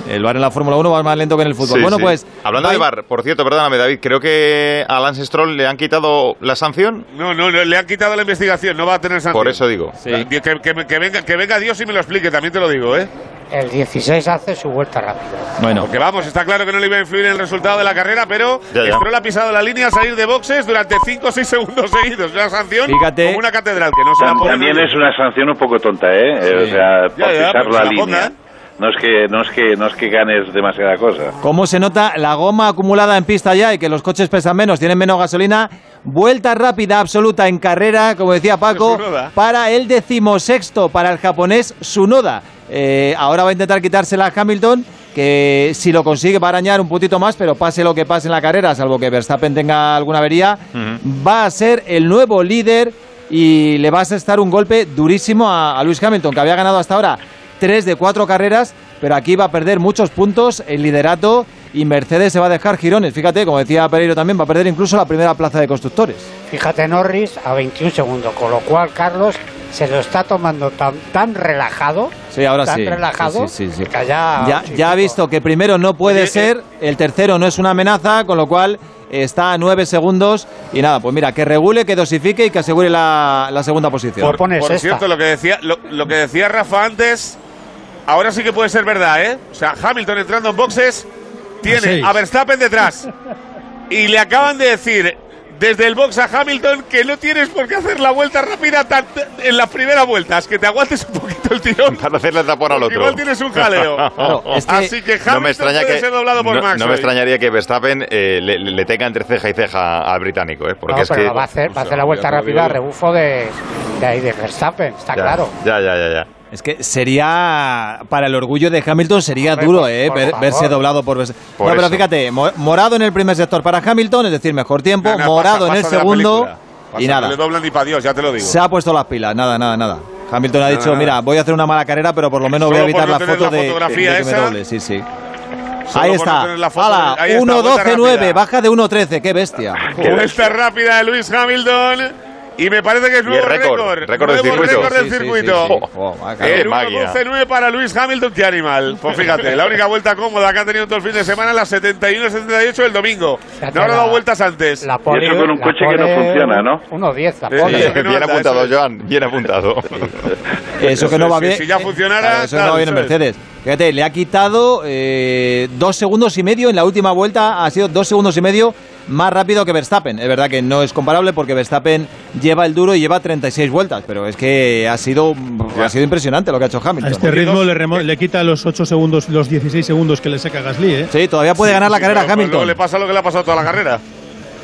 El bar en la Fórmula 1 va más lento que en el fútbol.
Sí,
bueno,
sí.
pues.
Hablando de bar, por cierto, perdóname, David, creo que a Lance Stroll le han quitado la sanción.
No, no, no, le han quitado la investigación, no va a tener sanción.
Por eso digo.
Que, que- que- que venga, que venga Dios y me lo explique, también te lo digo, ¿eh?
El 16 hace su vuelta rápida.
Bueno.
Porque vamos, está claro que no le iba a influir en el resultado de la carrera, pero. Stroll ha pisado la línea al salir de boxes durante 5 o 6 segundos seguidos. Una sanción
Fíjate.
como una catedral, que no se la pone
También es una sanción un poco tonta, ¿eh? Eh, O sea, por
Ya, ya,
pisar la línea.
pongan.
No es que, no es que, no es que ganes demasiada cosa.
¿Cómo se nota la goma acumulada en pista ya y que los coches pesan menos, tienen menos gasolina? Vuelta rápida absoluta en carrera, como decía Paco, para el decimosexto, para el japonés Sunoda. Eh, ahora va a intentar quitársela a Hamilton, que si lo consigue va a arañar un puntito más, pero pase lo que pase en la carrera, salvo que Verstappen tenga alguna avería, va a ser el nuevo líder y le va a estar un golpe durísimo a, a Luis Hamilton, que había ganado hasta ahora tres de cuatro carreras, pero aquí va a perder muchos puntos el liderato y Mercedes se va a dejar girones. Fíjate, como decía Pereiro también, va a perder incluso la primera plaza de constructores.
Fíjate Norris a 21 segundos, con lo cual Carlos se lo está tomando tan, tan relajado.
Sí, ahora
tan
sí.
relajado.
Sí, sí, sí,
ya,
ha visto que primero no puede eh. ser, el tercero no es una amenaza, con lo cual está a 9 segundos. Y nada, pues mira, que regule, que dosifique y que asegure la, segunda posición.
Pues por, por cierto, lo que decía, lo que decía Rafa antes Ahora sí que puede ser verdad, ¿eh? O sea, Hamilton entrando en boxes tiene
a,
a Verstappen detrás. Y le acaban de decir desde el box a Hamilton que no tienes por qué hacer la vuelta rápida tan, en las primeras vueltas, que te aguantes un poquito el tirón.
Para hacerle tapón al otro.
Igual tienes un jaleo. Así que Hamilton
no me extraña
puede
que,
ser doblado por
no,
Max.
No
hoy.
me extrañaría que Verstappen eh, le, le, tenga entre ceja y ceja al británico, ¿eh? Porque
no,
es
pero
que,
va a hacer, va a hacer la vuelta rápida a rebufo de, de ahí de Verstappen, está
ya,
claro.
Ya, ya, ya, ya.
Es que sería, para el orgullo de Hamilton, sería duro eh, ver, verse doblado por...
por
no, pero
eso.
fíjate, morado en el primer sector para Hamilton, es decir, mejor tiempo,
no, no,
morado
pasa,
en el segundo y nada.
le doblan ni para Dios, ya te lo digo.
Se ha puesto las pilas, nada, nada, nada. Hamilton
nada, ha
dicho,
nada.
mira, voy a hacer una mala carrera, pero por lo menos voy a evitar la foto
la
de,
fotografía
de, de que me doble. Sí, sí. Ahí está.
No Ala,
1.12.9, baja de 1.13, qué bestia.
qué bestia. Rápida de Luis Hamilton. Y me parece que es nuevo
récord.
Récord
del circuito.
Récord del circuito.
Sí, sí, sí,
el eh, para Luis Hamilton, que animal. Pues fíjate, la única vuelta cómoda que ha tenido todo el fin de semana, la 71-78 el domingo. No
ha
dado vueltas antes.
La pole,
y eso con un coche que no funciona, ¿no?
1.10, la pole.
No
bien
anda,
apuntado. Joan. Bien apuntado.
eso que no va bien.
Si ya funcionara.
Claro, eso
tal,
no va bien en Mercedes. Fíjate, le ha quitado eh, dos segundos y medio en la última vuelta. Ha sido dos segundos y medio más rápido que Verstappen. Es verdad que no es comparable porque Verstappen lleva el duro y lleva 36 vueltas, pero es que ha sido, ha sido impresionante lo que ha hecho Hamilton.
A este ritmo le, remo eh, le quita los 8 segundos, los 16 segundos que le saca Gasly, ¿eh?
Sí, todavía puede ganar la carrera
claro,
Hamilton.
Le pasa lo que le ha pasado toda la carrera.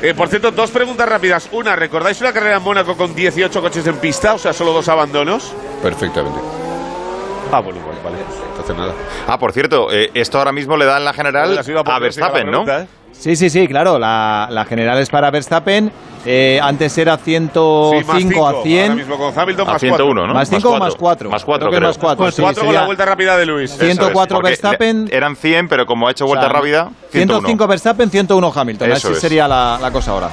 Eh, por cierto, dos preguntas rápidas. Una, ¿recordáis una carrera en Mónaco con 18 coches en pista? O sea, solo dos abandonos.
Perfectamente.
Ah, bueno, igual, vale. Entonces nada.
Ah, por cierto, eh, esto ahora mismo le da en la general
pues
a Verstappen, ¿no?
Sí, sí, sí, claro. La, la general es para Verstappen. Eh, antes era 105
sí, cinco,
a 100.
Ahora mismo con Hamilton más
101,
cuatro.
¿no?
Más 5 o más 4.
Más 4,
creo. Más
4
más pues sí,
con la vuelta rápida de Luis.
104
es,
Verstappen.
Eran 100, pero como ha hecho vuelta
o sea,
rápida, 101.
105 Verstappen, 101 Hamilton.
Eso
Así
es.
sería la, la cosa ahora.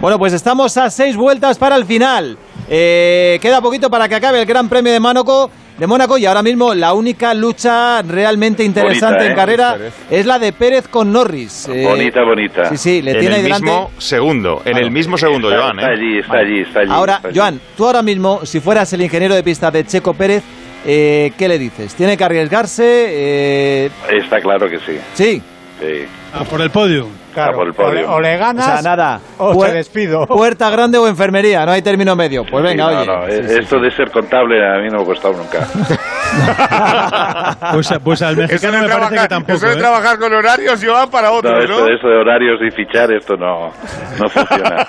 Bueno, pues estamos a 6 vueltas para el final. Eh, queda poquito para que acabe el Gran Premio de Mónaco de Mónaco y ahora mismo la única lucha realmente interesante en
¿eh?
carrera
¿eh?
es la de Pérez con Norris. Eh,
bonita, bonita.
Sí, sí, le
en
tiene
el mismo segundo, en el mismo segundo,
está,
Joan.
Está allí, está allí, está allí.
Ahora,
está.
Joan, tú ahora mismo, si fueras el ingeniero de pista de Checo Pérez, eh, ¿qué le dices? ¿Tiene que arriesgarse?
Está claro que sí.
Sí.
Sí.
A por el podio.
Claro, ah, por el podio.
O, o le ganas
o, sea, nada.
o te despido.
Puerta grande o enfermería, no hay término medio. Pues venga,
sí, no,
oye.
No, eh,
sí,
esto
sí,
de ser contable a mí no me ha costado nunca.
pues, pues, al mexicano me
trabajar, parece
que tampoco.
Eso de
¿eh?
trabajar con horarios, Joan, para
otro,
no,
esto,
¿no?
Eso de horarios y fichar, esto no, no funciona.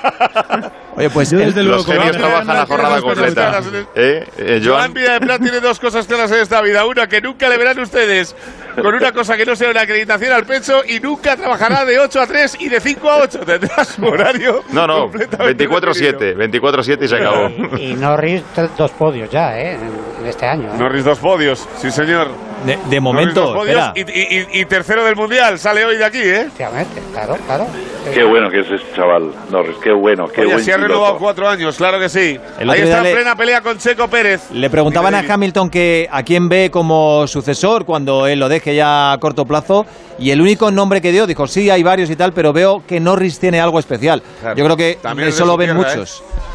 Oye, pues
yo, desde luego,
los genios trabajan la jornada completa. ¿Eh? Eh,
Joan
de
Prat tiene dos cosas claras en esta vida. Una, que nunca le verán ustedes con una cosa que no sea una acreditación al pecho y nunca trabajará de 8 a 3 y de 5 a 8. Tendrás un horario.
No, no, 24-7, 24-7 y se acabó.
Y, y Norris dos podios ya, ¿eh? En este año. ¿eh?
Norris dos podios, sí señor.
De, momento.
Y, tercero del mundial, sale hoy de aquí, ¿eh?
Claro, claro.
Qué bueno que es este chaval, Norris, qué bueno, qué
se ha renovado cuatro años, claro que sí. Ahí está en plena pelea con Checo Pérez.
Le preguntaban a Hamilton que a quién ve como sucesor cuando él lo deje ya a corto plazo y el único nombre que dio dijo, sí, hay varios y tal, pero veo que Norris tiene algo especial. Yo creo que
También
eso lo ven muchos.
¿eh?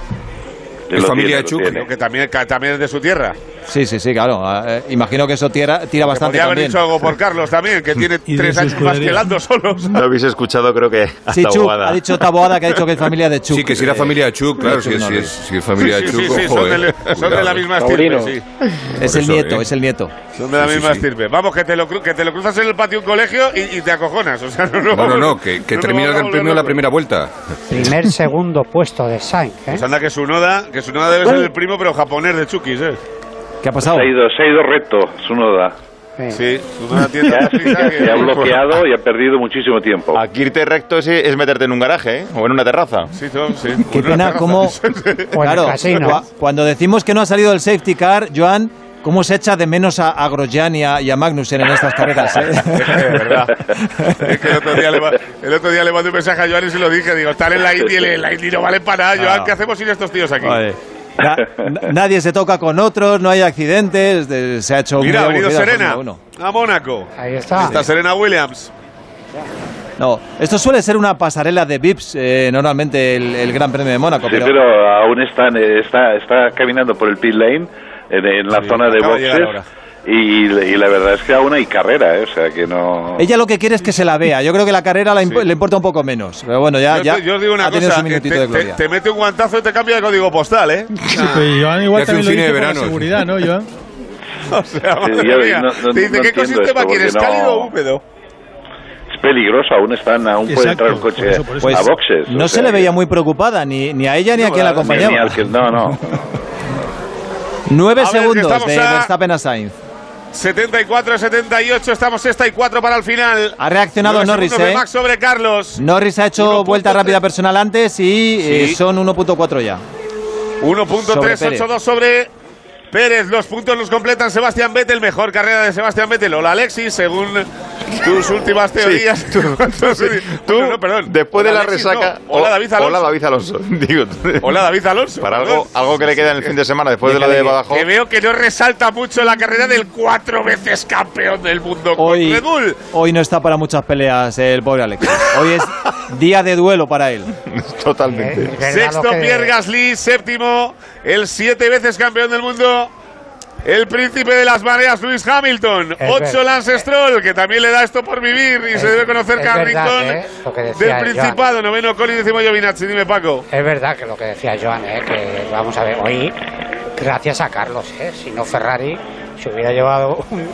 Es familia de
Chucky, que también, que también es de su tierra.
Sí, sí, sí, claro. Ah, eh, imagino que eso tira, tira bastante
podría haber
también.
hecho algo por Carlos también, que tiene tres años más que Lando solos.
Lo habéis escuchado, creo que
sí, ha dicho Taboada que ha dicho que es familia de Chuck.
Sí, que si era
eh,
familia de Chuck, claro, si, es, es, familia de Chuck.
Sí, sí,
eh.
son, de, la misma estirpe, sí.
Es el nieto, es el nieto.
Son de la misma estirpe. Vamos, que te, lo, que te lo cruzas en el patio de un colegio y, te acojonas. O sea, no, no,
no, no, que, que terminas el premio en la primera vuelta.
Primer, segundo puesto de Sainz. ¿eh?
Pues anda que su noda que Sunoda debe ser el primo, pero japonés de Chukis, ¿eh?
¿Qué ha pasado?
Se ha ido, se ha ido recto, Sunoda.
Sí, Sunoda
tiene. Se ha bloqueado y ha perdido muchísimo tiempo.
Aquí irte recto es, es meterte en un garaje, ¿eh? O en una terraza.
Sí, no, sí.
Qué pues pena, como... claro, cuando decimos que no ha salido el safety car, Joan... ¿cómo se echa de menos a, a Grosjean y a, y a Magnussen en estas carreras? eh?
verdad. Es que el otro, día le, el otro día le mandé un mensaje a Joan y se lo dije. Digo, estar en la Indy, en la Indy no vale para nada. Joan,
No.
¿qué hacemos sin estos tíos aquí?
Vale. Na- na- nadie se toca con otros, no hay accidentes, de- se ha hecho
Mira, ha venido Serena
Fórmula 1.
a Mónaco.
Ahí está.
Está Serena Williams.
No, esto suele ser una pasarela de VIPs, eh, normalmente el, el Gran Premio de Mónaco,
Sí,
pero,
pero aún está, está, está caminando por el pit lane, en, en la zona de boxes, y, y la verdad es que aún hay carrera, ¿eh? o sea que no...
ella lo que quiere es que se la vea. Yo creo que la carrera la imp- le importa un poco menos. Pero bueno, ya,
yo,
ya
te- yo os digo una cosa, te, te- te mete un guantazo y te cambia de código postal, ¿eh?
Pero Joan igual también lo dice
de
por la seguridad, ¿no, Joan?
O sea, madre
Sí, yo
mía.
no- no-
Te dice,
no
¿qué ecosistema quieres? ¿Cálido o húmedo?
Es peligroso, aún están, aún puede
Exacto,
entrar un coche
Pues
a boxes.
no se
sea
le veía muy preocupada, ni, ni a ella ni a quien la
ni-
acompañaba.
ni al que- no, no.
Nueve
A ver, que
segundos
estamos
de
a-
Verstappen a Sainz.
74, 78, estamos sexta y 4 para el final.
Ha reaccionado Norris, ¿eh?
Max sobre Carlos.
Norris ha hecho vuelta rápida personal antes y eh, son 1.4 ya. Sobre Pérez.
1.382 sobre Pérez. Los puntos los completan Sebastián Vettel. Mejor carrera de Sebastián Vettel. Hola Alexis, según tus últimas teorías. tú, no, no, perdón.
Después de
Hola,
la
Alexis,
resaca.
no. Hola David Alonso.
Hola David Alonso. Digo,
Hola David Alonso.
Para algo, algo que le queda en el fin de semana después de lo de Badajoz.
Que veo que no resalta mucho la carrera del cuatro veces campeón del mundo con
Hoy,
Red Bull.
hoy no está para muchas peleas el pobre Alex. Hoy es día de duelo para él.
Totalmente.
Sexto Pierre Gasly, séptimo el siete veces campeón del mundo. El príncipe de las mareas, Luis Hamilton.
Es
Ocho. Lance Stroll, que también le da esto por vivir y se debe conocer
verdad,
Carrington
¿eh?
Del Principado. Noveno Colin, décimo Giovinazzi. Dime, Paco.
Es verdad que lo que decía Joan, ¿eh? que vamos a ver, hoy, gracias a Carlos, ¿eh? si no Ferrari se hubiera llevado un,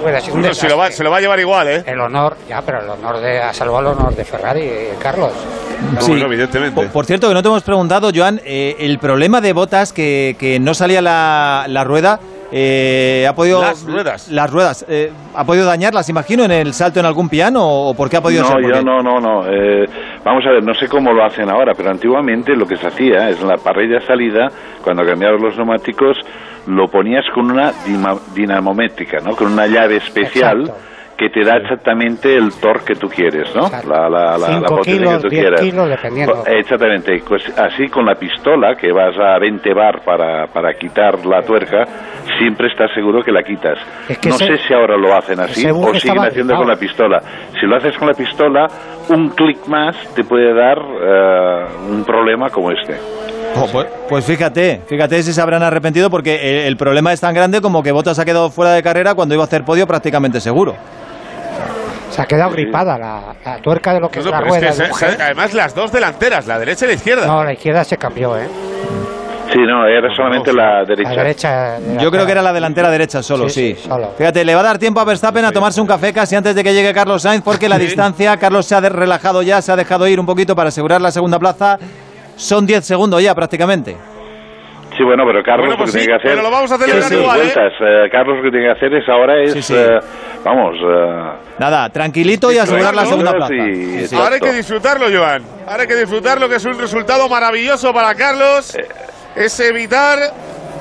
hubiera sido un
No, se, lo va,
desastre.
se lo va a llevar igual, ¿eh?
El honor, ya, pero el honor de, ha salvado el honor de Ferrari, eh, Carlos.
Sí. Por, por cierto, que no te hemos preguntado, Joan, eh, el problema de botas que, que no salía la, la rueda. Eh, ¿Ha podido
Las ruedas.
Las ruedas. eh, ¿Ha podido dañarlas, imagino, en el salto en algún piano o por qué ha podido
no,
ser?
yo no, no, no. Eh, vamos a ver, no sé cómo lo hacen ahora, pero antiguamente lo que se hacía es en la parrilla de salida, cuando cambiaron los neumáticos, lo ponías con una dinamométrica, ¿no? Con una llave especial que te da exactamente el torque que tú quieres, ¿no? La, la, la, la
Cinco
potencia
kilos,
que tú
diez
quieras.
kilos, dependiendo.
Pues, Exactamente. Pues así con la pistola, que vas a 20 bar para, para quitar la tuerca, siempre estás seguro que la quitas.
Es que
no
ese-
sé si ahora lo hacen así o siguen
estaba
haciendo con la pistola. Si lo haces con la pistola, un clic más te puede dar eh, un problema como este.
Oh, pues, pues fíjate, fíjate si se habrán arrepentido porque el, el problema es tan grande como que Bottas ha quedado fuera de carrera cuando iba a hacer podio prácticamente seguro.
Se ha quedado gripada la, la tuerca de lo que
No,
es la
es
rueda.
que
del
se-
mujer.
se- además, las dos delanteras, la derecha y la izquierda.
No, la izquierda se cambió, ¿eh?
Sí, no, era solamente la derecha.
La derecha.
Yo creo que era la delantera derecha solo, sí.
Sí, sí, solo.
Fíjate, le va a dar tiempo a Verstappen a tomarse un café casi antes de que llegue Carlos Sainz, porque la distancia, Carlos se ha relajado ya, se ha dejado ir un poquito para asegurar la segunda plaza. Son 10 segundos ya prácticamente.
Sí, bueno, pero Carlos
Bueno, pues
lo que
sí,
tiene que hacer.
pero lo vamos a celebrar
dos
igual, ¿eh?
vueltas. Eh, Carlos lo que tiene que hacer es ahora es.
Sí, sí.
eh, vamos. eh,
Nada, tranquilito y asegurar la segunda plaza.
y-
Sí.
Ahora hay que disfrutarlo, Joan. Ahora hay que disfrutarlo, que es un resultado maravilloso para Carlos. Es evitar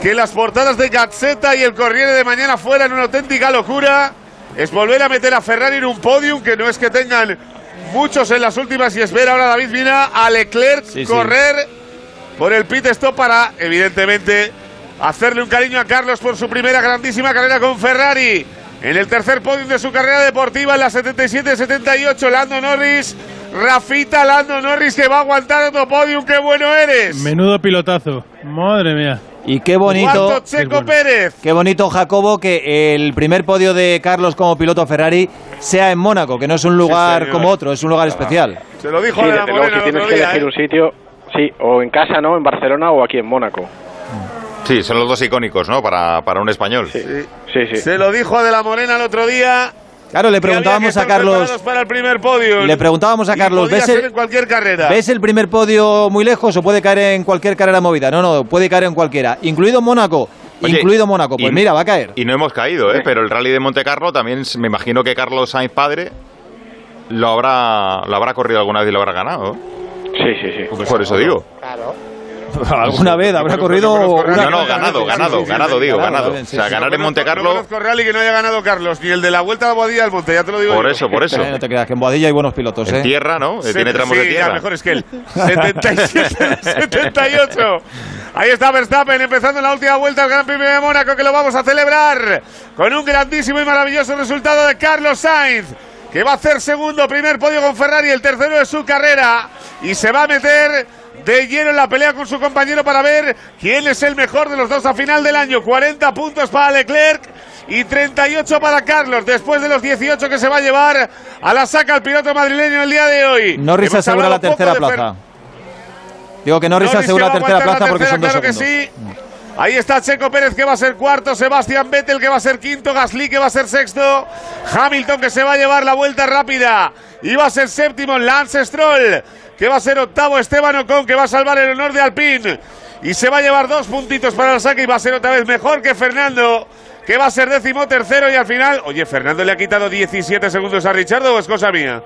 que las portadas de Gazzetta y el Corriere de mañana fueran una auténtica locura. Es volver a meter a Ferrari en un podium, que no es que tengan muchos en las últimas. Y espera ahora David Vina a Leclerc
Sí, sí.
correr por el pit stop para, evidentemente, hacerle un cariño a Carlos por su primera grandísima carrera con Ferrari. En el tercer podium de su carrera deportiva, en la 77-78, Lando Norris. Rafita Lando Norris que va a aguantar otro podium. ¡Qué bueno eres!
Menudo pilotazo. Madre mía.
Y qué bonito.
Cuarto Checo Pérez.
Qué bonito, Jacobo, que el primer podio de Carlos como piloto Ferrari sea en Mónaco, que no es un lugar como otro, es un lugar especial.
Se lo dijo
Sí,
de la
luego, si tienes
otro
que
día.
elegir
¿eh?
un sitio, sí, o en casa, ¿no? En Barcelona o aquí en Mónaco.
Sí, son los dos icónicos, ¿no? Para, para un español.
Sí, sí.
Se lo dijo a de la Morena el otro día.
Claro, le
que había que
preguntábamos a Carlos.
para el primer podio.
Le preguntábamos a
Y
Carlos,
podía
¿ves
ser
el,
en cualquier carrera.
¿ves el primer podio muy lejos o puede caer en cualquier carrera movida? No, no, puede caer en cualquiera, incluido Mónaco.
Oye,
incluido Mónaco. Pues
y-
mira, va a caer.
Y no hemos caído, ¿eh? Pero el rally de Monte Carlo también, me imagino que Carlos Sainz padre lo habrá, lo habrá corrido alguna vez y lo habrá ganado.
Sí, sí, sí.
Por eso digo.
Alguna vez habrá corrido
No, no, ganado, ganado, ganado, digo, ganado. O sea, ganar en Monte
No
Carlo,
conozco rally que no haya ganado Carlos, ni el de la Vuelta a la Boadilla del Monte, ya te lo digo
por
yo.
eso, por eso.
Eh, no te creas, que en Boadilla hay buenos pilotos, ¿eh?
En tierra, ¿no? Eh,
Se-
Tiene tramos
sí,
de
ya,
tierra.
mejor es que él. 77, 78. Ahí está Verstappen empezando la última vuelta al Gran Premio de Mónaco que lo vamos a celebrar con un grandísimo y maravilloso resultado de Carlos Sainz que va a hacer segundo, primer podio con Ferrari, el tercero de su carrera y se va a meter de lleno en la pelea con su compañero para ver quién es el mejor de los dos a final del año. 40 puntos para Leclerc y 38 para Carlos, después de los 18 que se va a llevar a la saca el piloto madrileño el día de hoy.
Norris asegura la tercera plaza. Digo que Norris,
Norris
asegura la tercera plaza
la
porque son dos
tercera,
segundos.
claro que sí. Ahí está Checo Pérez que va a ser cuarto, Sebastián Vettel que va a ser quinto, Gasly que va a ser sexto, Hamilton que se va a llevar la vuelta rápida y va a ser séptimo, Lance Stroll que va a ser octavo, Esteban Ocon que va a salvar el honor de Alpine y se va a llevar dos puntitos para el saque y va a ser otra vez mejor que Fernando que va a ser décimo tercero y al final, oye, Fernando le ha quitado 17 segundos a Richardo o es cosa mía.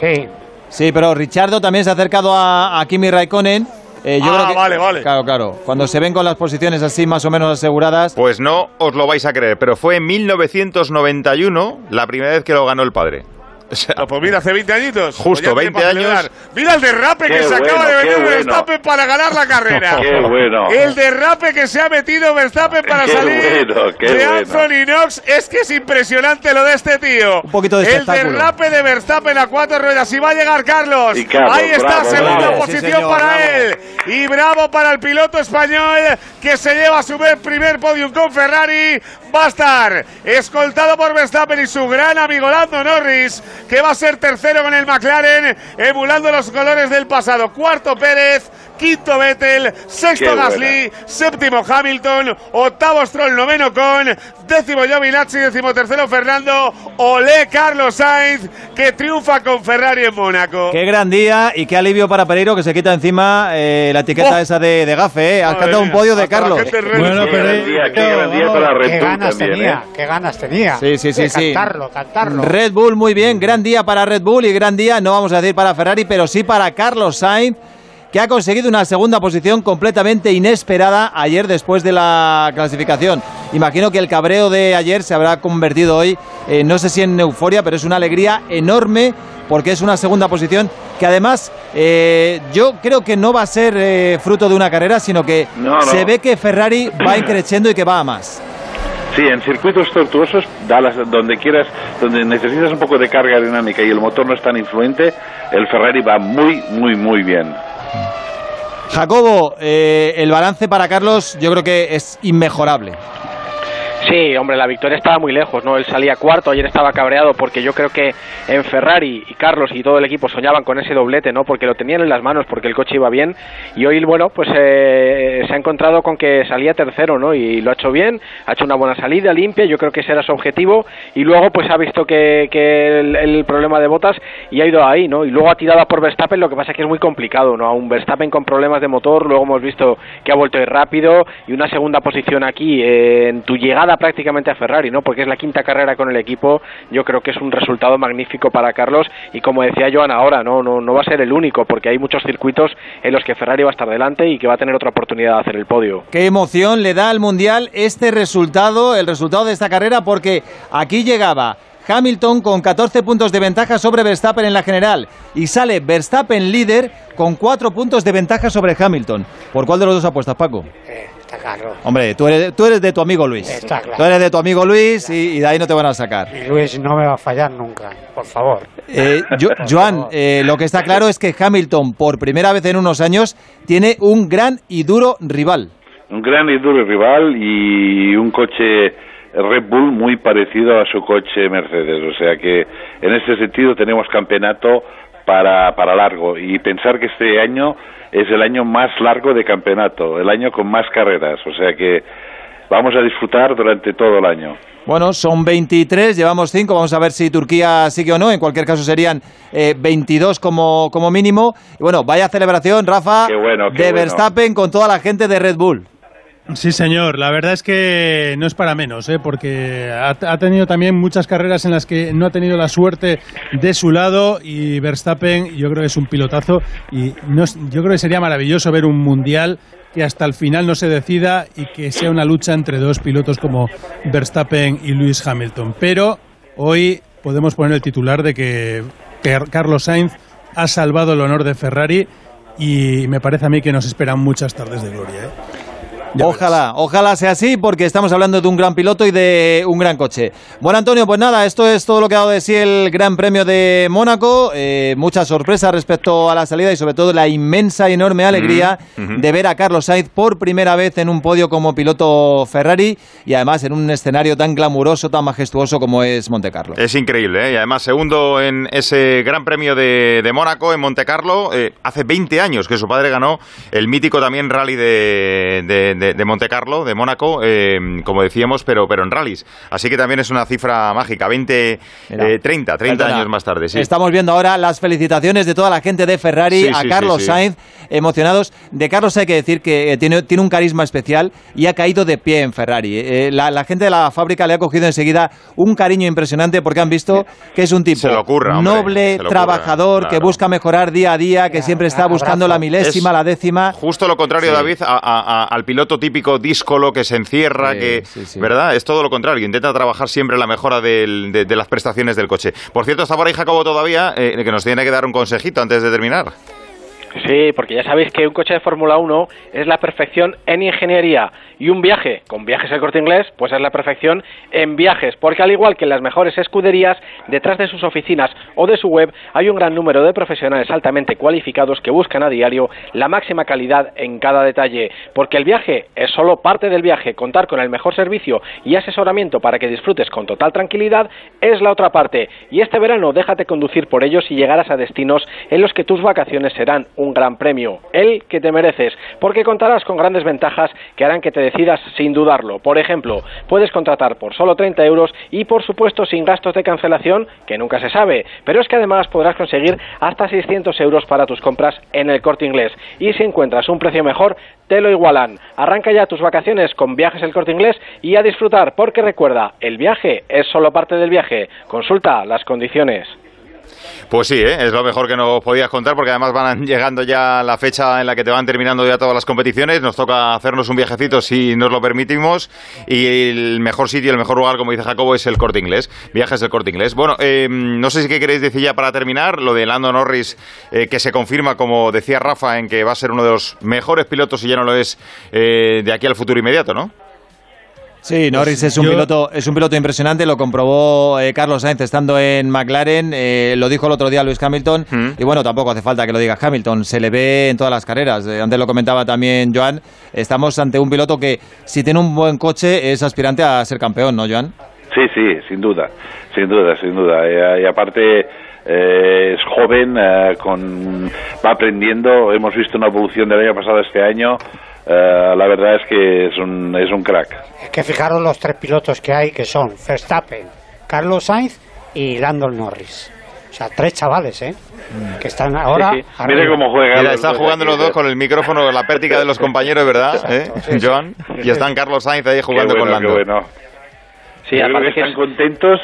Sí.
Sí, pero Richardo también se ha acercado a, a Kimi Raikkonen. Eh, yo
Ah,
creo que-
vale, vale.
Claro, claro. Cuando se ven con las posiciones así más o menos aseguradas.
Pues no os lo vais a creer, pero fue en 1991 la primera vez que lo ganó el padre. O sea,
Pues mira, hace 20 añitos.
Justo,
Pues tiene
20
para
años.
Mira el derrape que
Qué
se acaba
bueno,
de
qué
meter
bueno.
Verstappen para ganar la carrera.
Qué bueno.
El derrape que se ha metido Verstappen para
Qué
salir
bueno, qué
de
bueno.
Anthony Knox. Es que es impresionante lo de este tío.
Un poquito de
El derrape de Verstappen a cuatro ruedas. Y va a llegar Carlos.
Y Carlos,
Ahí está,
bravo,
segunda
bravo.
posición
Sí, señor,
para
bravo.
él. Y bravo para el piloto español que se lleva a su vez primer podium con Ferrari. Va a estar escoltado por Verstappen y su gran amigo Lando Norris, que va a ser tercero con el McLaren, emulando los colores del pasado. Cuarto Pérez, quinto Vettel, sexto
Qué buena.
Gasly, séptimo Hamilton, octavo Stroll, noveno con, décimo Giovinazzi, décimo tercero Fernando, Olé Carlos Sainz, que triunfa con Ferrari en Mónaco.
Qué gran día y qué alivio para Pereiro que se quita encima eh, la etiqueta
Oh.
esa de, de gafe. ¿eh? Has cantado un podio de Carlos.
Bueno,
Qué gran día, qué gran día para
Qué
Red Bull
ganas
también,
tenía,
¿eh?
qué ganas tenía.
Sí, sí, sí, sí.
Cantarlo, cantarlo.
Red Bull, muy bien. Gran día para Red Bull y gran día, no vamos a decir para Ferrari, pero sí para Carlos Sainz, que ha conseguido una segunda posición completamente inesperada ayer después de la clasificación. Imagino que el cabreo de ayer se habrá convertido hoy, eh, no sé si en euforia, pero es una alegría enorme porque es una segunda posición que además eh, yo creo que no va a ser eh, fruto de una carrera, sino que
No, no.
se ve que Ferrari va increciendo y que va a más.
Sí, en circuitos tortuosos, Dallas, donde quieras, donde necesitas un poco de carga aerodinámica y el motor no es tan influente, el Ferrari va muy, muy, muy bien.
Jacobo, eh, el balance para Carlos yo creo que es inmejorable.
Sí, hombre, la victoria estaba muy lejos, ¿no? Él salía cuarto, ayer estaba cabreado porque yo creo que en Ferrari y Carlos y todo el equipo soñaban con ese doblete, ¿no? Porque lo tenían en las manos, porque el coche iba bien y hoy, bueno, pues eh, se ha encontrado con que salía tercero, ¿no? Y lo ha hecho bien, ha hecho una buena salida limpia, yo creo que ese era su objetivo y luego pues ha visto que, que el, problema de botas y ha ido ahí, ¿no? Y luego ha tirado por Verstappen, lo que pasa es que es muy complicado, ¿no? A un Verstappen con problemas de motor, luego hemos visto que ha vuelto rápido y una segunda posición aquí eh, en tu llegada prácticamente a Ferrari, ¿no? Porque es la quinta carrera con el equipo, yo creo que es un resultado magnífico para Carlos y como decía Joan ahora, ¿no? No, no va a ser el único porque hay muchos circuitos en los que Ferrari va a estar delante y que va a tener otra oportunidad de hacer el podio.
Qué emoción le da al Mundial este resultado, el resultado de esta carrera, porque aquí llegaba Hamilton con 14 puntos de ventaja sobre Verstappen en la general y sale Verstappen líder con 4 puntos de ventaja sobre Hamilton. ¿Por cuál de los dos apuestas, Paco?
Eh, está claro.
Hombre, tú eres, tú eres de tu amigo Luis.
Está claro.
Tú eres de tu amigo Luis y, y de ahí no te van a sacar.
Y Luis no me va a fallar nunca, por favor.
Eh, Jo- Joan, eh, lo que está claro es que Hamilton, por primera vez en unos años, tiene un gran y duro rival.
Un gran y duro rival y un coche Red Bull muy parecido a su coche Mercedes. O sea que en ese sentido tenemos campeonato para, para largo y pensar que este año es el año más largo de campeonato, el año con más carreras. O sea que vamos a disfrutar durante todo el año.
Bueno, son 23, llevamos 5, vamos a ver si Turquía sigue o no, en cualquier caso serían eh, 22 como, como mínimo. Y bueno, vaya celebración, Rafa,
Qué bueno, qué
de
bueno.
Verstappen con toda la gente de Red Bull.
Sí, señor. La verdad es que no es para menos, ¿eh? porque ha, ha, tenido también muchas carreras en las que no ha tenido la suerte de su lado y Verstappen yo creo que es un pilotazo y no, yo creo que sería maravilloso ver un mundial que hasta el final no se decida y que sea una lucha entre dos pilotos como Verstappen y Lewis Hamilton. Pero hoy podemos poner el titular de que Carlos Sainz ha salvado el honor de Ferrari y me parece a mí que nos esperan muchas tardes de gloria. ¿eh?
Ojalá, ojalá sea así porque estamos hablando de un gran piloto y de un gran coche. Bueno, Antonio, pues nada, esto es todo lo que ha dado de sí el Gran Premio de Mónaco. Eh, mucha sorpresa respecto a la salida y sobre todo la inmensa y enorme alegría -huh. de ver a Carlos Sainz por primera vez en un podio como piloto Ferrari y además en un escenario tan glamuroso, tan majestuoso como es Monte Carlo.
Es increíble, ¿eh? y además segundo en ese Gran Premio de, de Mónaco, en Monte Carlo, eh, hace 20 años que su padre ganó el mítico también rally de, de de, de Monte Carlo, de Mónaco, eh, como decíamos, pero, pero en rallies. Así que también es una cifra mágica, 20, eh, 30, 30 años más tarde. Sí.
Estamos viendo ahora las felicitaciones de toda la gente de Ferrari
Sí,
a
sí,
Carlos
sí, sí.
Sainz, emocionados. De Carlos hay que decir que eh, tiene, tiene un carisma especial y ha caído de pie en Ferrari. Eh, la, la gente de la fábrica le ha cogido enseguida un cariño impresionante porque han visto que es un tipo
Se lo ocurra, hombre,
noble,
se lo ocurra,
trabajador, que
claro.
busca mejorar día a día, que siempre está buscando la milésima,
Es
la décima.
Justo lo contrario,
Sí.
David, a- a- a- al piloto típico díscolo que se encierra,
Sí,
que,
sí, sí.
¿verdad? Es todo lo contrario, intenta trabajar siempre la mejora del- de, de las prestaciones del coche. Por cierto, está por ahí Jacobo todavía, eh, que nos tiene que dar un consejito antes de terminar.
Sí, porque ya sabéis que un coche de Fórmula 1 es la perfección en ingeniería. Y un viaje con viajes el corte inglés, pues es la perfección en viajes, porque al igual que en las mejores escuderías, detrás de sus oficinas o de su web hay un gran número de profesionales altamente cualificados que buscan a diario la máxima calidad en cada detalle, porque el viaje es solo parte del viaje, contar con el mejor servicio y asesoramiento para que disfrutes con total tranquilidad es la otra parte, y este verano déjate conducir por ellos y llegarás a destinos en los que tus vacaciones serán un gran premio, el que te mereces, porque contarás con grandes ventajas que harán que te decidas sin dudarlo. Por ejemplo, puedes contratar por solo 30 euros y por supuesto sin gastos de cancelación, que nunca se sabe, pero es que además podrás conseguir hasta 600 euros para tus compras en el corte inglés. Y si encuentras un precio mejor, te lo igualan. Arranca ya tus vacaciones con viajes el corte inglés y a disfrutar, porque recuerda, el viaje es solo parte del viaje. Consulta las condiciones.
Pues sí, ¿eh? es lo mejor que nos podías contar porque además van llegando ya la fecha en la que te van terminando ya todas las competiciones. Nos toca hacernos un viajecito si nos lo permitimos y el mejor sitio, el mejor lugar, como dice Jacobo, es el Corte Inglés. Viajes del Corte Inglés. Bueno, eh, no sé si qué queréis decir ya para terminar, lo de Lando Norris eh, que se confirma, como decía Rafa, en que va a ser uno de los mejores pilotos, si ya no lo es, eh, de aquí al futuro inmediato, ¿no?
Sí, Norris es un
yo-
piloto, es un piloto impresionante, lo comprobó eh, Carlos Sainz estando en McLaren, eh, lo dijo el otro día Luis Hamilton, y bueno, tampoco hace falta que lo diga Hamilton, se le ve en todas las carreras. Eh, antes lo comentaba también Joan, estamos ante un piloto que si tiene un buen coche es aspirante a ser campeón, ¿no, Joan?
Sí, sí, sin duda, sin duda, sin duda. Y aparte eh, es joven, eh, con, va aprendiendo. Hemos visto una evolución del año pasado a este año. Eh, la verdad es que es un, es un crack.
Es que fijaros los tres pilotos que hay, que son Verstappen, Carlos Sainz y Lando Norris. O sea, tres chavales, ¿eh? Que están ahora...
Sí, sí. Mira cómo juegan. Mira, están jugando los dos con el micrófono, la pértiga de los compañeros, ¿verdad? ¿Eh? Joan. Y están Carlos Sainz ahí jugando
Qué bueno,
con Lando.
qué bueno.
Sí,
Yo creo
aparte
que están
es-
contentos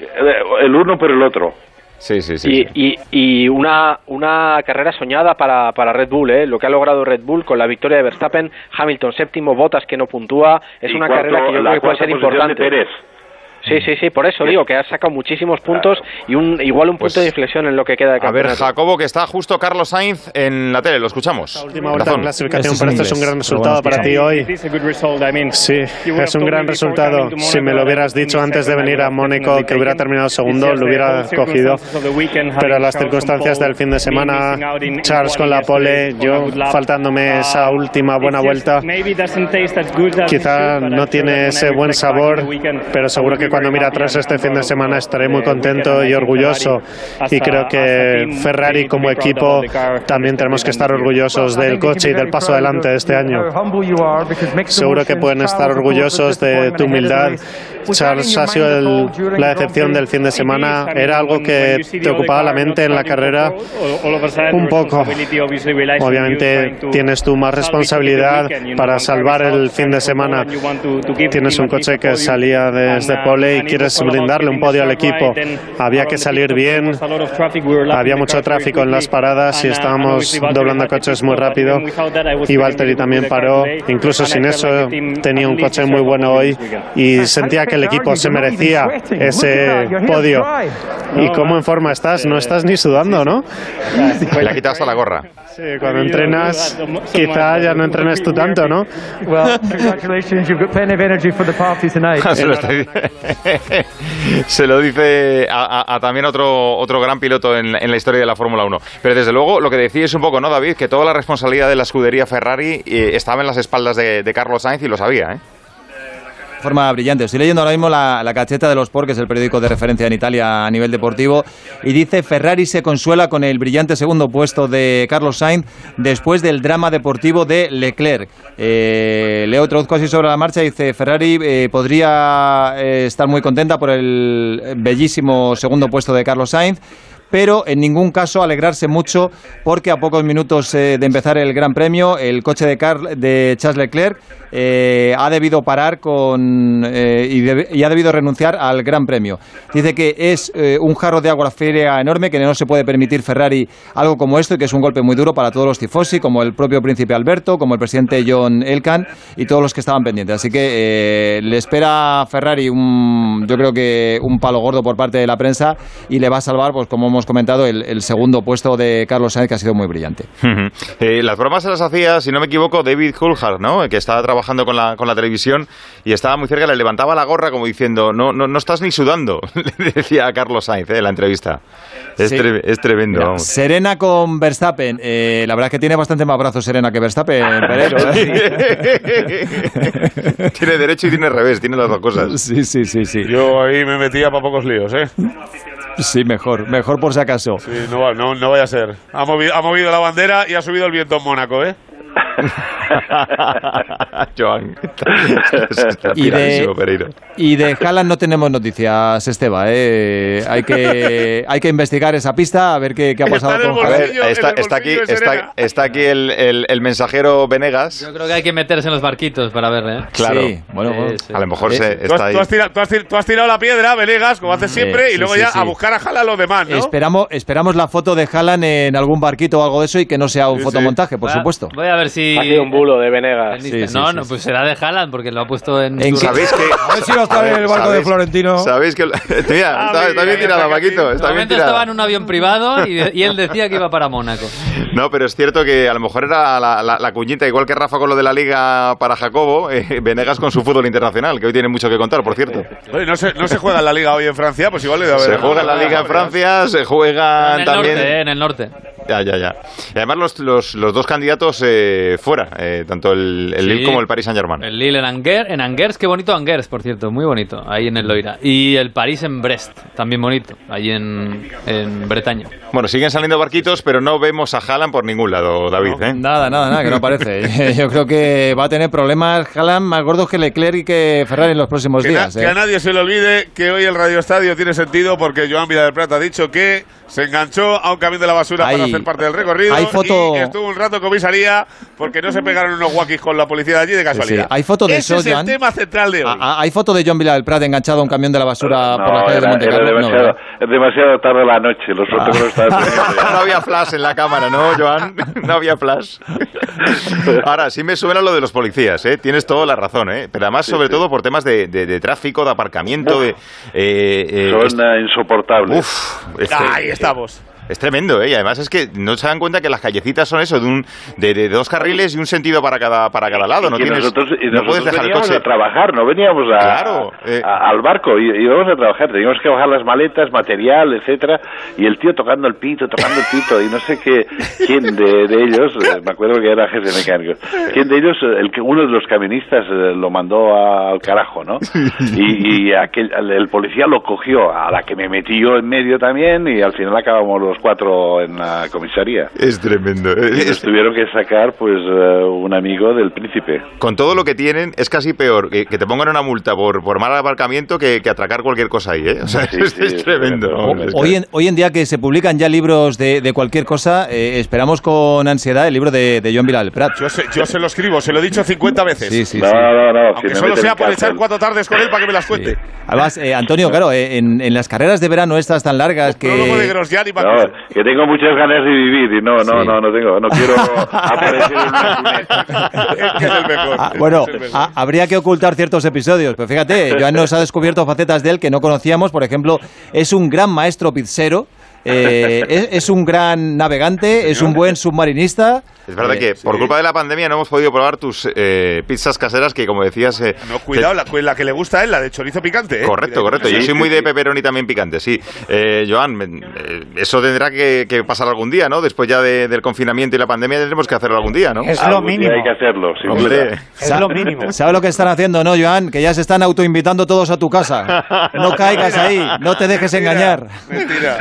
eh, el uno por el otro.
Sí, sí,
y, y, y una, una carrera soñada para, para Red Bull, ¿eh? lo que ha logrado Red Bull con la victoria de Verstappen, Hamilton séptimo, Botas que no puntúa, es
Y
una
cuarto-
carrera que yo creo que puede ser
de
importante.
Pérez.
Sí, sí, sí, por eso digo que ha sacado muchísimos puntos y un igual un punto
Pues,
de inflexión en lo que queda de
A ver,
campeonato.
Jacobo, que está justo Carlos Sainz en la tele, lo escuchamos.
última vuelta en clasificación, pero esto es un gran resultado para ti hoy. Sí, es un gran resultado. Si me lo hubieras dicho antes de venir a Mónaco que hubiera terminado segundo, lo hubiera cogido. Pero las circunstancias del fin de semana, Charles con la pole, yo faltándome esa última buena vuelta, quizá no tiene ese buen sabor, pero seguro que cuando mira atrás este fin de semana estaré muy contento y orgulloso y creo que Ferrari como equipo también tenemos que estar orgullosos del coche y del paso adelante de este año. Seguro que pueden estar orgullosos de tu humildad. Charles ha sido la decepción del fin de semana. Era algo que te ocupaba la mente en la carrera un poco. Obviamente tienes tú más responsabilidad para salvar el fin de semana. Tienes un coche que salía desde y quieres brindarle un podio al equipo. Había que salir bien. Había mucho tráfico en las paradas y estábamos doblando coches muy rápido. Y Valtteri también paró. Incluso sin eso tenía un coche muy bueno hoy y sentía que el equipo se merecía ese podio. ¿Y cómo en forma estás? No estás ni sudando, ¿no?
Le ha quitado hasta la gorra.
Sí, cuando entrenas, quizá ya no entrenes tú tanto, ¿no?
Se lo, estoy- Se lo dice a, a- también otro, otro gran piloto en, en la historia de la Fórmula 1. Pero desde luego, lo que decís un poco, ¿no, David? Que toda la responsabilidad de la escudería Ferrari eh, estaba en las espaldas de, de Carlos Sainz y lo sabía, ¿eh?
Forma brillante. Estoy leyendo ahora mismo la, la cacheta de los Sport, que es el periódico de referencia en Italia a nivel deportivo, y dice Ferrari se consuela con el brillante segundo puesto de Carlos Sainz después del drama deportivo de Leclerc. Eh, leo traduzco así sobre la marcha, dice Ferrari eh, podría eh, estar muy contenta por el bellísimo segundo puesto de Carlos Sainz pero en ningún caso alegrarse mucho porque a pocos minutos eh, de empezar el Gran Premio el coche de, Carl- de Charles Leclerc eh, ha debido parar con, eh, y, debe- y ha debido renunciar al Gran Premio. Dice que es un jarro de agua fría enorme que no se puede permitir Ferrari algo como esto y que es un golpe muy duro para todos los tifosi, como el propio príncipe Alberto, como el presidente John Elkan y todos los que estaban pendientes. Así que le espera a Ferrari un, yo creo que un palo gordo por parte de la prensa y le va a salvar, pues como hemos comentado, el, el segundo puesto de Carlos Sainz que ha sido muy brillante.
Eh, las bromas se las hacía, si no me equivoco, David Coulthard, ¿no? Que estaba trabajando con la, con la televisión y estaba muy cerca, le levantaba la gorra como diciendo, no, no, no estás ni sudando, le decía a Carlos Sainz eh, en la entrevista. Es,
Sí.
tre- es tremendo,
Mira. Serena con Verstappen. Eh, la verdad es que tiene bastante más brazos Serena que Verstappen, Pereiro. ¿eh?
tiene derecho y tiene revés, tiene las dos cosas.
Sí, sí, sí, sí.
Yo ahí me metía para pocos líos, ¿eh?
Sí, mejor, mejor por si acaso.
Sí, no, va- no, no vaya a ser. Ha movido, ha movido la bandera y ha subido el viento en Mónaco, ¿eh?
Joan. Está
Y de-
Pereiro.
Y de Haaland no tenemos noticias, Esteba. ¿eh? Hay, que, hay que investigar esa pista, a ver qué, qué ha pasado con
A ver,
Haaland.
está, está aquí, está, está aquí el, el- el mensajero Venegas.
Yo creo que hay que meterse en los barquitos para verle. ¿eh?
Claro.
Sí, bueno, bueno.
A lo mejor
Eh,
se,
Tú
está
has,
ahí.
tú has tirado, tú has tir- tú has tirado la piedra, Venegas, como haces siempre,
sí,
y luego
sí,
ya
sí.
a buscar a a los demás, ¿no?
Esperamos, esperamos la foto de Haaland en algún barquito o algo de eso y que no sea un
Sí, sí.
fotomontaje, por
Voy a-
supuesto.
Voy a ver si.
Ha sido un bulo de Venegas.
Sí, sí,
no,
sí,
no,
sí.
pues será de Haaland porque lo ha puesto en.
¿En
su-
qué-
¿Sabéis que.?
A ver si no está
A ver,
en el barco de
¿sabéis-
Florentino.
Sabéis que. Mira, está, está bien tirada, Paquito. Está bien
momento estaba
tirada.
en un avión privado y, de- y él decía que iba para Mónaco.
No, pero es cierto que a lo mejor era la, la, la cuñita, igual que Rafa con lo de la Liga para Jacobo, eh, Venegas con su fútbol internacional, que hoy tiene mucho que contar, por cierto.
Oye, no, se, no se juega en la Liga hoy en Francia, pues igual le da
Se juega en la Liga en Francia, se juega
En el
también.
norte, ¿eh? En el norte.
Ya, ya, ya. Y además los, los, los dos candidatos eh, fuera, eh, tanto el, el
Sí.
Lille como el Paris Saint Germain.
El Lille en Angers, en Angers, qué bonito Angers, por cierto, muy bonito, ahí en el Loira. Y el París en Brest, también bonito, ahí en, en Bretaña.
Bueno, siguen saliendo barquitos, pero no vemos a Haaland por ningún lado, David. ¿eh?
Nada, nada, nada, que no aparece. Yo creo que va a tener problemas Haaland más gordos que Leclerc y que Ferrari en los próximos
Que, na-
días.
que
¿eh?
a nadie se le olvide que hoy el Radio Estadio tiene sentido porque Joan Vila del Plata ha dicho que se enganchó a un camión de la basura para hacer parte del recorrido
hay foto-
y estuvo un rato en comisaría porque no se pegaron unos guaquis con la policía de allí de casualidad.
Sí, hay foto de
Ese
eso,
es el
Joan.
tema central de hoy.
Ah, ah, ¿Hay foto de John Vila del Prat enganchado a un camión de la basura por
No,
de
era,
Monte
era
Carlo? No,
demasiado,
¿verdad?
es demasiado tarde la noche. Los estaban teniendo ya.
no había flash en la cámara, ¿no, Joan? No había flash. Ahora, sí me suena lo de los policías, ¿eh? Tienes toda la razón, ¿eh? Pero además, sobre todo por temas de, de- de tráfico, de aparcamiento, de... eh, eh,
Son eh, insoportables.
Uf, este-
Ahí estamos.
Es tremendo, ¿eh? Y además es que no se dan cuenta que las callecitas son eso, de, un, de, dos carriles y un sentido para cada, para cada lado. No,
y
tienes,
nosotros, y
no puedes dejar el coche.
a trabajar, no veníamos a,
eh.
al barco, y, íbamos a trabajar. Teníamos que bajar las maletas, material, etcétera y el tío tocando el pito, tocando el pito, y no sé qué, quién de, ellos, eh, me acuerdo que era jefe mecánico, quién de ellos, el que uno de los camionistas eh, lo mandó al carajo, ¿no? Y, y aquel, el policía lo cogió, a la que me metí yo en medio también, y al final acabamos los cuatro en la comisaría.
Es tremendo.
Y nos tuvieron que sacar, pues, eh, un amigo del príncipe.
Con todo lo que tienen, es casi peor que, te pongan una multa por, por mal aparcamiento que, que atracar cualquier cosa ahí, ¿eh? O sea, es, tremendo.
Hoy en, hoy en día que se publican ya libros de, de cualquier cosa, eh, esperamos con ansiedad el libro de, de Joan Bilal Prat.
Yo se, yo se lo escribo, se lo he dicho 50 veces.
Sí, sí,
no, no, no,
Aunque solo sea por echar cuatro tardes con él para que me las cuente.
Además, eh, Antonio, claro, eh, en, en, las carreras de verano estas tan largas que...
De
no, que tengo muchas ganas de vivir y no, no, no, no tengo, no quiero aparecer en
es que es el mejor.
Ah, bueno, habría que ocultar ciertos episodios, pero fíjate, Joan nos ha descubierto facetas de él que no conocíamos, por ejemplo, es un gran maestro pizzero, eh, es, un gran navegante, es un buen submarinista.
Es verdad que por culpa de la pandemia no hemos podido probar tus eh, pizzas caseras que, como decías... Eh,
no, cuidado, la, que le gusta a él, la de chorizo picante.
Correcto, correcto. Yo soy muy de pepperoni también picante, sí. Joan, eso tendrá que, pasar algún día, ¿no? Después ya del confinamiento y la pandemia tendremos que hacerlo algún día, ¿no?
Es lo mínimo.
Hay que hacerlo, sin
Hombre, Es lo mínimo. ¿Sabes lo que están haciendo, no, Joan? Que ya se están autoinvitando todos a tu casa. No caigas ahí, no te dejes engañar.
Mentira.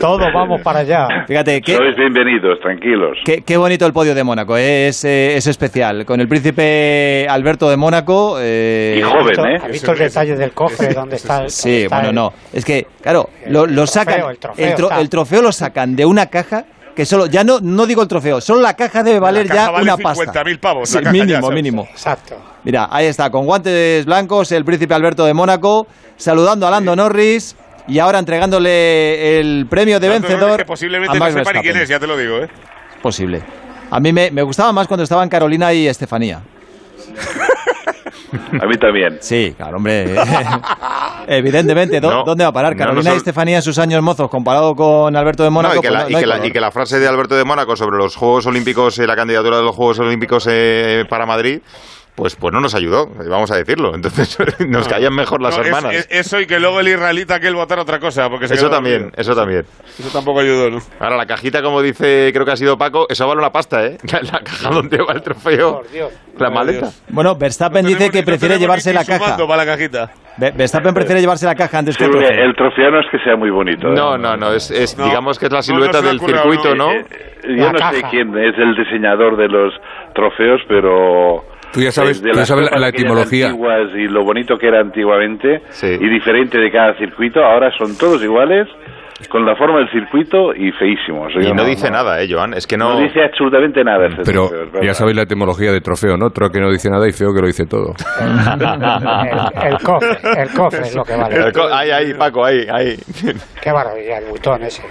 Todo vamos para allá.
Fíjate,
qué, Sois bienvenidos, tranquilos.
Qué, bonito el podio de Mónaco, ¿eh? es, eh, es, especial. Con el príncipe Alberto de Mónaco.
Eh, y joven, ¿eh?
¿Has visto el detalle del cofre donde está el,
Sí, bueno, no. Es que, claro, lo, sacan. El trofeo, lo sacan de una caja que solo, ya no, no digo el trofeo, solo la caja debe valer ya una pasta.
pavos.
mínimo, mínimo.
Exacto.
Mira, ahí está, con guantes blancos, el príncipe Alberto de Mónaco, saludando a Lando Norris y ahora entregándole el premio de vencedor.
Que posiblemente no sepa ni quién es, ya te lo digo, ¿eh?
Posible. A mí me, gustaba más cuando estaban Carolina y Estefanía.
A mí también.
Sí, claro, hombre. Evidentemente, ¿dónde va a parar Carolina y Estefanía en sus años mozos comparado con Alberto de Mónaco?
y, que la, y, que la, frase de Alberto de Mónaco sobre los Juegos Olímpicos y la candidatura de los Juegos Olímpicos eh, para Madrid pues, pues no nos ayudó, vamos a decirlo. Entonces nos caían mejor las hermanas.
eso y que luego el israelita que él votara otra cosa. Porque
eso también, eso también.
Eso tampoco ayudó, ¿no?
Ahora, la cajita, como dice, creo que ha sido Paco, eso vale una pasta, ¿eh? La, caja donde va el trofeo. Por Dios. La maleta.
Bueno, Verstappen dice que prefiere llevarse la caja.
Para la cajita.
Verstappen prefiere llevarse la caja antes que el
trofeo. El trofeo no es que sea muy bonito. ¿eh?
No, no, no, es, digamos que es la silueta del circuito, ¿no?
Eh, eh, yo no sé quién es el diseñador de los trofeos, pero
Tú ya sabes, tú sabes la, etimología.
y lo bonito que era antiguamente y diferente de cada circuito, ahora son todos iguales con la forma del circuito y feísimos.
Y no, dice nada, ¿eh, Joan? Es que no...
No dice absolutamente nada. Este
Pero ya sabéis la etimología de trofeo, ¿no? Otro que no dice nada y feo que lo dice todo.
el, cofre, el cofre es lo que vale.
ahí, ahí, Paco, ahí, ahí.
Qué maravilla el botón ese.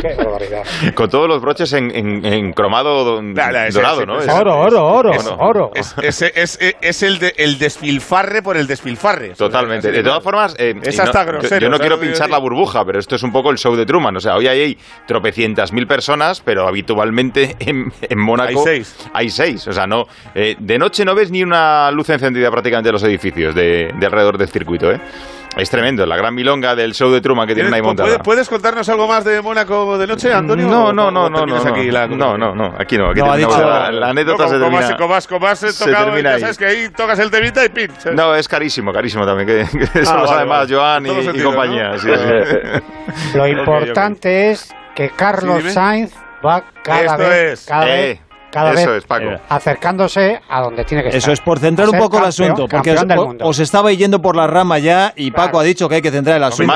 Qué barbaridad.
Con todos los broches en, en, cromado dorado, ¿no?
oro, oro, oro, oro.
Es, es, es, el, de, el despilfarre por el despilfarre.
Totalmente. De todas formas,
eh, es hasta grosero.
Yo, no quiero pinchar la burbuja, pero esto es un poco el show de Truman. O sea, hoy hay tropecientas mil personas, pero habitualmente en, en Mónaco
hay seis.
Hay seis. O sea, no, eh, de noche no ves ni una luz encendida prácticamente en los edificios de, de alrededor del circuito, ¿eh? Es tremendo, la gran milonga del show de Truman que tienen ahí montada.
¿Puedes, contarnos algo más de Mónaco de noche, Antonio?
No, no, no, no, no, aquí la... no, no, no, aquí no. Aquí
no, ha dicho,
la, la, anécdota se termina.
Como has, como has tocado, ya sabes que ahí tocas el temita y pin.
No, es carísimo, carísimo también. Que, que ah, somos además Joan y, compañía. ¿no? Sí,
sí. Lo importante es que Carlos Sainz va cada vez, cada vez cada
Eso
vez
es, Paco.
acercándose a donde tiene que estar.
Eso es por centrar un poco el asunto, porque os, estaba yendo por la rama ya y Paco ha dicho que hay que centrar el asunto.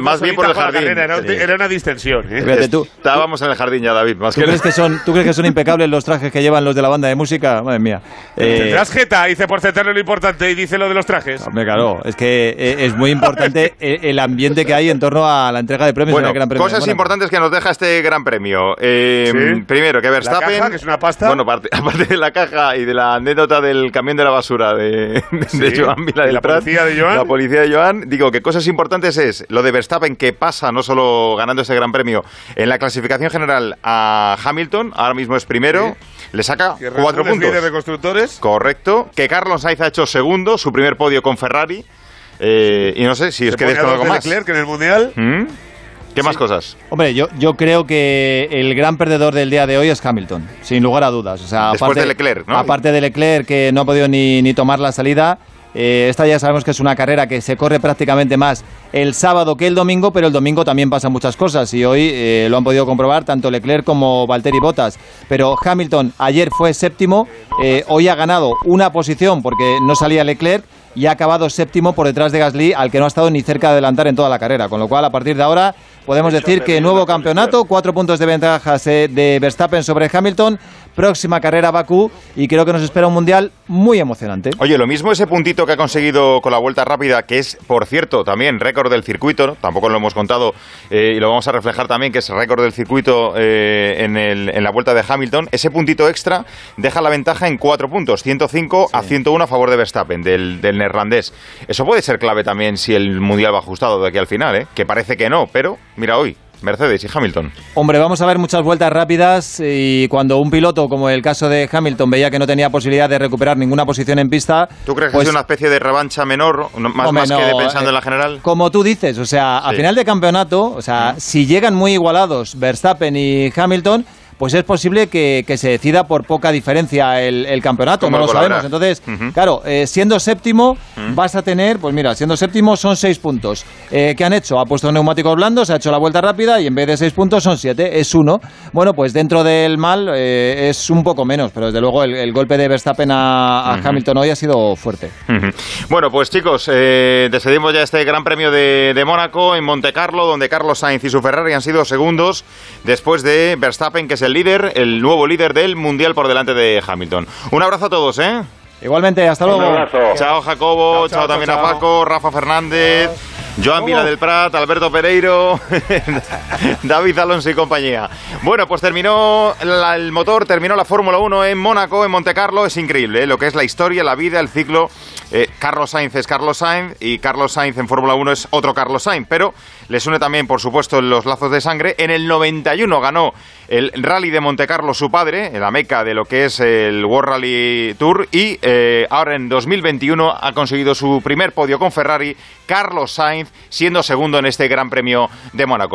Más, bien por el jardín.
era, una distensión.
¿eh? tú, Estábamos en el jardín ya, David. Más
¿tú, crees que son, ¿Tú crees que son impecables los trajes que llevan los de la banda de música? Madre mía.
Eh, Tendrás jeta, dice por centrarlo lo importante y dice lo de los trajes.
Hombre, claro, es que eh, es muy importante el ambiente que hay en torno a la entrega de premios
bueno,
en el Gran Premio.
Cosas importantes que nos deja este Gran Premio. Eh, primero, que Verstappen.
que es una pasta pasta.
Bueno, aparte, aparte de la caja y de la anécdota del camión de la basura de, de Joan Vila del
la
Prat,
policía de Joan?
La policía de Joan. Digo que cosas importantes es lo de Verstappen que pasa no solo ganando ese gran premio en la clasificación general a Hamilton, ahora mismo es primero, le saca
Que
cuatro
es
puntos.
de constructores.
Correcto. Que Carlos Sainz ha hecho segundo, su primer podio con Ferrari. Eh, y no sé si con
dos
algo más.
Leclerc en el Mundial.
¿Mm? ¿Qué más cosas?
Hombre, yo, yo creo que el gran perdedor del día de hoy es Hamilton, sin lugar a dudas. O sea,
Después
aparte,
de Leclerc, ¿no?
Aparte de Leclerc, que no ha podido ni, ni tomar la salida. eh, esta ya sabemos que es una carrera que se corre prácticamente más el sábado que el domingo, pero el domingo también pasan muchas cosas y hoy eh, lo han podido comprobar tanto Leclerc como Valtteri Bottas. Pero Hamilton ayer fue séptimo, eh, hoy ha ganado una posición porque no salía Leclerc y ha acabado séptimo por detrás de Gasly, al que no ha estado ni cerca de adelantar en toda la carrera. Con lo cual, a partir de ahora, podemos decir que nuevo campeonato, cuatro puntos de ventaja eh, de Verstappen sobre Hamilton, próxima carrera Bakú y creo que nos espera un mundial muy emocionante.
Oye, lo mismo ese puntito que ha conseguido con la vuelta rápida, que es, por cierto, también récord del circuito, ¿no? tampoco lo hemos contado eh, y lo vamos a reflejar también, que es récord del circuito eh, en, el- en la vuelta de Hamilton. Ese puntito extra deja la ventaja en cuatro puntos, 105 a 101 a favor de Verstappen, del, del neerlandés. Eso puede ser clave también si el mundial va ajustado de aquí al final, ¿eh? que parece que no, pero mira hoy. Mercedes y Hamilton.
Hombre, vamos a ver muchas vueltas rápidas y cuando un piloto, como el caso de Hamilton, veía que no tenía posibilidad de recuperar ninguna posición en pista...
¿Tú crees que
pues,
es una especie de revancha menor, no- más,
Hombre,
más que de pensando
eh,
en la general?
Como tú dices, o sea, a final de campeonato, o sea, si llegan muy igualados Verstappen y Hamilton, pues es posible que, que se decida por poca diferencia el, el campeonato, no lo sabemos. Entonces, claro, eh, siendo séptimo, vas a tener, pues mira, siendo séptimo son seis puntos. Eh, ¿Qué han hecho? Ha puesto neumáticos blandos, ha hecho la vuelta rápida y en vez de seis puntos son siete, es uno. Bueno, pues dentro del mal eh, es un poco menos, pero desde luego el, el golpe de Verstappen a. Hamilton hoy ha sido fuerte.
Bueno, pues chicos, eh, decidimos ya este Gran Premio de, de Mónaco en Monte Carlo, donde Carlos Sainz y su Ferrari han sido segundos después de Verstappen, que es el líder, el nuevo líder del Mundial por delante de Hamilton. Un abrazo a todos, ¿eh?
Igualmente, hasta luego.
Chao Jacobo, chao,
chao,
también
chao.
a Paco, Rafa Fernández, Joan Vila del Prat, Alberto Pereiro, David Alonso y compañía. Bueno, pues terminó la- el motor, terminó la Fórmula 1 en Mónaco, en Monte Carlo. Es increíble ¿eh? lo que es la historia, la vida, el ciclo. Eh, Carlos Sainz es Carlos Sainz y Carlos Sainz en Fórmula 1 es otro Carlos Sainz, pero les une también, por supuesto, los lazos de sangre. En el 91 ganó el Rally de Monte Carlo su padre, en la meca de lo que es el World Rally Tour, y eh, ahora en 2021 ha conseguido su primer podio con Ferrari, Carlos Sainz, siendo segundo en este Gran Premio de Mónaco.